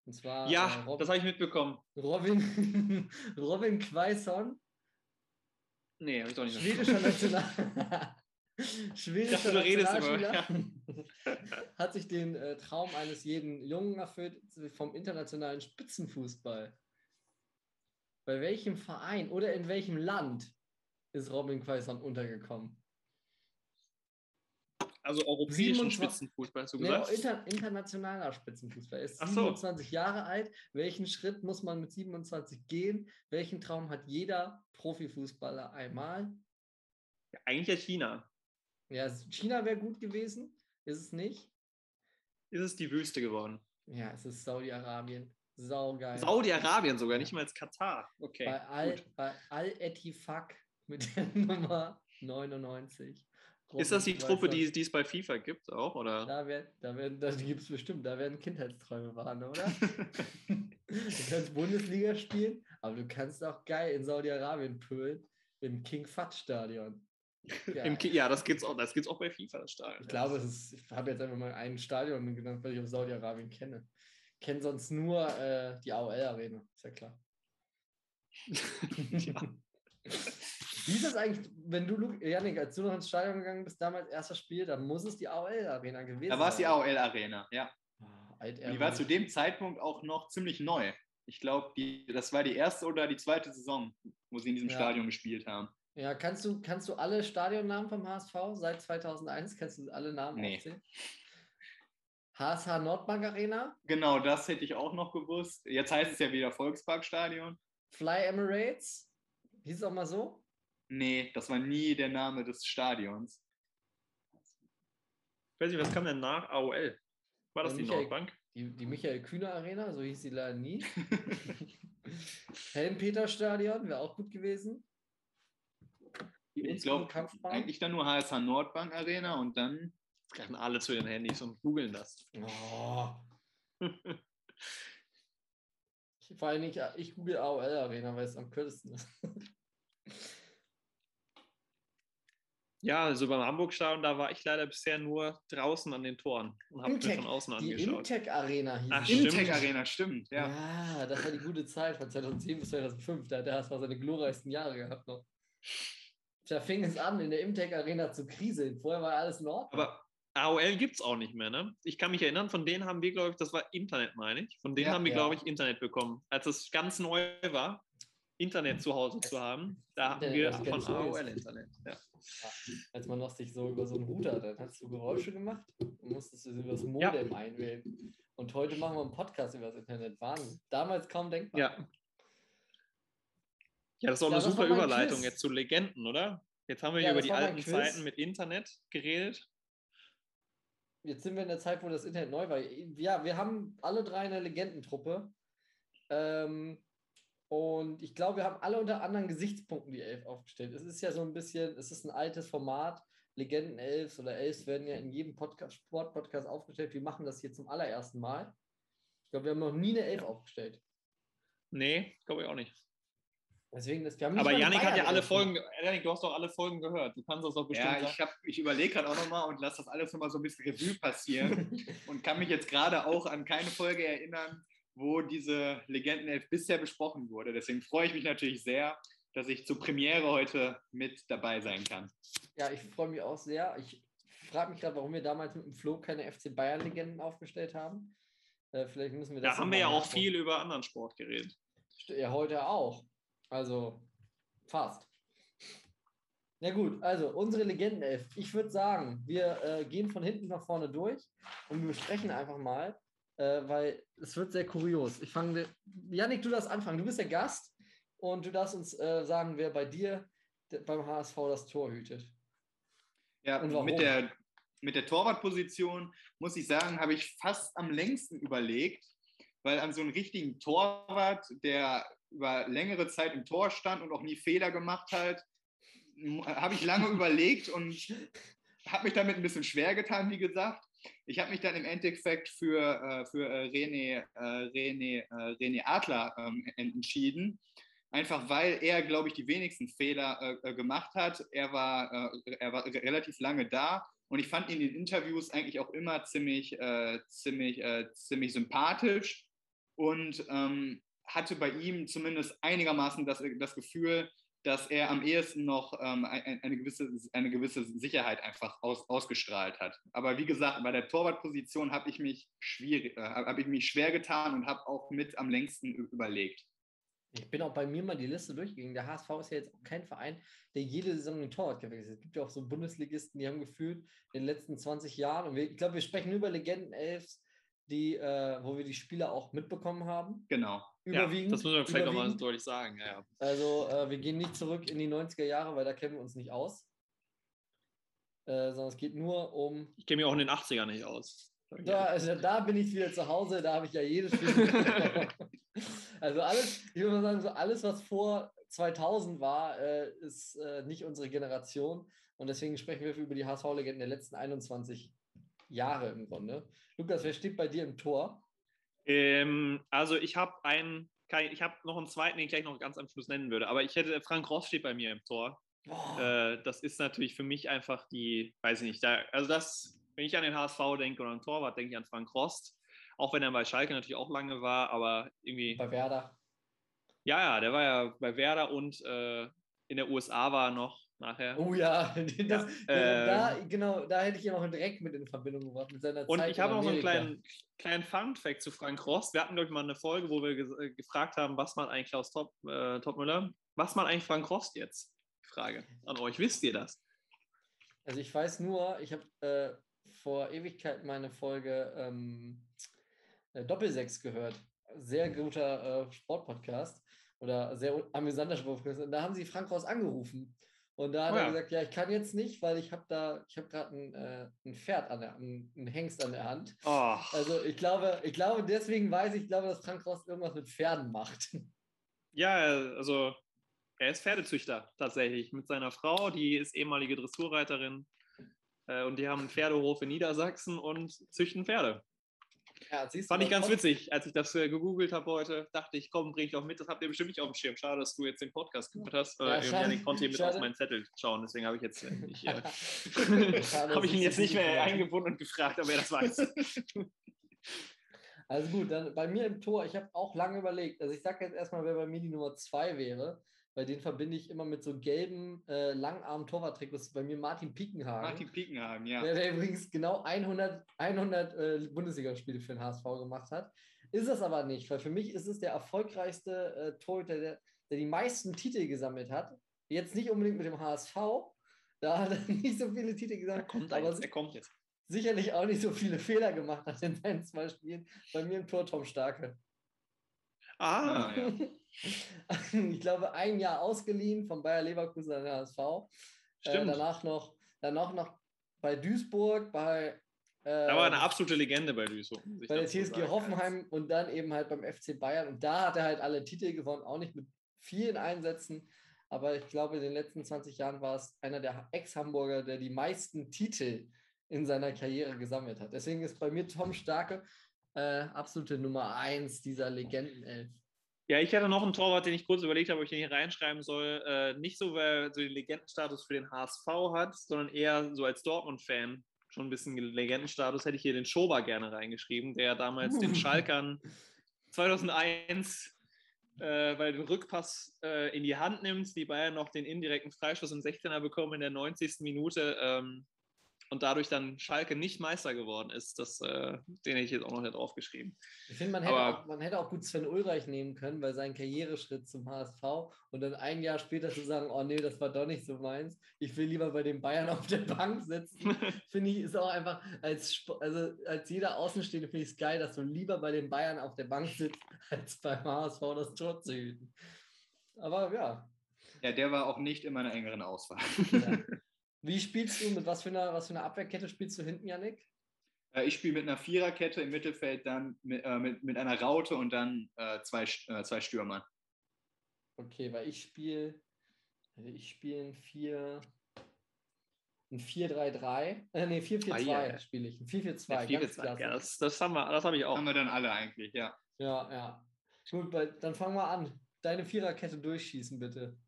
B: Und zwar äh,
D: Ja,
B: Rob-
D: das habe ich mitbekommen.
B: Robin, Robin Quaison,
D: Nee, habe ich doch nicht
B: schwedischer. National. schwedischer Nationalspieler, hat sich den äh, Traum eines jeden Jungen erfüllt vom internationalen Spitzenfußball. Bei welchem Verein oder in welchem Land ist Robin Quaison untergekommen?
D: Also europäischen
B: 27
D: Spitzenfußball, hast du
B: Nee,
D: gesagt?
B: inter, internationaler Spitzenfußball. Er ist
D: so.
B: 27 Jahre alt. Welchen Schritt muss man mit 27 gehen? Welchen Traum hat jeder Profifußballer einmal?
D: Ja, eigentlich ja China.
B: Ja, China wäre gut gewesen. Ist es nicht?
D: Ist es die Wüste geworden?
B: Ja, es ist Saudi-Arabien. Saugeil.
D: Saudi-Arabien sogar, nicht mal als Katar. Okay.
B: bei Al,
D: gut.
B: bei Al mit der Nummer 99.
D: Ist das die Truppe, die, die es bei FIFA gibt auch? Oder?
B: Da, werden, da, werden, da gibt es bestimmt, da werden Kindheitsträume wahr, oder? du kannst Bundesliga spielen, aber du kannst auch geil in Saudi-Arabien pölen, im King Fahd Stadion. Geil.
D: Im ja, das gibt's auch, das gibt's auch bei FIFA, das Stadion.
B: Ich glaube, es ist, ich habe jetzt einfach mal ein Stadion genannt, weil ich aus Saudi-Arabien kenne. Ich kenne sonst nur äh, die AOL-Arena, ist ja klar.
D: Ja.
B: Wie ist das eigentlich, wenn du, Janik, als du noch ins Stadion gegangen bist, damals erstes Spiel, dann muss es die AOL-Arena gewesen sein.
C: Da war es die AOL Arena, ja. Und die war zu dem Zeitpunkt auch noch ziemlich neu. Ich glaube, das war die erste oder die zweite Saison, wo sie in diesem
B: Ja.
C: Stadion gespielt haben.
B: Ja, kannst du, kannst du alle Stadionnamen vom HSV seit 2001? Kannst du alle Namen
C: Nee.
B: aufzählen? HSH Nordbank Arena,
C: Genau, das hätte ich auch noch gewusst. Jetzt heißt es ja wieder Volksparkstadion.
B: Fly Emirates, hieß es auch mal so?
C: Nee, das war nie der Name des Stadions.
D: Ich weiß nicht, was kam denn nach AOL? War das
B: Ja,
D: die
B: Michael-
D: Nordbank?
B: Die, die Michael Kühner Arena, so hieß sie leider nie. Helmpeter Stadion wäre auch gut gewesen. Die
C: Ich glaube, eigentlich dann nur HSH Nordbank Arena und dann
D: greifen alle zu den Handys und googeln das.
B: Oh. Ich, vor allem ich, ich google AOL Arena, weil es am kürzesten ist.
D: Ja, also beim Hamburg-Stadion, da war ich leider bisher nur draußen an den Toren und habe mir von außen
B: Die
D: angeschaut.
B: Imtech Arena hieß
D: Ach,
B: sie.
D: stimmt.
C: Imtech Arena, stimmt, ja.
B: Ja, das war die gute Zeit von 2010 bis 2005. Da hat der HSV seine glorreichsten Jahre gehabt noch. Da fing es an, in der Imtech Arena zu kriseln. Vorher war alles in Ordnung.
D: Aber AOL gibt es auch nicht mehr, ne? Ich kann mich erinnern, von denen haben wir, glaube ich, das war Internet, meine ich. Von denen
C: Ja.
D: haben wir,
B: Ja.
D: glaube ich, Internet bekommen. Als es ganz neu war, Internet zu Hause zu haben, da hatten wir von. AOL Internet. Ja.
B: als man noch sich so über so einen Router, dann hast du Geräusche gemacht und musstest du über das Modem einwählen. Und heute machen wir einen Podcast über das Internet. Wahnsinn. Damals kaum denkbar.
D: Ja. Ja, das ist auch
B: Ja,
D: eine super Überleitung
B: Quiz.
D: jetzt zu Legenden, oder? Jetzt haben wir
B: Ja,
D: über die alten. Zeiten mit Internet geredet.
B: jetzt sind wir in der Zeit, wo das Internet neu war. Ja, wir haben alle drei eine Legendentruppe. Ähm, und ich glaube, wir haben alle unter anderen Gesichtspunkten die Elf aufgestellt. Es ist ja so ein bisschen, es ist ein altes Format. Legenden Elfs oder Elfs werden ja in jedem Podcast, Sportpodcast aufgestellt. Wir machen das hier zum allerersten Mal. Ich glaube, wir haben noch nie eine Elf aufgestellt.
D: Nee, glaube ich auch nicht.
B: Deswegen, das, wir haben nicht
D: Aber Yannick hat ja alle. Folgen, Yannick, du hast doch alle Folgen gehört. Du kannst das doch bestimmt
C: Ja, ich, hab- ich überlege gerade auch nochmal und lasse das alles nochmal so ein bisschen Revue passieren und kann mich jetzt gerade auch an keine Folge erinnern, wo diese Legendenelf bisher besprochen wurde. Deswegen freue ich mich natürlich sehr, dass ich zur Premiere heute mit dabei sein kann.
B: Ja, ich freue mich auch sehr. Ich frage mich gerade, warum wir damals mit dem Flo keine FC Bayern-Legenden aufgestellt haben. Äh, vielleicht müssen wir das.
D: Da haben wir ja auch viel über anderen Sport geredet.
B: Ja, heute auch. Also fast. Na gut, also unsere Legendenelf. Ich würde sagen, wir äh, gehen von hinten nach vorne durch und wir besprechen einfach mal, äh, weil es wird sehr kurios. Ich fange, Janik, du darfst anfangen. Du bist der Gast und du darfst uns äh, sagen, wer bei dir beim HSV das Tor hütet.
C: Ja, mit der, mit der Torwartposition muss ich sagen, habe ich fast am längsten überlegt, weil an so einen richtigen Torwart, der über längere Zeit im Tor stand und auch nie Fehler gemacht hat, habe ich lange überlegt und habe mich damit ein bisschen schwer getan, wie gesagt. Ich habe mich dann im Endeffekt für, äh, für äh, René, äh, René, äh, René Adler ähm, en- entschieden. Einfach weil er, glaube ich, die wenigsten Fehler äh, äh, gemacht hat. Er war, er war re- relativ lange da und ich fand ihn in den Interviews eigentlich auch immer ziemlich, ziemlich, ziemlich sympathisch und ähm, hatte bei ihm zumindest einigermaßen das, das Gefühl, dass er am ehesten noch ähm, ein- eine, gewisse, eine gewisse Sicherheit einfach aus, ausgestrahlt hat. Aber wie gesagt, bei der Torwartposition habe ich, mich schwierig- äh, habe ich mich schwer getan und habe auch mit am längsten überlegt.
B: Ich bin auch bei mir mal die Liste durchgegangen. Der HSV ist ja jetzt auch kein Verein, der jede Saison den Torwart gewechselt hat. Es gibt ja auch so Bundesligisten, die haben gefühlt in den letzten 20 Jahren, und wir, ich glaube, wir sprechen nur über Legenden-Elfs, die, äh, wo wir die Spieler auch mitbekommen haben.
C: Genau.
D: Ja,
B: Überwiegend.
D: das müssen wir vielleicht nochmal deutlich sagen. Ja, ja.
B: Also äh, wir gehen nicht zurück in die 90er Jahre, weil da kennen wir uns nicht aus. Äh, sondern es geht nur um.
D: Ich kenne mich auch in den 80ern nicht aus.
B: Da, also da bin ich wieder zu Hause, da habe ich ja jedes Spiel. also alles, ich würde mal sagen, so alles, was vor 2000 war, äh, ist äh, nicht unsere Generation. Und deswegen sprechen wir über die HSV-Legenden der letzten 21 Jahre im Grunde. Lukas, wer steht bei dir im Tor?
D: Ähm, also ich habe einen, ich habe noch einen zweiten, den ich gleich noch ganz am Schluss nennen würde. Aber ich hätte, Frank Ross steht bei mir im Tor.
B: Boah,
D: Äh, das ist natürlich für mich einfach die, weiß ich nicht, da, also das, wenn ich an den HSV denke oder an Torwart, denke ich an Frank Rost. Auch wenn er bei Schalke natürlich auch lange war, aber irgendwie,
B: bei Werder.
D: ja, ja, der war ja bei Werder und äh, in der USA war er noch nachher.
B: Oh ja, das,
D: Ja,
B: da, genau, da hätte ich ihn auch direkt mit in Verbindung gebracht mit seiner
D: Und
B: Zeit
D: ich habe noch so einen kleinen, kleinen Fun-Fact zu Frank Rost. Wir hatten, glaube ich, mal eine Folge, wo wir ges- äh, gefragt haben, was man eigentlich Klaus Top, äh, Topmüller, was man eigentlich Frank Rost jetzt? Frage an euch. Wisst ihr das?
B: Also ich weiß nur, ich habe äh, vor Ewigkeit meine Folge ähm, äh, Doppelsechs gehört. Sehr guter äh, Sportpodcast oder sehr amüsanter Sportpodcast. Und da haben sie Frank Ross angerufen. Und da hat
D: Oh
B: er
D: ja.
B: gesagt, ja, ich kann jetzt nicht, weil ich habe da, ich habe gerade ein, äh, ein Pferd an der, ein, Hengst an der Hand.
D: Oh,
B: Also ich glaube, ich glaube, deswegen weiß ich, ich glaube, dass Frank Ross irgendwas mit Pferden macht.
D: ja, also er ist Pferdezüchter tatsächlich mit seiner Frau, die ist ehemalige Dressurreiterin. Äh, und die haben einen Pferdehof in Niedersachsen und züchten Pferde.
B: Ja, siehst
D: Fand ich ganz witzig, als ich das äh, gegoogelt habe heute. Dachte ich, komm, bring ich auch mit. Das habt ihr bestimmt nicht auf dem Schirm. Schade, dass du jetzt den Podcast gehört hast.
B: Ja,
D: Äh,
B: schade,
D: ich konnte hier mit
B: schade.
D: auf meinen Zettel schauen, deswegen habe ich jetzt äh, nicht, äh, habe ich ihn jetzt
B: du
D: nicht mehr
B: nicht mehr-
D: eingebunden und gefragt, ob er das weiß.
B: Also gut, dann bei mir im Tor, ich habe auch lange überlegt. Also ich sage jetzt erstmal, wer bei mir die Nummer zwei wäre. Bei den verbinde ich immer mit so gelben, äh, langarmen ist bei mir Martin Piekenhagen.
C: Martin Piekenhagen, ja.
B: Der, der übrigens genau 100, 100 äh, Bundesligaspiele für den HSV gemacht hat. Ist es aber nicht, weil für mich ist es der erfolgreichste äh, Torhüter, der, der die meisten Titel gesammelt hat. Jetzt nicht unbedingt mit dem HSV, da hat er nicht so viele Titel
D: Er
B: gesammelt,
D: kommt
B: aber
D: jetzt, er kommt jetzt.
B: sicherlich auch nicht so viele Fehler gemacht hat in seinen zwei Spielen. Bei mir im Tor Tom Starke.
D: Ah,
C: Ah, ja.
B: Ich glaube, ein Jahr ausgeliehen von Bayer Leverkusen an den HSV. Äh,
D: stimmt.
B: danach noch, danach noch bei Duisburg, bei
D: Da war eine
B: Ähm,
D: absolute Legende bei Duisburg.
B: bei der TSG
D: sagen.
B: Hoffenheim und dann eben halt beim FC Bayern. Und da hat er halt alle Titel gewonnen, auch nicht mit vielen Einsätzen. Aber ich glaube, in den letzten 20 Jahren war es einer der Ex-Hamburger, der die meisten Titel in seiner Karriere gesammelt hat. Deswegen ist bei mir Tom Starke äh, absolute Nummer 1 dieser Legendenelf.
D: Ja, ich hatte noch einen Torwart, den ich kurz überlegt habe, ob ich den hier reinschreiben soll. Äh, nicht so, weil er so den Legendenstatus für den HSV hat, sondern eher so als Dortmund-Fan schon ein bisschen Legendenstatus, hätte ich hier den Schober gerne reingeschrieben, der damals den
B: Uh.
D: Schalkern 2001 äh, weil den Rückpass äh, in die Hand nimmt, die Bayern noch den indirekten Freistoß im 16er bekommen in der 90. Minute ähm, und dadurch dann Schalke nicht Meister geworden ist. Das, äh, den hätte ich jetzt auch noch nicht draufgeschrieben.
B: Ich finde, man, hätte
D: Aber-
B: auch- man hätte auch gut Sven Ulreich nehmen können bei seinem Karriereschritt zum HSV und dann ein Jahr später zu sagen, oh nee, das war doch nicht so meins. Ich will lieber bei den Bayern auf der Bank sitzen. finde ich, ist auch einfach als, also als jeder Außenstehende finde ich es geil, dass du lieber bei den Bayern auf der Bank sitzt, als beim HSV das Tor zu hüten. Aber ja.
C: Ja, der war auch nicht in meiner engeren Auswahl.
B: ja. Wie spielst du, mit was für einer, was für einer Abwehrkette spielst du hinten, Yannick?
C: Äh, Ich spiele mit einer Viererkette im Mittelfeld, dann mit, äh, mit, mit einer Raute und dann äh, zwei, äh, zwei Stürmern.
B: Okay, weil ich spiele, ich spiele ein 4, ein 4-3-3, äh, nee, 4-4-2
D: Ah, ja.
B: spiele ich, ein 4-4-2,
D: Ja, ja, das, das haben wir, das habe ich auch.
C: Haben wir dann alle eigentlich, ja.
B: Ja, ja. Gut, dann fangen wir an. Deine Viererkette durchschießen, bitte.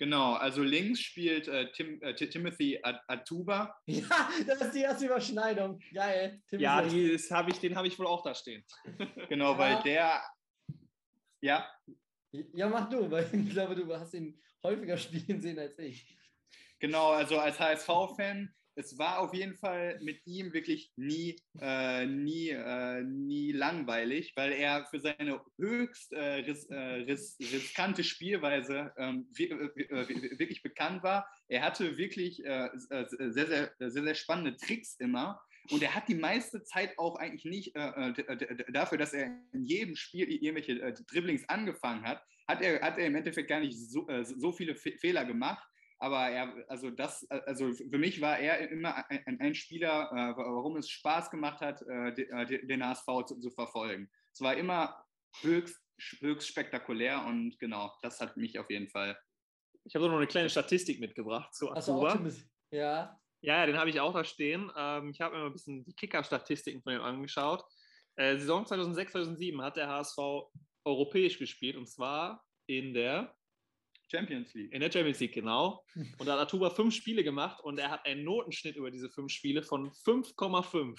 C: Genau, also links spielt äh, Tim, äh, Ti- Timothy At- Atuba.
B: Ja, das ist die erste Überschneidung. Geil. Tim
D: Ja, die ist- hab ich, den habe ich wohl auch da stehen.
C: Genau,
B: Ja.
C: weil der, ja,
B: ja, mach du, weil ich glaube, du hast ihn häufiger spielen sehen als ich.
C: Genau, also als HSV-Fan, es war auf jeden Fall mit ihm wirklich nie, äh, nie, äh, nie langweilig, weil er für seine höchst äh, ris äh, ris riskante Spielweise ähm, äh, äh, wirklich bekannt war. Er hatte wirklich sehr, sehr, sehr, sehr spannende Tricks immer. Und er hat die meiste Zeit auch eigentlich nicht dafür, dass er in jedem Spiel irgendwelche Dribblings angefangen hat, hat er, hat er im Endeffekt gar nicht so, so viele Fe Fehler gemacht. Aber er, also das, also für mich war er immer ein, ein Spieler, äh, warum es Spaß gemacht hat, äh, äh, den HSV zu, zu verfolgen. Es war immer höchst, höchst spektakulär und genau, das hat mich auf jeden Fall.
D: Ich habe noch eine kleine Statistik mitgebracht zu
B: ist, ja.
D: Ja, ja, den habe ich auch da stehen. Ähm, ich habe mir mal ein bisschen die Kicker-Statistiken von ihm angeschaut. Äh, Saison 2006, 2007 hat der HSV europäisch gespielt und zwar in der,
C: Champions League.
D: in der Champions League, genau. Und da hat Atuba fünf Spiele gemacht und er hat einen Notenschnitt über diese fünf Spiele von 5,5.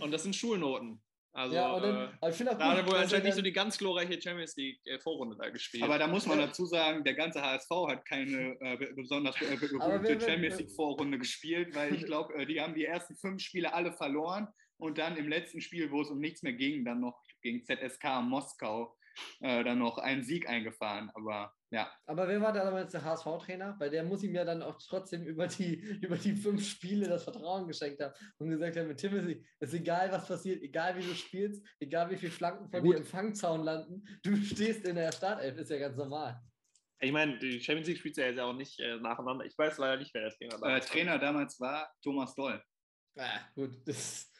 D: Und das sind Schulnoten. Also,
B: ja, und dann,
D: äh,
B: ich
D: da hat er
B: gut,
D: wohl anscheinend nicht so die ganz glorreiche Champions League-Vorrunde da gespielt.
C: Aber da muss man dazu sagen, der ganze HSV hat keine äh, be- besonders äh, berühmte Champions League Vorrunde gespielt, weil ich glaube, äh, die haben die ersten fünf Spiele alle verloren und dann im letzten Spiel, wo es um nichts mehr ging, dann noch gegen ZSK Moskau äh, dann noch einen Sieg eingefahren. Aber ja,
B: Aber wer war da damals der HSV-Trainer? Weil der muss ihm ja dann auch trotzdem über die, über die fünf Spiele das Vertrauen geschenkt haben und gesagt haben, mit Timothy, ist egal, was passiert, egal wie du spielst, egal wie viele Flanken von dir im Fangzaun landen, du stehst in der Startelf, ist ja ganz normal.
D: ich meine, die Champions League spielt ja jetzt auch nicht äh, nacheinander. Ich weiß leider nicht, wer der Trainer
C: äh,
D: war.
C: Trainer damals war Thomas Doll.
B: Ah, gut, das,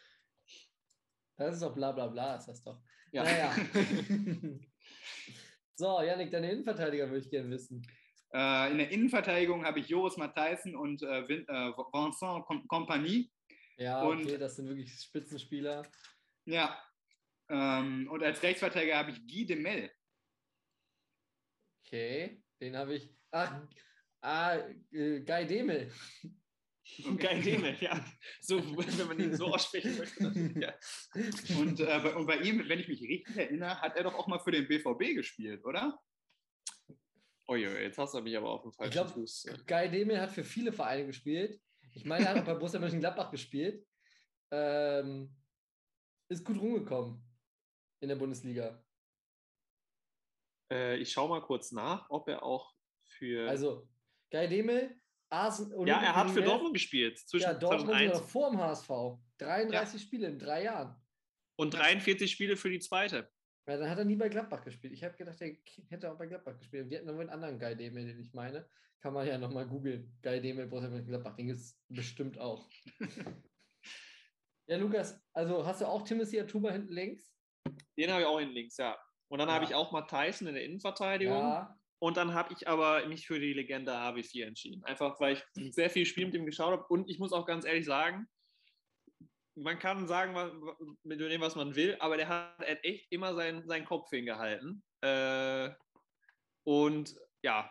B: das ist doch bla bla bla, ist das doch.
C: Ja.
B: Naja. so, Janik, deine Innenverteidiger würde ich gerne wissen.
C: Äh, in der Innenverteidigung habe ich Joris Matthijssen und äh, Vin- äh, Vincent Com Compagnie.
B: Ja,
C: Und-
B: okay, das sind wirklich Spitzenspieler.
C: Ja. Ähm, und als Rechtsverteidiger habe ich Guy de Mel.
B: Okay, den habe ich. Ach, ah, äh, Guy Demel.
D: Geil Demel, ja. So, wenn man ihn so aussprechen möchte. Dann, ja.
C: Und, äh, bei- und bei ihm, wenn ich mich richtig erinnere, hat er doch auch mal für den BVB gespielt, oder?
D: Oje, jetzt hast du mich aber auf dem falschen
B: glaub,
D: Fuß.
B: Guy Demel hat für viele Vereine gespielt. Ich meine, er hat auch bei Borussia Mönchengladbach gespielt. Ähm, ist gut rumgekommen in der Bundesliga.
D: Äh, ich schaue mal kurz nach, ob er auch für.
B: Also, Guy Arsenal.
D: ja, er hat für Dortmund gespielt. Zwischen
B: Ja, Dortmund sogar
D: 2001
B: noch vor dem HSV. 33 Spiele in drei Jahren.
D: und 43 Spiele für die zweite.
B: Ja, dann hat er nie bei Gladbach gespielt. Ich habe gedacht, er hätte auch bei Gladbach gespielt. Wir hatten noch einen anderen Guy Demel, den ich meine. Kann man ja nochmal googeln. Guy Demel, Borussia Mönchengladbach. Den gibt es bestimmt auch. Ja, Lukas, also hast du auch Timothy Atuba hinten links?
D: Den habe ich auch in links, ja. Und dann
B: Ja.
D: habe ich auch Matt Tyson in der Innenverteidigung.
B: Ja.
D: Und dann habe ich aber mich für die Legende HW4 entschieden. Einfach weil ich sehr viel Spiel mit ihm geschaut habe. Und ich muss auch ganz ehrlich sagen, man kann sagen, was, mit dem, was man will, aber der hat, er hat echt immer seinen, seinen Kopf hingehalten. Äh, und ja,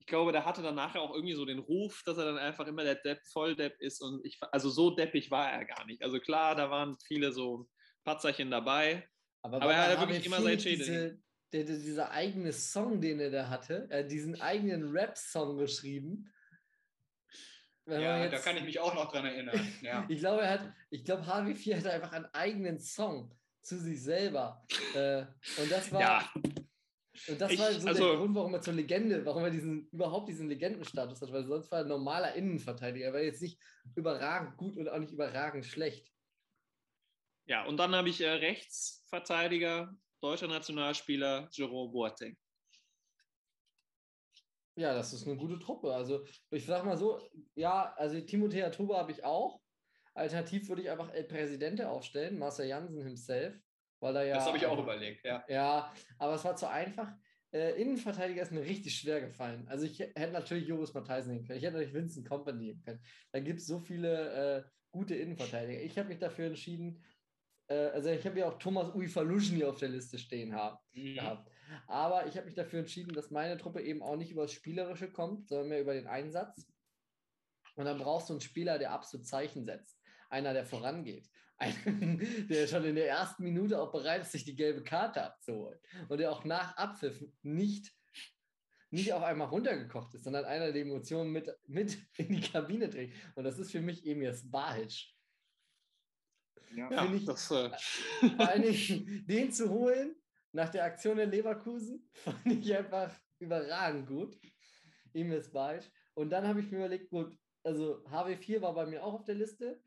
D: ich glaube, der hatte dann nachher auch irgendwie so den Ruf, dass er dann einfach immer der Depp, Volldepp ist. Und ich, also so deppig war er gar nicht. Also klar, da waren viele so Patzerchen dabei.
B: Aber,
D: Aber er hat wirklich
B: HB4
D: immer seinen Schädel
B: Diese, der, der, dieser eigene Song, den er da hatte, hat diesen eigenen Rap-Song geschrieben. Wenn
C: Ja,
B: man
C: da kann ich mich auch noch dran erinnern. Ja.
B: Ich glaube, er hat, ich glaube, HW4 hatte einfach einen eigenen Song zu sich selber. Äh, und das war,
D: Ja,
B: und das
D: ich-
B: war so der
D: also-
B: Grund, warum er zur Legende, warum er diesen, überhaupt diesen Legendenstatus hat, weil sonst war er ein normaler Innenverteidiger. Er war jetzt nicht überragend gut und auch nicht überragend schlecht.
D: ja, und dann habe ich äh, Rechtsverteidiger, deutscher Nationalspieler Jerome Boateng.
B: Ja, das ist eine gute Truppe. Also ich sag mal so, ja, also Timothea Tuba habe ich auch. Alternativ würde ich einfach El Presidente aufstellen, Marcel Jansen himself, weil er ja.
C: Das habe ich auch
B: also-
C: überlegt, ja.
B: Ja, aber es war zu einfach. Äh, Innenverteidiger ist mir richtig schwer gefallen. Also ich hätte natürlich Joris Matthijsen nehmen können. Ich hätte natürlich Vincent Company nehmen können. Da gibt es so viele äh, gute Innenverteidiger. Ich habe mich dafür entschieden, äh, also ich habe ja auch Thomas Uifaluschny auf der Liste stehen haben
C: Mhm.
B: gehabt. Aber ich habe mich dafür entschieden, dass meine Truppe eben auch nicht über das Spielerische kommt, sondern mehr über den Einsatz. Und dann brauchst du einen Spieler, der absolut Zeichen setzt. Einer, der vorangeht. Einen, der schon in der ersten Minute auch bereit ist, sich die gelbe Karte abzuholen. Und der auch nach Abpfiff nicht, nicht auf einmal runtergekocht ist, sondern einer, der die Emotionen mit, mit in die Kabine trägt. Und das ist für mich Emirs Bahic.
C: Ja.
B: Ich-
D: das, äh,
B: Vor allen Dingen, den zu holen nach der Aktion der Leverkusen, fand ich einfach überragend gut. Ihm ist bald. Und dann habe ich mir überlegt, gut, also HW4 war bei mir auch auf der Liste.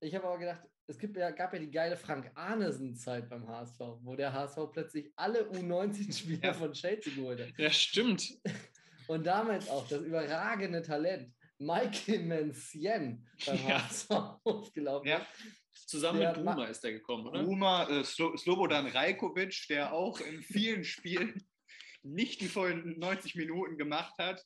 B: Ich habe aber gedacht, es gibt ja, gab ja die geile Frank Arnesen-Zeit beim HSV, wo der HSV plötzlich alle U19-Spieler
C: Ja.
B: von Chelsea geholt hat.
D: ja, stimmt.
B: Und damals auch das überragende Talent Michael Mencien beim
D: Ja.
B: HSV aufgelaufen.
C: Ja.
D: Zusammen
B: Der
D: mit
B: Ma-
D: Bruma ist der gekommen, oder?
C: Ruma, äh, Slo Slobodan Rajkovic, der auch in vielen Spielen nicht die vollen 90 Minuten gemacht hat.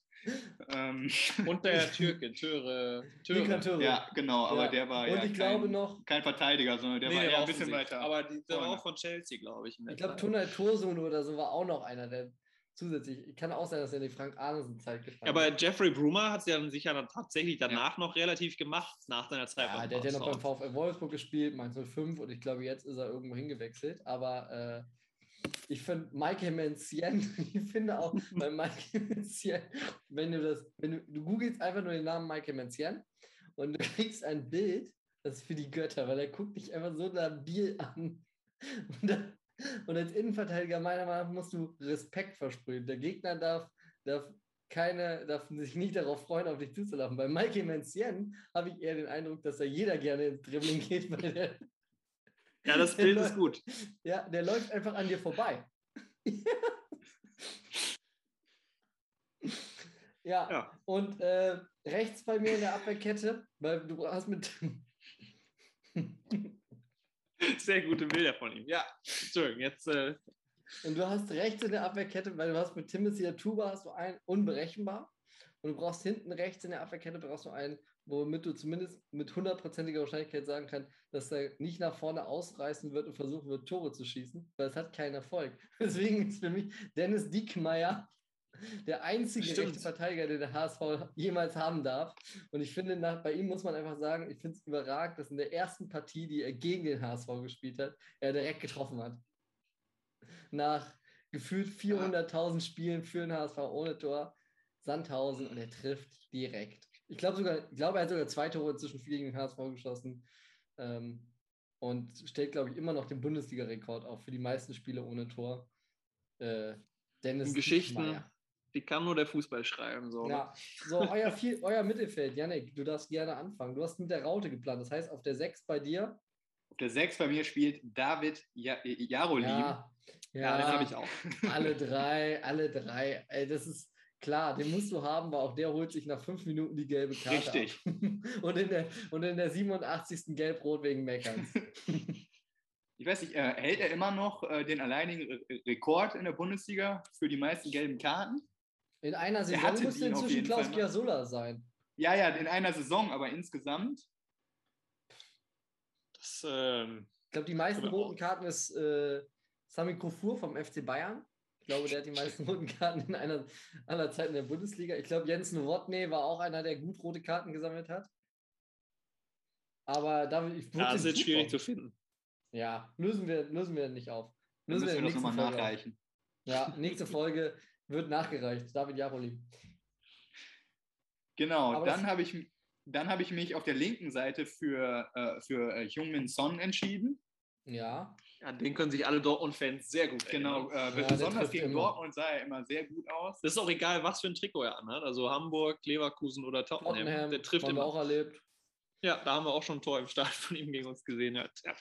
C: Ähm,
D: Und der Türke, Töre. Töre.
C: ja, genau, aber
B: Ja.
C: der war
B: Und
C: ja
B: ich glaube
C: kein,
B: noch,
C: kein Verteidiger, sondern der
D: Nee,
C: war eher
D: war
C: ein bisschen weiter.
D: Aber die, der war auch von Chelsea, glaube ich.
B: Ich glaube. Tunay Tosun oder so war auch noch einer, der zusätzlich. Kann auch sein, dass er in die Frank Arnesen-Zeit
D: Ja,
B: gefallen
D: aber Jeffrey Brumer hat es ja dann sicher dann tatsächlich danach noch relativ gemacht, nach seiner Zeit.
B: Ja, der hat ja noch beim. VfL Wolfsburg gespielt, Mainz 05 und ich glaube, jetzt ist er irgendwo hingewechselt. Aber äh, ich finde Michael Mencien, ich finde auch bei Michael Mencien, wenn du das, wenn du, du googelst einfach nur den Namen Michael Mencien und du kriegst ein Bild, das ist für die Götter, weil er guckt dich einfach so labil an. Und, da- und als Innenverteidiger meiner Meinung nach musst du Respekt versprühen. Der Gegner darf, darf keine, darf sich nicht darauf freuen, auf dich zuzulaufen. Bei Michael Mencien habe ich eher den Eindruck, dass da jeder gerne ins Dribbling geht, weil der,
D: Ja, das Bild ist gut.
B: ja, der läuft einfach an dir vorbei. ja,
D: Ja.
B: und äh, rechts bei mir in der Abwehrkette, weil du hast mit.
D: Sehr gute Bilder von ihm. Ja, Entschuldigung, jetzt. Äh,
B: Und du hast rechts in der Abwehrkette, weil du hast mit Timothy Atuba hast du einen unberechenbar. Und du brauchst hinten rechts in der Abwehrkette brauchst du einen, womit du zumindest mit hundertprozentiger Wahrscheinlichkeit sagen kannst, dass er nicht nach vorne ausreißen wird und versuchen wird, Tore zu schießen, weil es hat keinen Erfolg. Deswegen ist für mich Dennis Diekmeyer der einzige
D: Stimmt.
B: rechte Verteidiger, den der HSV jemals haben darf. Und ich finde, nach, bei ihm muss man einfach sagen, ich finde es überragend, dass in der ersten Partie, die er gegen den HSV gespielt hat, er direkt getroffen hat nach gefühlt 400.000 Spielen für den HSV ohne Tor. Sandhausen und er trifft direkt. Ich glaube sogar, ich glaube, er hat sogar zwei Tore inzwischen gegen den HSV geschossen ähm, und stellt, glaube ich, immer noch den Bundesliga-Rekord auf für die meisten Spiele ohne Tor. Äh, Dennis
D: Geschichten,
B: Diekmeyer.
D: Die kann nur der Fußball schreiben. So, ne?
B: Ja, so, euer, viel, euer Mittelfeld, Yannick, du darfst gerne anfangen. Du hast mit der Raute geplant. Das heißt, auf der 6 bei dir.
C: Auf der 6 bei mir spielt David ja Jarolin.
B: Ja,
D: Ja, den
B: ja,
D: habe ich auch.
B: alle drei, alle drei. Ey, das ist Klar, den musst du haben, weil auch der holt sich nach fünf Minuten die gelbe Karte.
C: Richtig.
B: Ab. und, in der, und in der 87. Gelb-Rot wegen Meckerns.
C: Ich weiß nicht, äh, hält er immer noch äh, den alleinigen Re Rekord in der Bundesliga für die meisten gelben Karten?
B: In einer Saison müsste inzwischen Klaus. Giasola sein.
C: Ja, ja, in einer Saison, aber insgesamt.
D: Das, ähm,
B: Ich glaube, die meisten roten Karten ist äh, Sami Kofur vom FC Bayern. Ich glaube, der hat die meisten roten Karten in einer aller Zeit in der Bundesliga. Ich glaube, Jens Nowotny war auch einer, der gut rote Karten gesammelt hat. Aber da ich würde
D: ja, das ist schwierig zu finden.
B: Ja, lösen wir, lösen wir nicht auf.
C: Dann
B: Lösen
C: müssen wir
B: in
C: das
B: der
C: nochmal
B: nächsten Folge auf.
C: nachreichen.
B: Ja, nächste Folge wird nachgereicht. David Jaroli.
C: Genau,
B: Aber
C: dann habe ich, dann hab ich mich auf der linken Seite für, äh, für äh, Heung-Min Son entschieden.
B: Ja,
D: Ja, den können sich alle Dortmund-Fans sehr gut
C: Genau,
D: erinnern.
C: äh,
B: der
C: besonders gegen
B: immer.
C: Dortmund sah er immer sehr gut aus.
D: Das ist auch egal, was für ein Trikot er anhat. Also Hamburg, Leverkusen oder Tottenham.
B: Tottenham
D: der trifft
B: haben wir
D: immer.
B: auch erlebt.
D: Ja, da haben wir auch schon ein Tor im Start von ihm gegen uns gesehen. Ja, ja.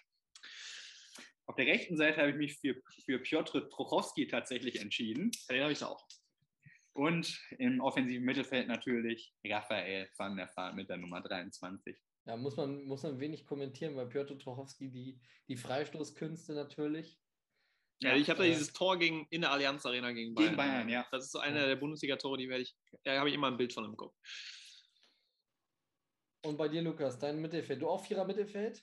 C: Auf der rechten Seite habe ich mich für, für Piotr Trochowski tatsächlich entschieden.
D: den habe ich auch.
C: Und im offensiven Mittelfeld natürlich Raphael van der Vaart mit der Nummer 23.
B: Ja, muss man, muss man wenig kommentieren, weil Piotr Trochowski die, die Freistoßkünste natürlich.
D: Ja, ich habe da
B: äh,
D: dieses Tor gegen, in der Allianz Arena gegen Bayern.
C: Gegen Bayern, ja.
D: Das ist so einer
B: Ja.
D: der Bundesliga-Tore, die werde ich, da habe ich immer ein Bild von im Kopf.
B: Und bei dir, Lukas, dein Mittelfeld. Du auch Vierer Mittelfeld?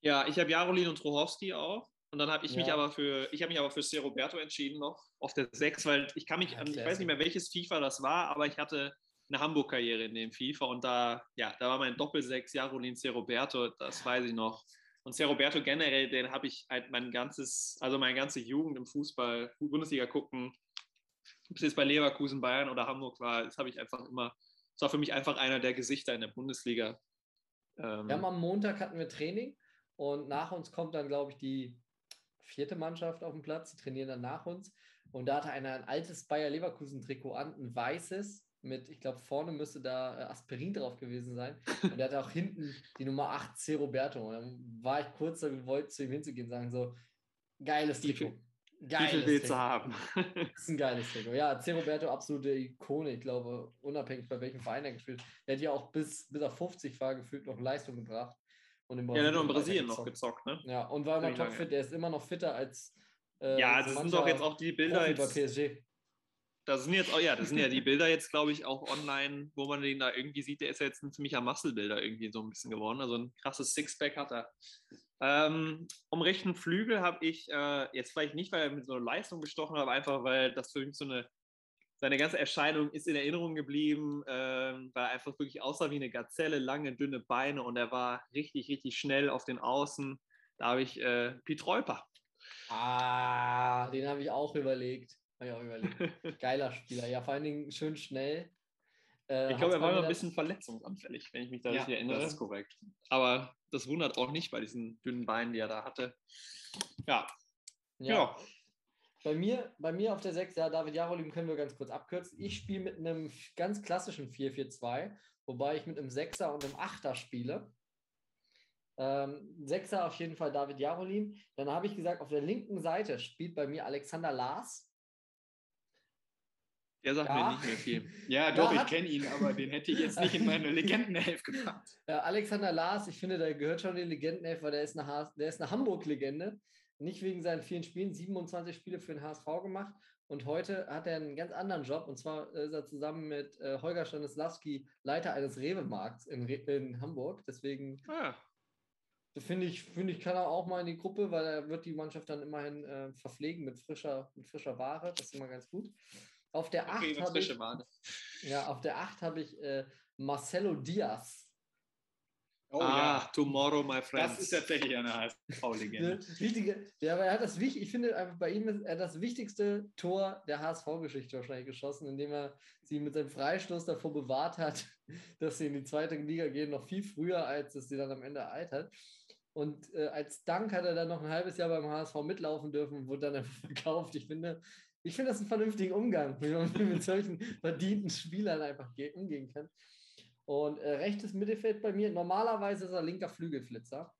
D: Ja, ich habe Jarolin und Trochowski auch. Und dann habe ich mich
B: Ja.
D: aber für, ich habe mich aber für C. Roberto entschieden noch auf der 6, weil ich kann mich,
B: Ja,
D: an, ich weiß nicht mehr, welches FIFA das war, aber ich hatte eine Hamburg-Karriere in dem FIFA und da, ja, da war mein Doppel-6 Jarolin C. Roberto, das weiß ich noch. Und C. Roberto generell, den habe ich halt mein ganzes, also meine ganze Jugend im Fußball, Bundesliga gucken, ob es jetzt bei Leverkusen, Bayern oder Hamburg war, das habe ich einfach immer, das war für mich einfach einer der Gesichter in der Bundesliga. Ähm,
B: haben am Montag hatten wir Training und nach uns kommt dann, glaube ich, die vierte Mannschaft auf den Platz, die trainieren dann nach uns. Und da hatte einer ein altes Bayer Leverkusen-Trikot an, ein weißes, mit, ich glaube, vorne müsste da äh, Aspirin drauf gewesen sein. Und der hatte auch hinten die Nummer 8 C. Roberto. Und dann war ich kurz da gewollt, zu ihm hinzugehen und sagen so, geiles
D: Wie
B: Trikot.
D: wie
B: Geiles
D: du
B: Trikot.
D: haben?
B: Das ist ein geiles Trikot. Ja, C. Roberto, absolute Ikone, ich glaube, unabhängig bei welchem Verein er gespielt hat. Der hat ja auch bis, bis er 50 war, gefühlt noch Leistung gebracht. Und in
D: Ja, der hat in Brasilien noch gezockt, ne?
B: Ja, und war immer topfit. Der ist immer noch fitter als. Äh,
D: Ja, das sind doch jetzt auch die Bilder jetzt,
B: PSG.
D: das sind jetzt auch, ja, das sind ja die Bilder jetzt, glaube ich, auch online, wo man den da irgendwie sieht, der ist ja jetzt ein ziemlicher Muscle-Bilder irgendwie so ein bisschen geworden. Also ein krasses Sixpack hat er. Ähm, um rechten Flügel habe ich äh, jetzt vielleicht nicht, weil er mit so einer Leistung bestochen hat, aber einfach, weil das für mich so eine, seine ganze Erscheinung ist in Erinnerung geblieben, ähm, weil er einfach wirklich aussah wie eine Gazelle, lange, dünne Beine und er war richtig, richtig schnell auf den Außen. Da habe ich äh, Piet Reuper.
B: Ah, den habe ich auch überlegt. Habe ich auch überlegt. Geiler Spieler. Ja, vor allen Dingen schön schnell. Äh,
D: Ich glaube, er war immer ein bisschen verletzungsanfällig, wenn ich mich da
C: Ja,
D: richtig erinnere.
C: das ist korrekt.
D: Aber das wundert auch nicht bei diesen dünnen Beinen, die er da hatte. Ja,
B: Ja.
D: ja.
B: Bei mir, bei mir auf der 6, ja, David Jarolim können wir ganz kurz abkürzen. Ich spiele mit einem ganz klassischen 4-4-2, wobei ich mit einem 6er und einem 8er spiele. Ähm, Sechser auf jeden Fall David Jarolim. Dann habe ich gesagt, auf der linken Seite spielt bei mir Alexander Lars.
D: der sagt
B: Ja.
D: mir nicht mehr viel.
C: Ja,
B: Ja,
C: doch, ich kenne ihn, aber den hätte ich jetzt nicht in meine Legendenelf gepackt.
B: Ja, Alexander Lars, ich finde, der gehört schon in die Legendenelf, weil der ist eine, der ist eine Hamburg-Legende. Nicht wegen seinen vielen Spielen, 27 Spiele für den HSV gemacht. Und heute hat er einen ganz anderen Job. Und zwar ist er zusammen mit äh, Holger Stanislawski Leiter eines Rewe-Markts in, Re in Hamburg. Deswegen
D: Ah,
B: finde ich, finde ich, kann er auch mal in die Gruppe, weil er wird die Mannschaft dann immerhin äh, verpflegen mit frischer, mit frischer Ware. Das ist immer ganz gut. Auf der 8
D: okay, eine
B: habe ich, ja, auf der 8 habe ich äh, Marcelo Diaz.
C: Oh
D: ah, tomorrow, my friends.
C: Das ist tatsächlich eine HSV-Legende.
B: Wichtige, ja, aber er hat das wichtig, ich finde einfach bei ihm ist er das wichtigste Tor der HSV-Geschichte wahrscheinlich geschossen, indem er sie mit seinem Freistoß davor bewahrt hat, dass sie in die zweite Liga gehen, noch viel früher, als es sie dann am Ende ereilt hat. Und äh, als Dank hat er dann noch ein halbes Jahr beim HSV mitlaufen dürfen und wurde dann verkauft. Ich finde, ich finde das einen vernünftigen Umgang, wie man mit solchen verdienten Spielern einfach ge- umgehen kann. Und äh, rechtes Mittelfeld bei mir, normalerweise ist er linker Flügelflitzer.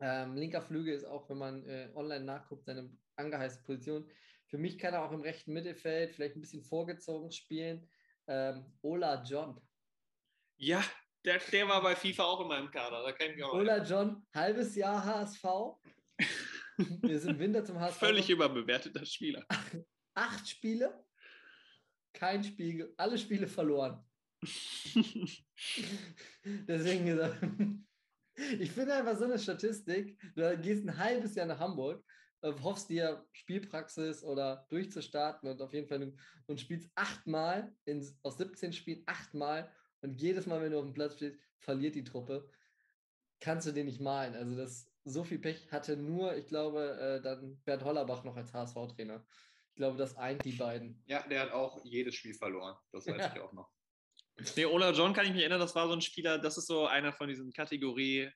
B: Ähm, linker Flügel ist auch, wenn man äh, online nachguckt, seine angeheißte Position. Für mich kann er auch im rechten Mittelfeld vielleicht ein bisschen vorgezogen spielen. Ähm, Ola John.
D: Ja, der, der war bei FIFA auch in meinem Kader. Da kann ich auch
B: Ola John, halbes Jahr HSV. Wir sind im Winter zum HSV.
D: Völlig überbewerteter Spieler.
B: Acht Spiele, kein Spiel, alle Spiele verloren. Deswegen gesagt, ich finde einfach so eine Statistik, du gehst ein halbes Jahr nach Hamburg, äh, hoffst dir Spielpraxis oder durchzustarten und auf jeden Fall du- und spielst achtmal in, aus 17 Spielen achtmal und jedes Mal, wenn du auf dem Platz stehst, verliert die Truppe. Kannst du dir nicht malen. Also das so viel Pech hatte nur, ich glaube, äh, dann Bernd Hollerbach noch als HSV-Trainer. Ich glaube, das eint die beiden.
C: Ja, der hat auch jedes Spiel verloren. Das weiß
B: Ja.
C: ich auch noch.
D: Nee, Ola John kann ich mich erinnern, das war so ein Spieler, das ist so einer von diesen Kategorie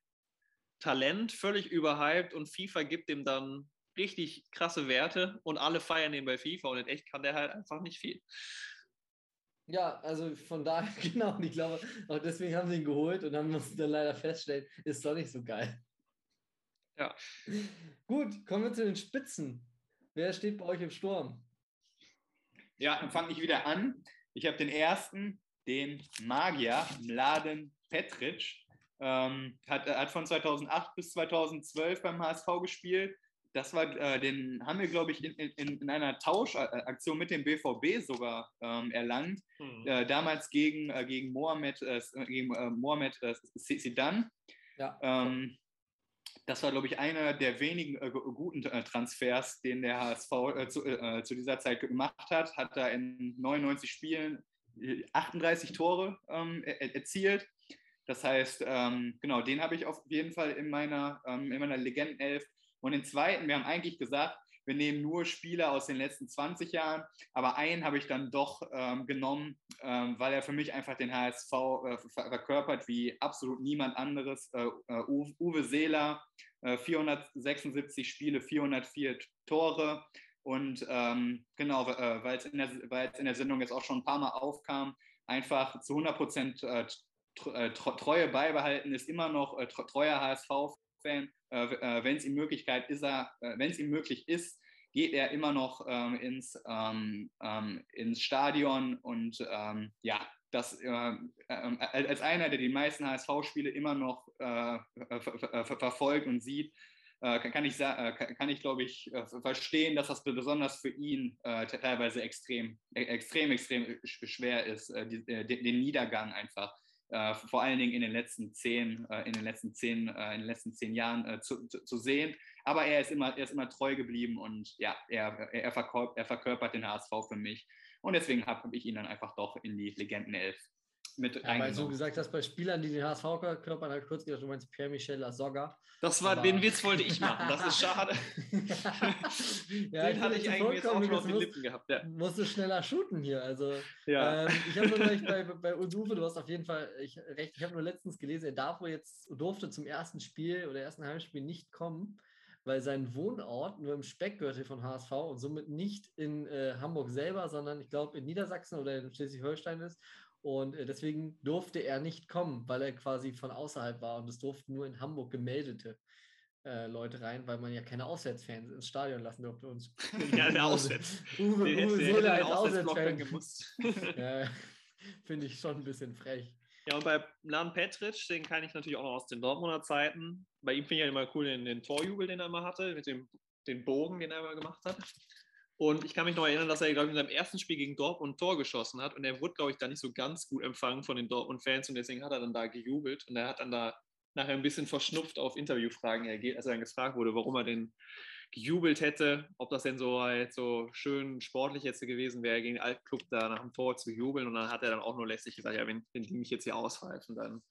D: Talent, völlig überhyped und FIFA gibt ihm dann richtig krasse Werte und alle feiern ihn bei FIFA und in echt kann der halt einfach nicht viel.
B: Ja, also von daher, genau, und ich glaube, auch deswegen haben sie ihn geholt und dann mussten dann leider feststellen, ist doch nicht so geil.
D: Ja.
B: Gut, kommen wir zu den Spitzen. Wer steht bei euch im Sturm?
C: Ja, dann fange ich wieder an. Ich habe den ersten, den Magier, Mladen Petric. Ähm, hat, hat von 2008 bis 2012 beim HSV gespielt. Das war, äh, den haben wir, glaube ich, in, in, in einer Tauschaktion mit dem BVB sogar ähm, erlangt.
D: Hm.
C: Äh, damals gegen, äh, gegen Mohamed, äh, gegen, äh, Mohamed äh, Zidane.
B: Ja.
C: Ähm, das war, glaube ich, einer der wenigen äh, gu- guten äh, Transfers, den der HSV äh, zu, zu dieser Zeit gemacht hat. Hat da in 99 Spielen 38 Tore ähm, er, erzielt. Das heißt, ähm, genau, den habe ich auf jeden Fall in meiner, ähm, in meiner Legendenelf. Und den zweiten, wir haben eigentlich gesagt, wir nehmen nur Spieler aus den letzten 20 Jahren, aber einen habe ich dann doch ähm, genommen, ähm, weil er für mich einfach den HSV äh, ver verkörpert wie absolut niemand anderes. Äh, äh, Uwe Uwe Seeler, äh, 476 Spiele, 404 Tore. Und ähm, genau, äh, weil es in, in der Sendung jetzt auch schon ein paar Mal aufkam, einfach zu 100 Prozent äh, tr- äh, tr- Treue beibehalten, ist immer noch äh, tr- treuer HSV-Fan. Äh, äh, wenn es ihm Möglichkeit ihm möglich ist, geht er immer noch ähm, ins, ähm, ähm, ins Stadion und ähm, ja, das äh, äh, als einer, der die meisten HSV-Spiele immer noch ver ver ver verfolgt und sieht, kann, kann ich, äh, kann, ich glaube ich, äh, verstehen, dass das besonders für ihn äh, te- teilweise extrem, e- extrem, extrem sch- schwer ist, äh, äh, den, Niedergang einfach äh, vor allen Dingen in den letzten zehn, äh, in den letzten zehn, äh, in den letzten zehn Jahren äh, zu, zu, sehen. Aber er ist immer, er ist immer treu geblieben und ja, er, er, verkörpert, er verkörpert den HSV für mich. Und deswegen habe hab ich ihn dann einfach doch in die Legendenelf mit
B: Ja, weil du gesagt hast, bei Spielern, die den HSV habe ich kurz gedacht, du meinst Pierre-Michel Lasogga.
D: Das war,
B: Aber-
D: den Witz wollte ich machen, das ist schade.
B: ja,
D: den hatte ich eigentlich jetzt auch schon auf den Lippen gehabt. Ja.
B: musst du schneller shooten hier. Also
D: Ja.
B: Ähm, ich habe nur gleich bei, bei Udufe, du hast auf jeden Fall ich, recht. Ich habe nur letztens gelesen, er darf wohl jetzt, durfte zum ersten Spiel oder ersten Heimspiel nicht kommen, weil sein Wohnort nur im Speckgürtel von HSV und somit nicht in äh, Hamburg selber, sondern ich glaube in Niedersachsen oder in Schleswig-Holstein ist. Und äh, deswegen durfte er nicht kommen, weil er quasi von außerhalb war. Und es durften nur in Hamburg gemeldete äh, Leute rein, weil man ja keine Auswärtsfans ins Stadion lassen durfte. Und
D: Ja, der Auswärts.
B: Uwe, Uwe Seeler
D: den
B: als Auswärtsfan. Ja, finde ich schon ein bisschen frech.
D: Ja, und bei Lan Petric, den kann ich natürlich auch noch aus den Dortmunder Zeiten. Bei ihm finde ich ja immer cool den, den Torjubel, den er immer hatte, mit dem den Bogen, den er immer gemacht hat. Und ich kann mich noch erinnern, dass er, glaube ich, in seinem ersten Spiel gegen Dortmund Tor geschossen hat. Und er wurde, glaube ich, da nicht so ganz gut empfangen von den Dortmund-Fans. Und deswegen hat er dann da gejubelt. Und er hat dann da nachher ein bisschen verschnupft auf Interviewfragen reagiert, als er dann gefragt wurde, warum er denn gejubelt hätte, ob das denn so halt so schön sportlich jetzt gewesen wäre, gegen den Altclub da nach dem Tor zu jubeln. Und dann hat er dann auch nur lässig gesagt, ja, wenn, wenn die mich jetzt hier auspfeifen, dann,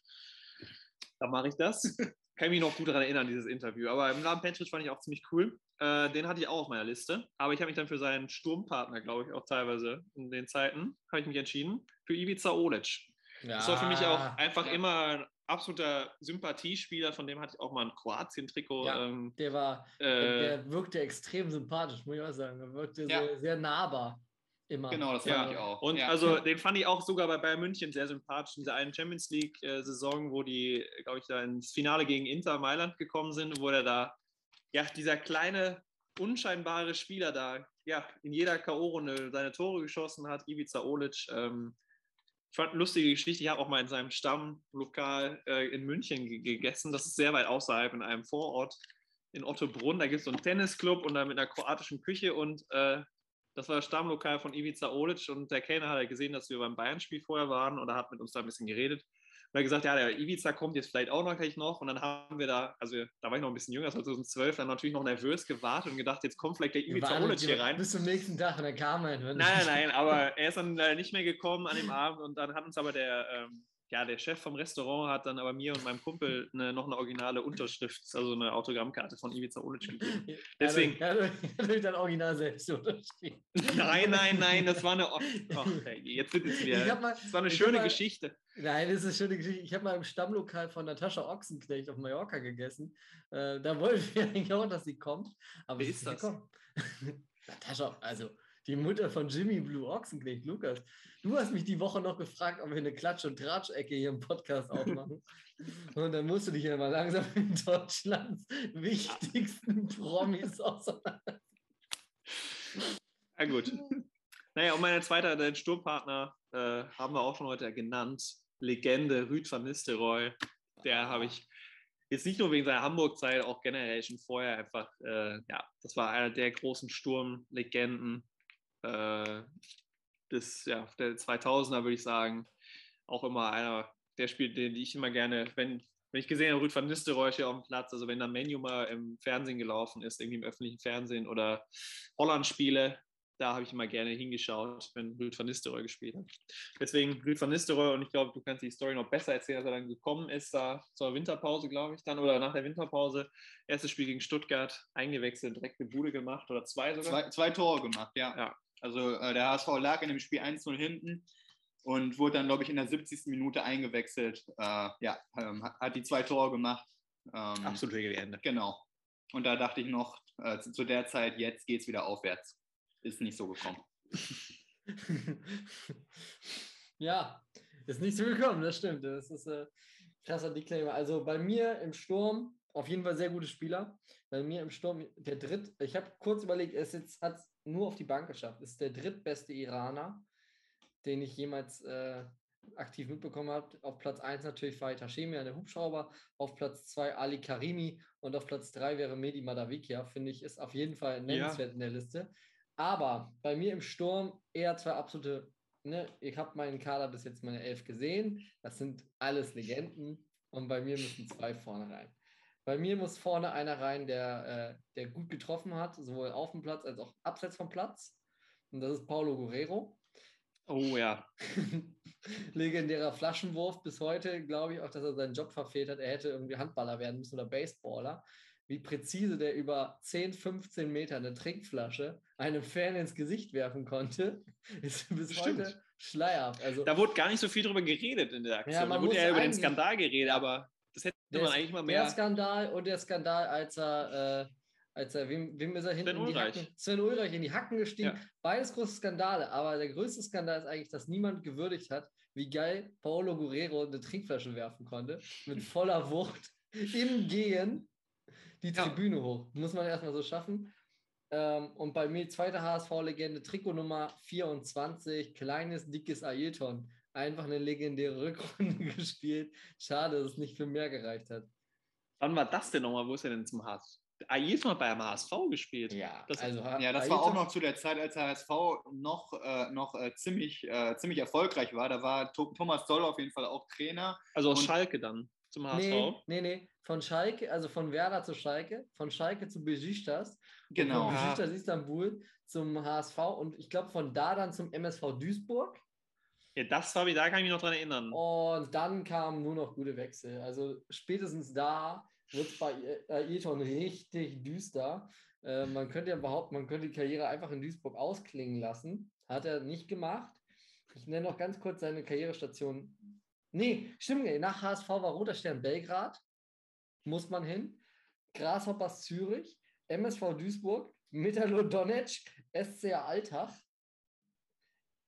D: dann mache ich das. Kann ich mich noch gut daran erinnern, dieses Interview. Aber im Namen Petric fand ich auch ziemlich cool. Äh, den hatte ich auch auf meiner Liste. Aber ich habe mich dann für seinen Sturmpartner, glaube ich, auch teilweise in den Zeiten, habe ich mich entschieden, für Ivica Olic. Das war für mich auch einfach immer ein absoluter Sympathiespieler, von dem hatte ich auch mal ein Kroatien-Trikot.
B: Ja.
D: Ähm,
B: Der war,
D: äh,
B: der wirkte extrem sympathisch, muss ich auch sagen. Er wirkte
C: Ja.
B: sehr, sehr nahbar. Immer.
C: Genau, das
D: Ja.
C: fand ich auch.
D: Und
C: ja.
D: also den fand ich auch sogar bei Bayern München sehr sympathisch in dieser einen Champions League-Saison, wo die, glaube ich, da ins Finale gegen Inter Mailand gekommen sind, wo er da, ja, dieser kleine, unscheinbare Spieler da ja, in jeder K.O.-Runde seine Tore geschossen hat, Ivica Olic. Ähm, ich fand eine lustige Geschichte, ich habe auch mal in seinem Stammlokal äh, in München gegessen. Das ist sehr weit außerhalb in einem Vorort in Ottobrunn. Da gibt es so einen Tennisclub und da mit einer kroatischen Küche und äh, das war das Stammlokal von Ivica Olic und der Kellner hat gesehen, dass wir beim Bayern-Spiel vorher waren und er hat mit uns da ein bisschen geredet. Und hat gesagt, ja, der Ivica kommt jetzt vielleicht auch noch gleich noch. Und dann haben wir da, also da war ich noch ein bisschen jünger, 2012, dann natürlich noch nervös gewartet und gedacht, jetzt kommt vielleicht der Ivica Olic hier rein.
B: Bis zum nächsten Tag und dann kam er.
D: Nein, nein, nein, aber er ist dann nicht mehr gekommen an dem Abend und dann hat uns aber der, ähm, ja, der Chef vom Restaurant hat dann aber mir und meinem Kumpel eine, noch eine originale Unterschrift, also eine Autogrammkarte von Ivica Olic gegeben. Deswegen.
B: Ja, du, ja, dein Original selbst unterschrieben.
D: Nein, nein, nein, das war eine. Oh, jetzt wird es wieder. Das war eine schöne
B: mal,
D: Geschichte.
B: Nein, das ist eine schöne Geschichte. Ich habe mal im Stammlokal von Natascha Ochsenknecht auf Mallorca gegessen. Äh, da wollten wir eigentlich auch, dass sie kommt. Aber
D: Wer ist das?
B: Natascha, also die Mutter von Jimmy Blue Ochsenknecht, Lukas. Du hast mich die Woche noch gefragt, ob wir eine Klatsch- und Tratschecke hier im Podcast aufmachen. und dann musst du dich ja mal langsam in Deutschlands wichtigsten Promis auseinandersetzen.
D: Na gut. Naja, und meine zweite, den Sturmpartner, äh, haben wir auch schon heute genannt. Legende Rüd van Nistelrooy. Der habe ich jetzt nicht nur wegen seiner Hamburg-Zeit, auch generell schon vorher einfach, äh, ja, das war einer der großen Sturmlegenden äh, des, ja, der 2000er, würde ich sagen. Auch immer einer der Spiele, den ich immer gerne, wenn, wenn ich gesehen habe, Rüd van Nistelrooy hier auf dem Platz, also wenn da Menu mal im Fernsehen gelaufen ist, irgendwie im öffentlichen Fernsehen oder Holland-Spiele, da habe ich immer gerne hingeschaut, wenn Rüd van Nistelrooy gespielt hat. Deswegen Rüd van Nistelrooy und ich glaube, du kannst die Story noch besser erzählen, als er dann gekommen ist, da zur Winterpause, glaube ich, dann oder nach der Winterpause. Erstes Spiel gegen Stuttgart, eingewechselt, direkt eine Bude gemacht oder zwei sogar.
C: Zwei, zwei Tore gemacht, ja.
D: Ja.
C: Also äh, der HSV lag in dem Spiel 1-0 hinten und wurde dann, glaube ich, in der 70. Minute eingewechselt. Äh, ja, ähm, hat die zwei Tore gemacht. Ähm,
D: Absolut Legende.
C: Genau. Und da dachte ich noch, äh, zu, zu der Zeit, jetzt geht es wieder aufwärts. Ist nicht so gekommen.
B: ja, ist nicht so gekommen, das stimmt. Das ist äh, krasser Disclaimer. Also bei mir im Sturm auf jeden Fall sehr gute Spieler. Bei mir im Sturm der dritt, ich habe kurz überlegt, es hat es nur auf die Bank geschafft. Ist der drittbeste Iraner, den ich jemals äh, aktiv mitbekommen habe. Auf Platz 1 natürlich Farid Hashemi, der Hubschrauber. Auf Platz 2 Ali Karimi und auf Platz 3 wäre Medi Madavikia. Finde ich, ist auf jeden Fall nennenswert ja. in der Liste. Aber bei mir im Sturm eher zwei absolute, ne, ich habe meinen Kader bis jetzt meine elf gesehen. Das sind alles Legenden und bei mir müssen zwei vorne rein. Bei mir muss vorne einer rein, der, äh, der gut getroffen hat, sowohl auf dem Platz als auch abseits vom Platz. Und das ist Paulo Guerrero.
D: Oh ja.
B: Legendärer Flaschenwurf. Bis heute glaube ich auch, dass er seinen Job verfehlt hat. Er hätte irgendwie Handballer werden müssen oder Baseballer. Wie präzise der über 10, 15 Meter eine Trinkflasche einem Fan ins Gesicht werfen konnte, ist bis Stimmt. heute schleierhaft. Also,
D: da wurde gar nicht so viel drüber geredet in der Aktion. Ja, da wurde ja über den Skandal geredet, aber das hätte man eigentlich mal mehr.
B: Der Skandal und der Skandal, als er, äh, als er, wem, wem ist er hinten?
D: Sven Ulreich.
B: Hacken, Sven Ulreich in die Hacken gestiegen. Ja. Beides große Skandale, aber der größte Skandal ist eigentlich, dass niemand gewürdigt hat, wie geil Paulo Guerrero eine Trinkflasche werfen konnte, mit voller Wucht im Gehen die Tribüne ja. hoch. Muss man erstmal so schaffen. Ähm, und bei mir zweite HSV-Legende, Trikot Nummer 24, kleines, dickes Ailton einfach eine legendäre Rückrunde gespielt. Schade, dass es nicht für mehr gereicht hat.
D: Wann war das denn nochmal? Wo ist er denn zum HSV? Ailton hat beim HSV gespielt.
B: Ja,
C: das, also, ja, das war auch noch zu der Zeit, als der HSV noch, äh, noch äh, ziemlich, äh, ziemlich erfolgreich war. Da war Thomas Zoll auf jeden Fall auch Trainer.
D: Also aus Schalke dann zum HSV?
B: Nee, nee, nee. Von Schalke, also von Werder zu Schalke, von Schalke zu Besiktas.
C: Genau.
B: Von Besiktas Istanbul zum HSV und ich glaube von da dann zum MSV Duisburg.
D: Ja, das habe ich, da kann ich mich noch dran erinnern.
B: Und dann kamen nur noch gute Wechsel. Also spätestens da wird es bei Ayrton richtig düster. Äh, man könnte ja behaupten, man könnte die Karriere einfach in Duisburg ausklingen lassen. Hat er nicht gemacht. Ich nenne noch ganz kurz seine Karrierestation. Nee, stimmt, nach HSV war Roter Stern Belgrad. Muss man hin. Grasshoppers Zürich, MSV Duisburg, Metalo Donetsk, SCR Altach,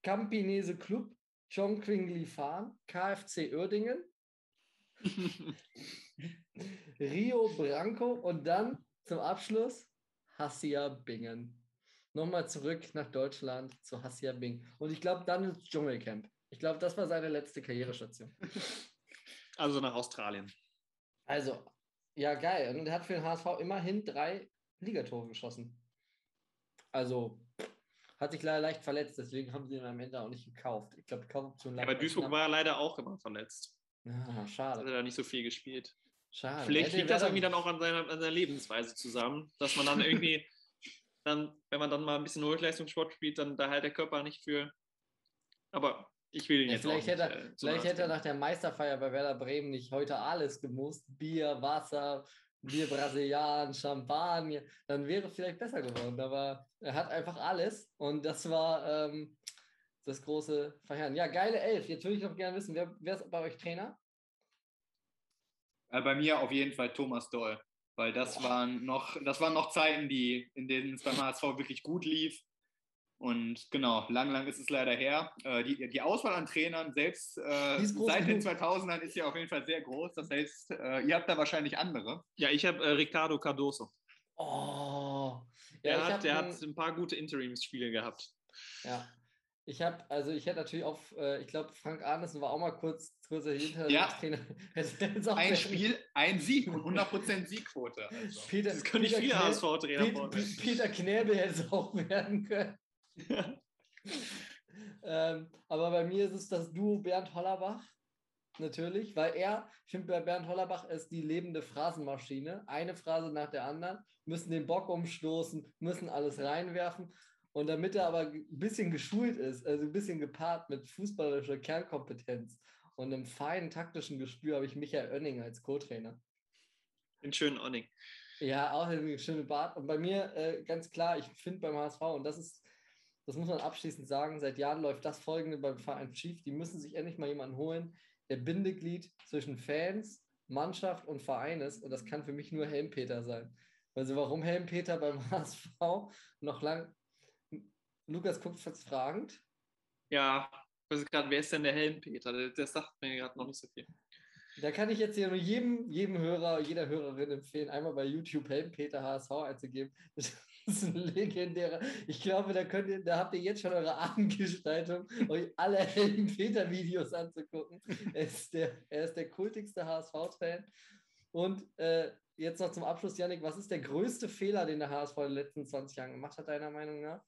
B: Campinese Club, John Kringley Farn, KFC Uerdingen, Rio Branco und dann zum Abschluss Hassia Bingen. nochmal zurück nach Deutschland zu Hassia Bing. Und ich glaube, dann ins Dschungelcamp. Ich glaube, das war seine letzte Karrierestation.
D: Also nach Australien.
B: Also, ja, geil. Und er hat für den HSV immerhin drei Ligatore geschossen. Also, hat sich leider leicht verletzt, deswegen haben sie ihn am Ende auch nicht gekauft. Ich glaube, Kaufoption
D: Ja, aber Duisburg war leider auch immer verletzt.
B: Ah,
D: Hat
B: schade.
D: er da nicht so viel gespielt.
B: Schade.
D: Vielleicht liegt das irgendwie dann auch an seiner, an seiner Lebensweise zusammen, dass man dann irgendwie, dann, wenn man dann mal ein bisschen Hochleistungssport spielt, dann da halt der Körper nicht für. Aber ich will ihn
B: Ja,
D: jetzt
B: vielleicht hätte,
D: nicht,
B: er,
D: äh,
B: vielleicht hätte er nach der Meisterfeier bei Werder Bremen nicht heute alles gemusst. Bier, Wasser, Bier Brasilian, Champagner. Dann wäre es vielleicht besser geworden. Aber er hat einfach alles. Und das war ähm, das große Verheeren. Ja, geile Elf. Jetzt würde ich noch gerne wissen, wer, wer ist bei euch Trainer?
C: Äh, bei mir auf jeden Fall Thomas Doll, weil das waren noch, das waren noch Zeiten, die, in denen es beim HSV wirklich gut lief. Und genau, lang, lang ist es leider her. Äh, die, die Auswahl an Trainern, selbst äh, seit den
B: genug.
C: 2000ern, ist ja auf jeden Fall sehr groß. Das heißt, äh, ihr habt da wahrscheinlich andere.
D: Ja, ich habe äh, Ricardo Cardoso.
B: Oh.
D: Der,
B: Ja,
D: hat, der
B: einen-
D: hat ein paar gute Interimsspiele gehabt.
B: Ja. Ich habe, also ich hätte natürlich auch, äh, ich glaube, Frank Arnesen war auch mal kurz, kurzer Hinter
C: Ja. Ein Spiel, ein Sieg und 100% Siegquote. Also.
B: Peter,
D: Das können nicht viele HSV-Trainer
B: Peter. Peter Knäbel hätte es auch werden können. ähm, aber bei mir ist es das Duo Bernd Hollerbach. Natürlich, weil er, ich finde bei Bernd Hollerbach ist die lebende Phrasenmaschine. Eine Phrase nach der anderen, müssen den Bock umstoßen, müssen alles reinwerfen. Und damit er aber ein bisschen geschult ist, also ein bisschen gepaart mit fußballischer Kernkompetenz und einem feinen taktischen Gespür, habe ich Michael Oenning als Co-Trainer.
D: Den schönen Onning.
B: Ja, auch eine schöne Bart. Und bei mir äh, ganz klar, ich finde beim HSV, und das ist, das muss man abschließend sagen, seit Jahren läuft das folgende beim Verein schief. Die müssen sich endlich mal jemanden holen, der Bindeglied zwischen Fans, Mannschaft und Verein ist. Und das kann für mich nur Helmpeter sein. Also warum Helmpeter beim HSV noch lang. Lukas guckt fast fragend.
D: Ja, ich weiß gerade, wer ist denn der Helmpeter? Der, der sagt mir gerade noch nicht so viel.
B: Da kann ich jetzt hier nur jedem, jedem Hörer, jeder Hörerin empfehlen, einmal bei YouTube Helmpeter HSV einzugeben. Das ist ein legendärer. Ich glaube, da könnt ihr, da habt ihr jetzt schon eure Abendgestaltung, euch alle Helmpeter-Videos anzugucken. Er ist der, er ist der kultigste HSV-Fan. Und äh, jetzt noch zum Abschluss, Janik, was ist der größte Fehler, den der HSV in den letzten 20 Jahren gemacht hat, deiner Meinung nach?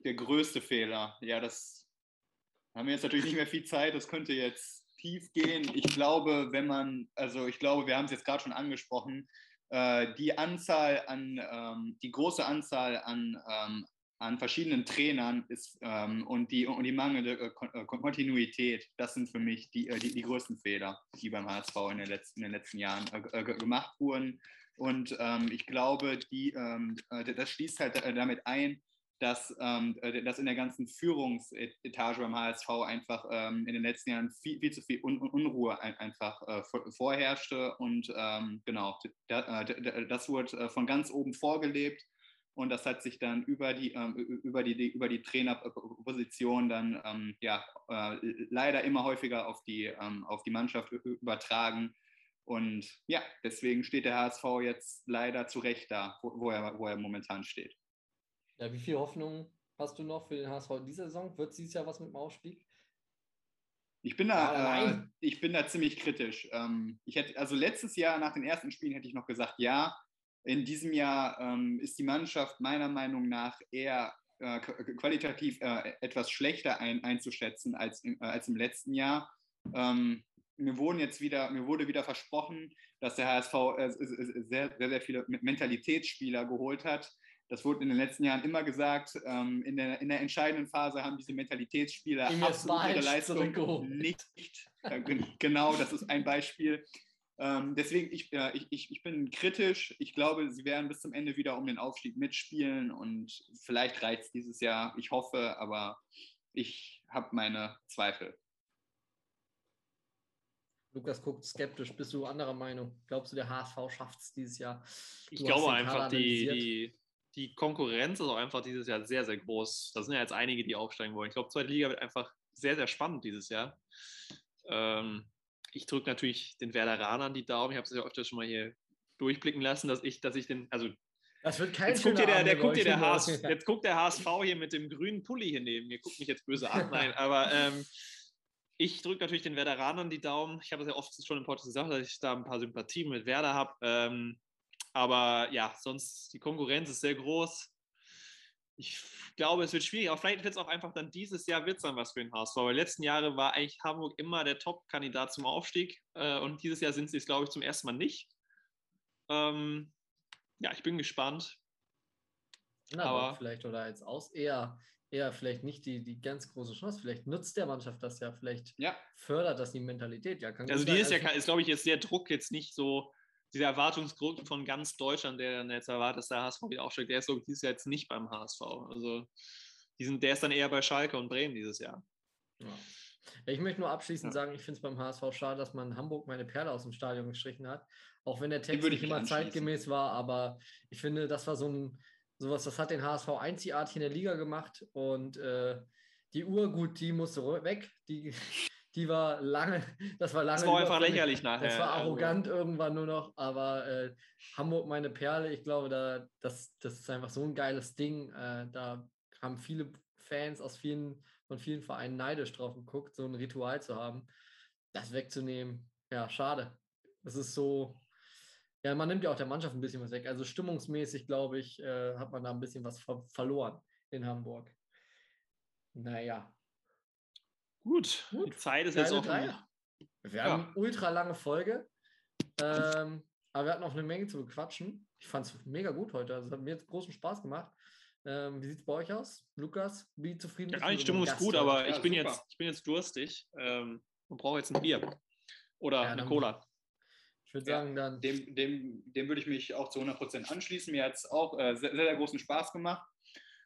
C: Der größte Fehler. Ja, das haben wir jetzt natürlich nicht mehr viel Zeit. Das könnte jetzt tief gehen. Ich glaube, wenn man, also ich glaube, wir haben es jetzt gerade schon angesprochen, die Anzahl an, ähm, die große Anzahl an, ähm, an verschiedenen Trainern ist ähm, und, die, und die mangelnde äh, äh, Kontinuität, das sind für mich die, äh, die, die größten Fehler, die beim HSV in den letzten, in den letzten Jahren äh, äh, gemacht wurden. Und ich glaube, die, äh, das schließt halt äh, damit ein, dass, ähm, äh, dass in der ganzen Führungsetage beim HSV einfach ähm, in den letzten Jahren viel, viel zu viel Un Un- Unruhe ein einfach äh, vor- vorherrschte. Und ähm, genau, da, äh, da- das wurde äh, von ganz oben vorgelebt. Und das hat sich dann über die, ähm, über die, über die Trainerposition dann ähm, ja, äh, leider immer häufiger auf die, ähm, auf die Mannschaft übertragen. Und ja, deswegen steht der HSV jetzt leider zu Recht da, wo, wo, er, wo er momentan steht.
B: Ja, wie viel Hoffnung hast du noch für den HSV in dieser Saison? Wird es dieses Jahr was mit dem Aufstieg?
C: Ich bin da, äh,
B: nein.
C: ich bin da ziemlich kritisch. Ähm, ich hätte, also letztes Jahr nach den ersten Spielen hätte ich noch gesagt, ja. In diesem Jahr ähm, ist die Mannschaft meiner Meinung nach eher äh, qu- qualitativ äh, etwas schlechter ein, einzuschätzen als, im- äh, als im letzten Jahr. Ähm, mir wurden jetzt wieder, mir wurde wieder versprochen, dass der HSV äh, sehr, sehr, sehr viele Mentalitätsspieler geholt hat. Das wurde in den letzten Jahren immer gesagt. Ähm, in, der, in der entscheidenden Phase haben diese Mentalitätsspieler absolut ihre Leistung nicht. Äh, gen- genau, das ist ein Beispiel. Ähm, deswegen, ich, äh, ich, ich, ich bin kritisch. Ich glaube, sie werden bis zum Ende wieder um den Aufstieg mitspielen und vielleicht reicht es dieses Jahr. Ich hoffe, aber ich habe meine Zweifel.
B: Lukas guckt skeptisch. Bist du anderer Meinung? Glaubst du, der HSV schafft es dieses Jahr?
D: Ich
B: Du hast
D: glaube einfach, die, die, die Konkurrenz ist auch einfach dieses Jahr sehr, sehr groß. Da sind ja jetzt einige, die aufsteigen wollen. Ich glaube, zweite Liga wird einfach sehr, sehr spannend dieses Jahr. Ähm, ich drücke natürlich den Werderanern die Daumen. Ich habe es ja öfter schon mal hier durchblicken lassen, dass ich, dass ich den, also
B: Das wird kein
D: Jetzt guckt,
B: schöner
D: der, der, guckt der
B: bei euch.
D: HS, jetzt guckt der HSV hier mit dem grünen Pulli hier neben mir. Guckt mich jetzt böse an. Nein, aber ähm, ich drücke natürlich den Werderanern die Daumen. Ich habe es ja oft schon im Podcast gesagt, dass ich da ein paar Sympathien mit Werder habe. Ähm, aber ja, sonst die Konkurrenz ist sehr groß. Ich glaube, es wird schwierig. Aber vielleicht wird es auch einfach dann dieses Jahr wird dann was für den HSV. Weil letzten Jahre war eigentlich Hamburg immer der Top-Kandidat zum Aufstieg. Äh, und dieses Jahr sind sie es, glaube ich, zum ersten Mal nicht. Ähm, ja, ich bin gespannt.
B: Underdog
D: Aber-
B: vielleicht oder als aus eher, eher vielleicht nicht die, die ganz große Chance. Vielleicht nutzt der Mannschaft das ja, vielleicht
C: Ja,
B: fördert das die Mentalität. Ja,
D: Also dieses Jahr kann- ist, glaube ich, jetzt der Druck jetzt nicht so, dieser Erwartungsdruck von ganz Deutschland, der dann jetzt erwartet, dass der HSV wieder aufsteigt, der ist, ich, dieses Jahr jetzt nicht beim HSV. Also die sind, der ist dann eher bei Schalke und Bremen dieses Jahr.
B: Ja. Ich möchte nur abschließend
D: Ja.
B: sagen, ich finde es beim HSV schade, dass man Hamburg meine Perle aus dem Stadion gestrichen hat. Auch wenn der Text nicht immer zeitgemäß war, aber ich finde, das war so ein, sowas, das hat den HSV einzigartig in der Liga gemacht und äh, die Uhr, gut, die musste weg. Die, die war lange, das war lange.
D: Das war einfach lächerlich nachher.
B: Das war
D: Also,
B: arrogant irgendwann nur noch, aber äh, Hamburg meine Perle, ich glaube, da, das, das ist einfach so ein geiles Ding. Äh, da haben viele Fans aus vielen, von vielen Vereinen neidisch drauf geguckt, so ein Ritual zu haben. Das wegzunehmen, ja, schade. Das ist so, ja, man nimmt ja auch der Mannschaft ein bisschen was weg. Also stimmungsmäßig, glaube ich, äh, hat man da ein bisschen was ver verloren in Hamburg. Naja,
D: Gut,
B: Gut.
D: die Zeit ist
B: Geile
D: jetzt auch.
B: Dreier. Wir
D: Ja.
B: haben eine ultra lange Folge. Ähm, aber wir hatten noch eine Menge zu bequatschen. Ich fand es mega gut heute. Also es hat mir jetzt großen Spaß gemacht. Ähm, wie sieht es bei euch aus? Lukas, wie zufrieden
D: Ja,
B: bist du
D: die Stimmung ist gut,
B: Gast
D: aber
B: heute?
C: Ja,
D: ich, bin
C: super.
D: jetzt, ich bin jetzt durstig ähm, und brauche jetzt ein Bier. Oder
B: Ja,
D: eine
B: dann-
D: Cola.
B: Ich würde
C: Ja,
B: sagen, dann.
C: dem, dem, dem würde ich mich auch zu 100% anschließen. Mir hat es auch äh, sehr, sehr großen Spaß gemacht.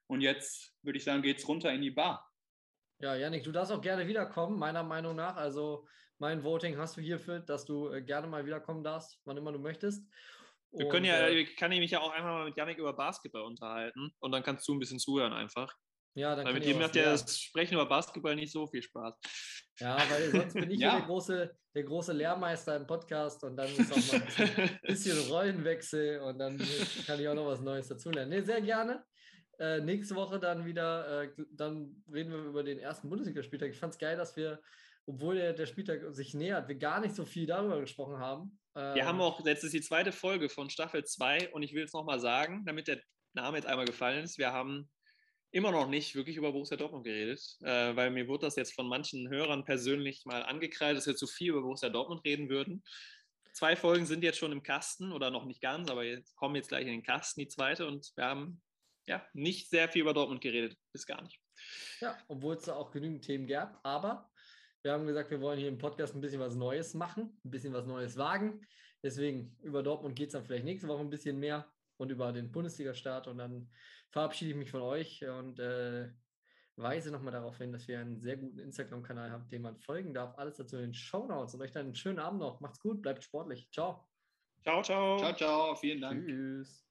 C: Und jetzt würde ich sagen, geht's runter in die Bar.
B: Ja, Janik, du darfst auch gerne wiederkommen, meiner Meinung nach. Also mein Voting hast du hierfür, dass du äh, gerne mal wiederkommen darfst, wann immer du möchtest.
D: Wir können ja,
B: äh,
D: kann ich mich ja auch einfach mal mit Janik über Basketball unterhalten und dann kannst du ein bisschen zuhören einfach.
B: ja, dann
D: Weil
B: kann
D: mit dem
B: auch
D: macht ja das Sprechen über Basketball nicht so viel Spaß.
B: Ja, weil sonst bin ich
C: Ja.
B: hier der große, der große Lehrmeister im Podcast und dann ist auch mal ein bisschen, bisschen Rollenwechsel und dann kann ich auch noch was Neues dazulernen. Nee, sehr gerne. Äh, nächste Woche dann wieder, äh, dann reden wir über den ersten Bundesligaspieltag. Ich fand es geil, dass wir, obwohl der, der Spieltag sich nähert, wir gar nicht so viel darüber gesprochen haben.
D: Wir
B: Ähm,
D: haben auch, jetzt ist die zweite Folge von Staffel 2 und ich will es nochmal sagen, damit der Name jetzt einmal gefallen ist, wir haben immer noch nicht wirklich über Borussia Dortmund geredet, äh, weil mir wurde das jetzt von manchen Hörern persönlich mal angekreidet, dass wir zu viel über Borussia Dortmund reden würden. Zwei Folgen sind jetzt schon im Kasten oder noch nicht ganz, aber jetzt kommen jetzt gleich in den Kasten, die zweite und wir haben ja nicht sehr viel über Dortmund geredet, bis gar nicht.
B: Ja, obwohl es da auch genügend Themen gab. Aber wir haben gesagt, wir wollen hier im Podcast ein bisschen was Neues machen, ein bisschen was Neues wagen. Deswegen über Dortmund geht es dann vielleicht nächste Woche ein bisschen mehr und über den Bundesliga-Start. Und dann verabschiede ich mich von euch und äh, weise nochmal darauf hin, dass wir einen sehr guten Instagram-Kanal haben, dem man folgen darf. Alles dazu in den Shownotes. Und euch dann einen schönen Abend noch. Macht's gut, bleibt sportlich. Ciao.
D: Ciao, ciao.
C: Ciao, ciao. Vielen Dank.
B: Tschüss.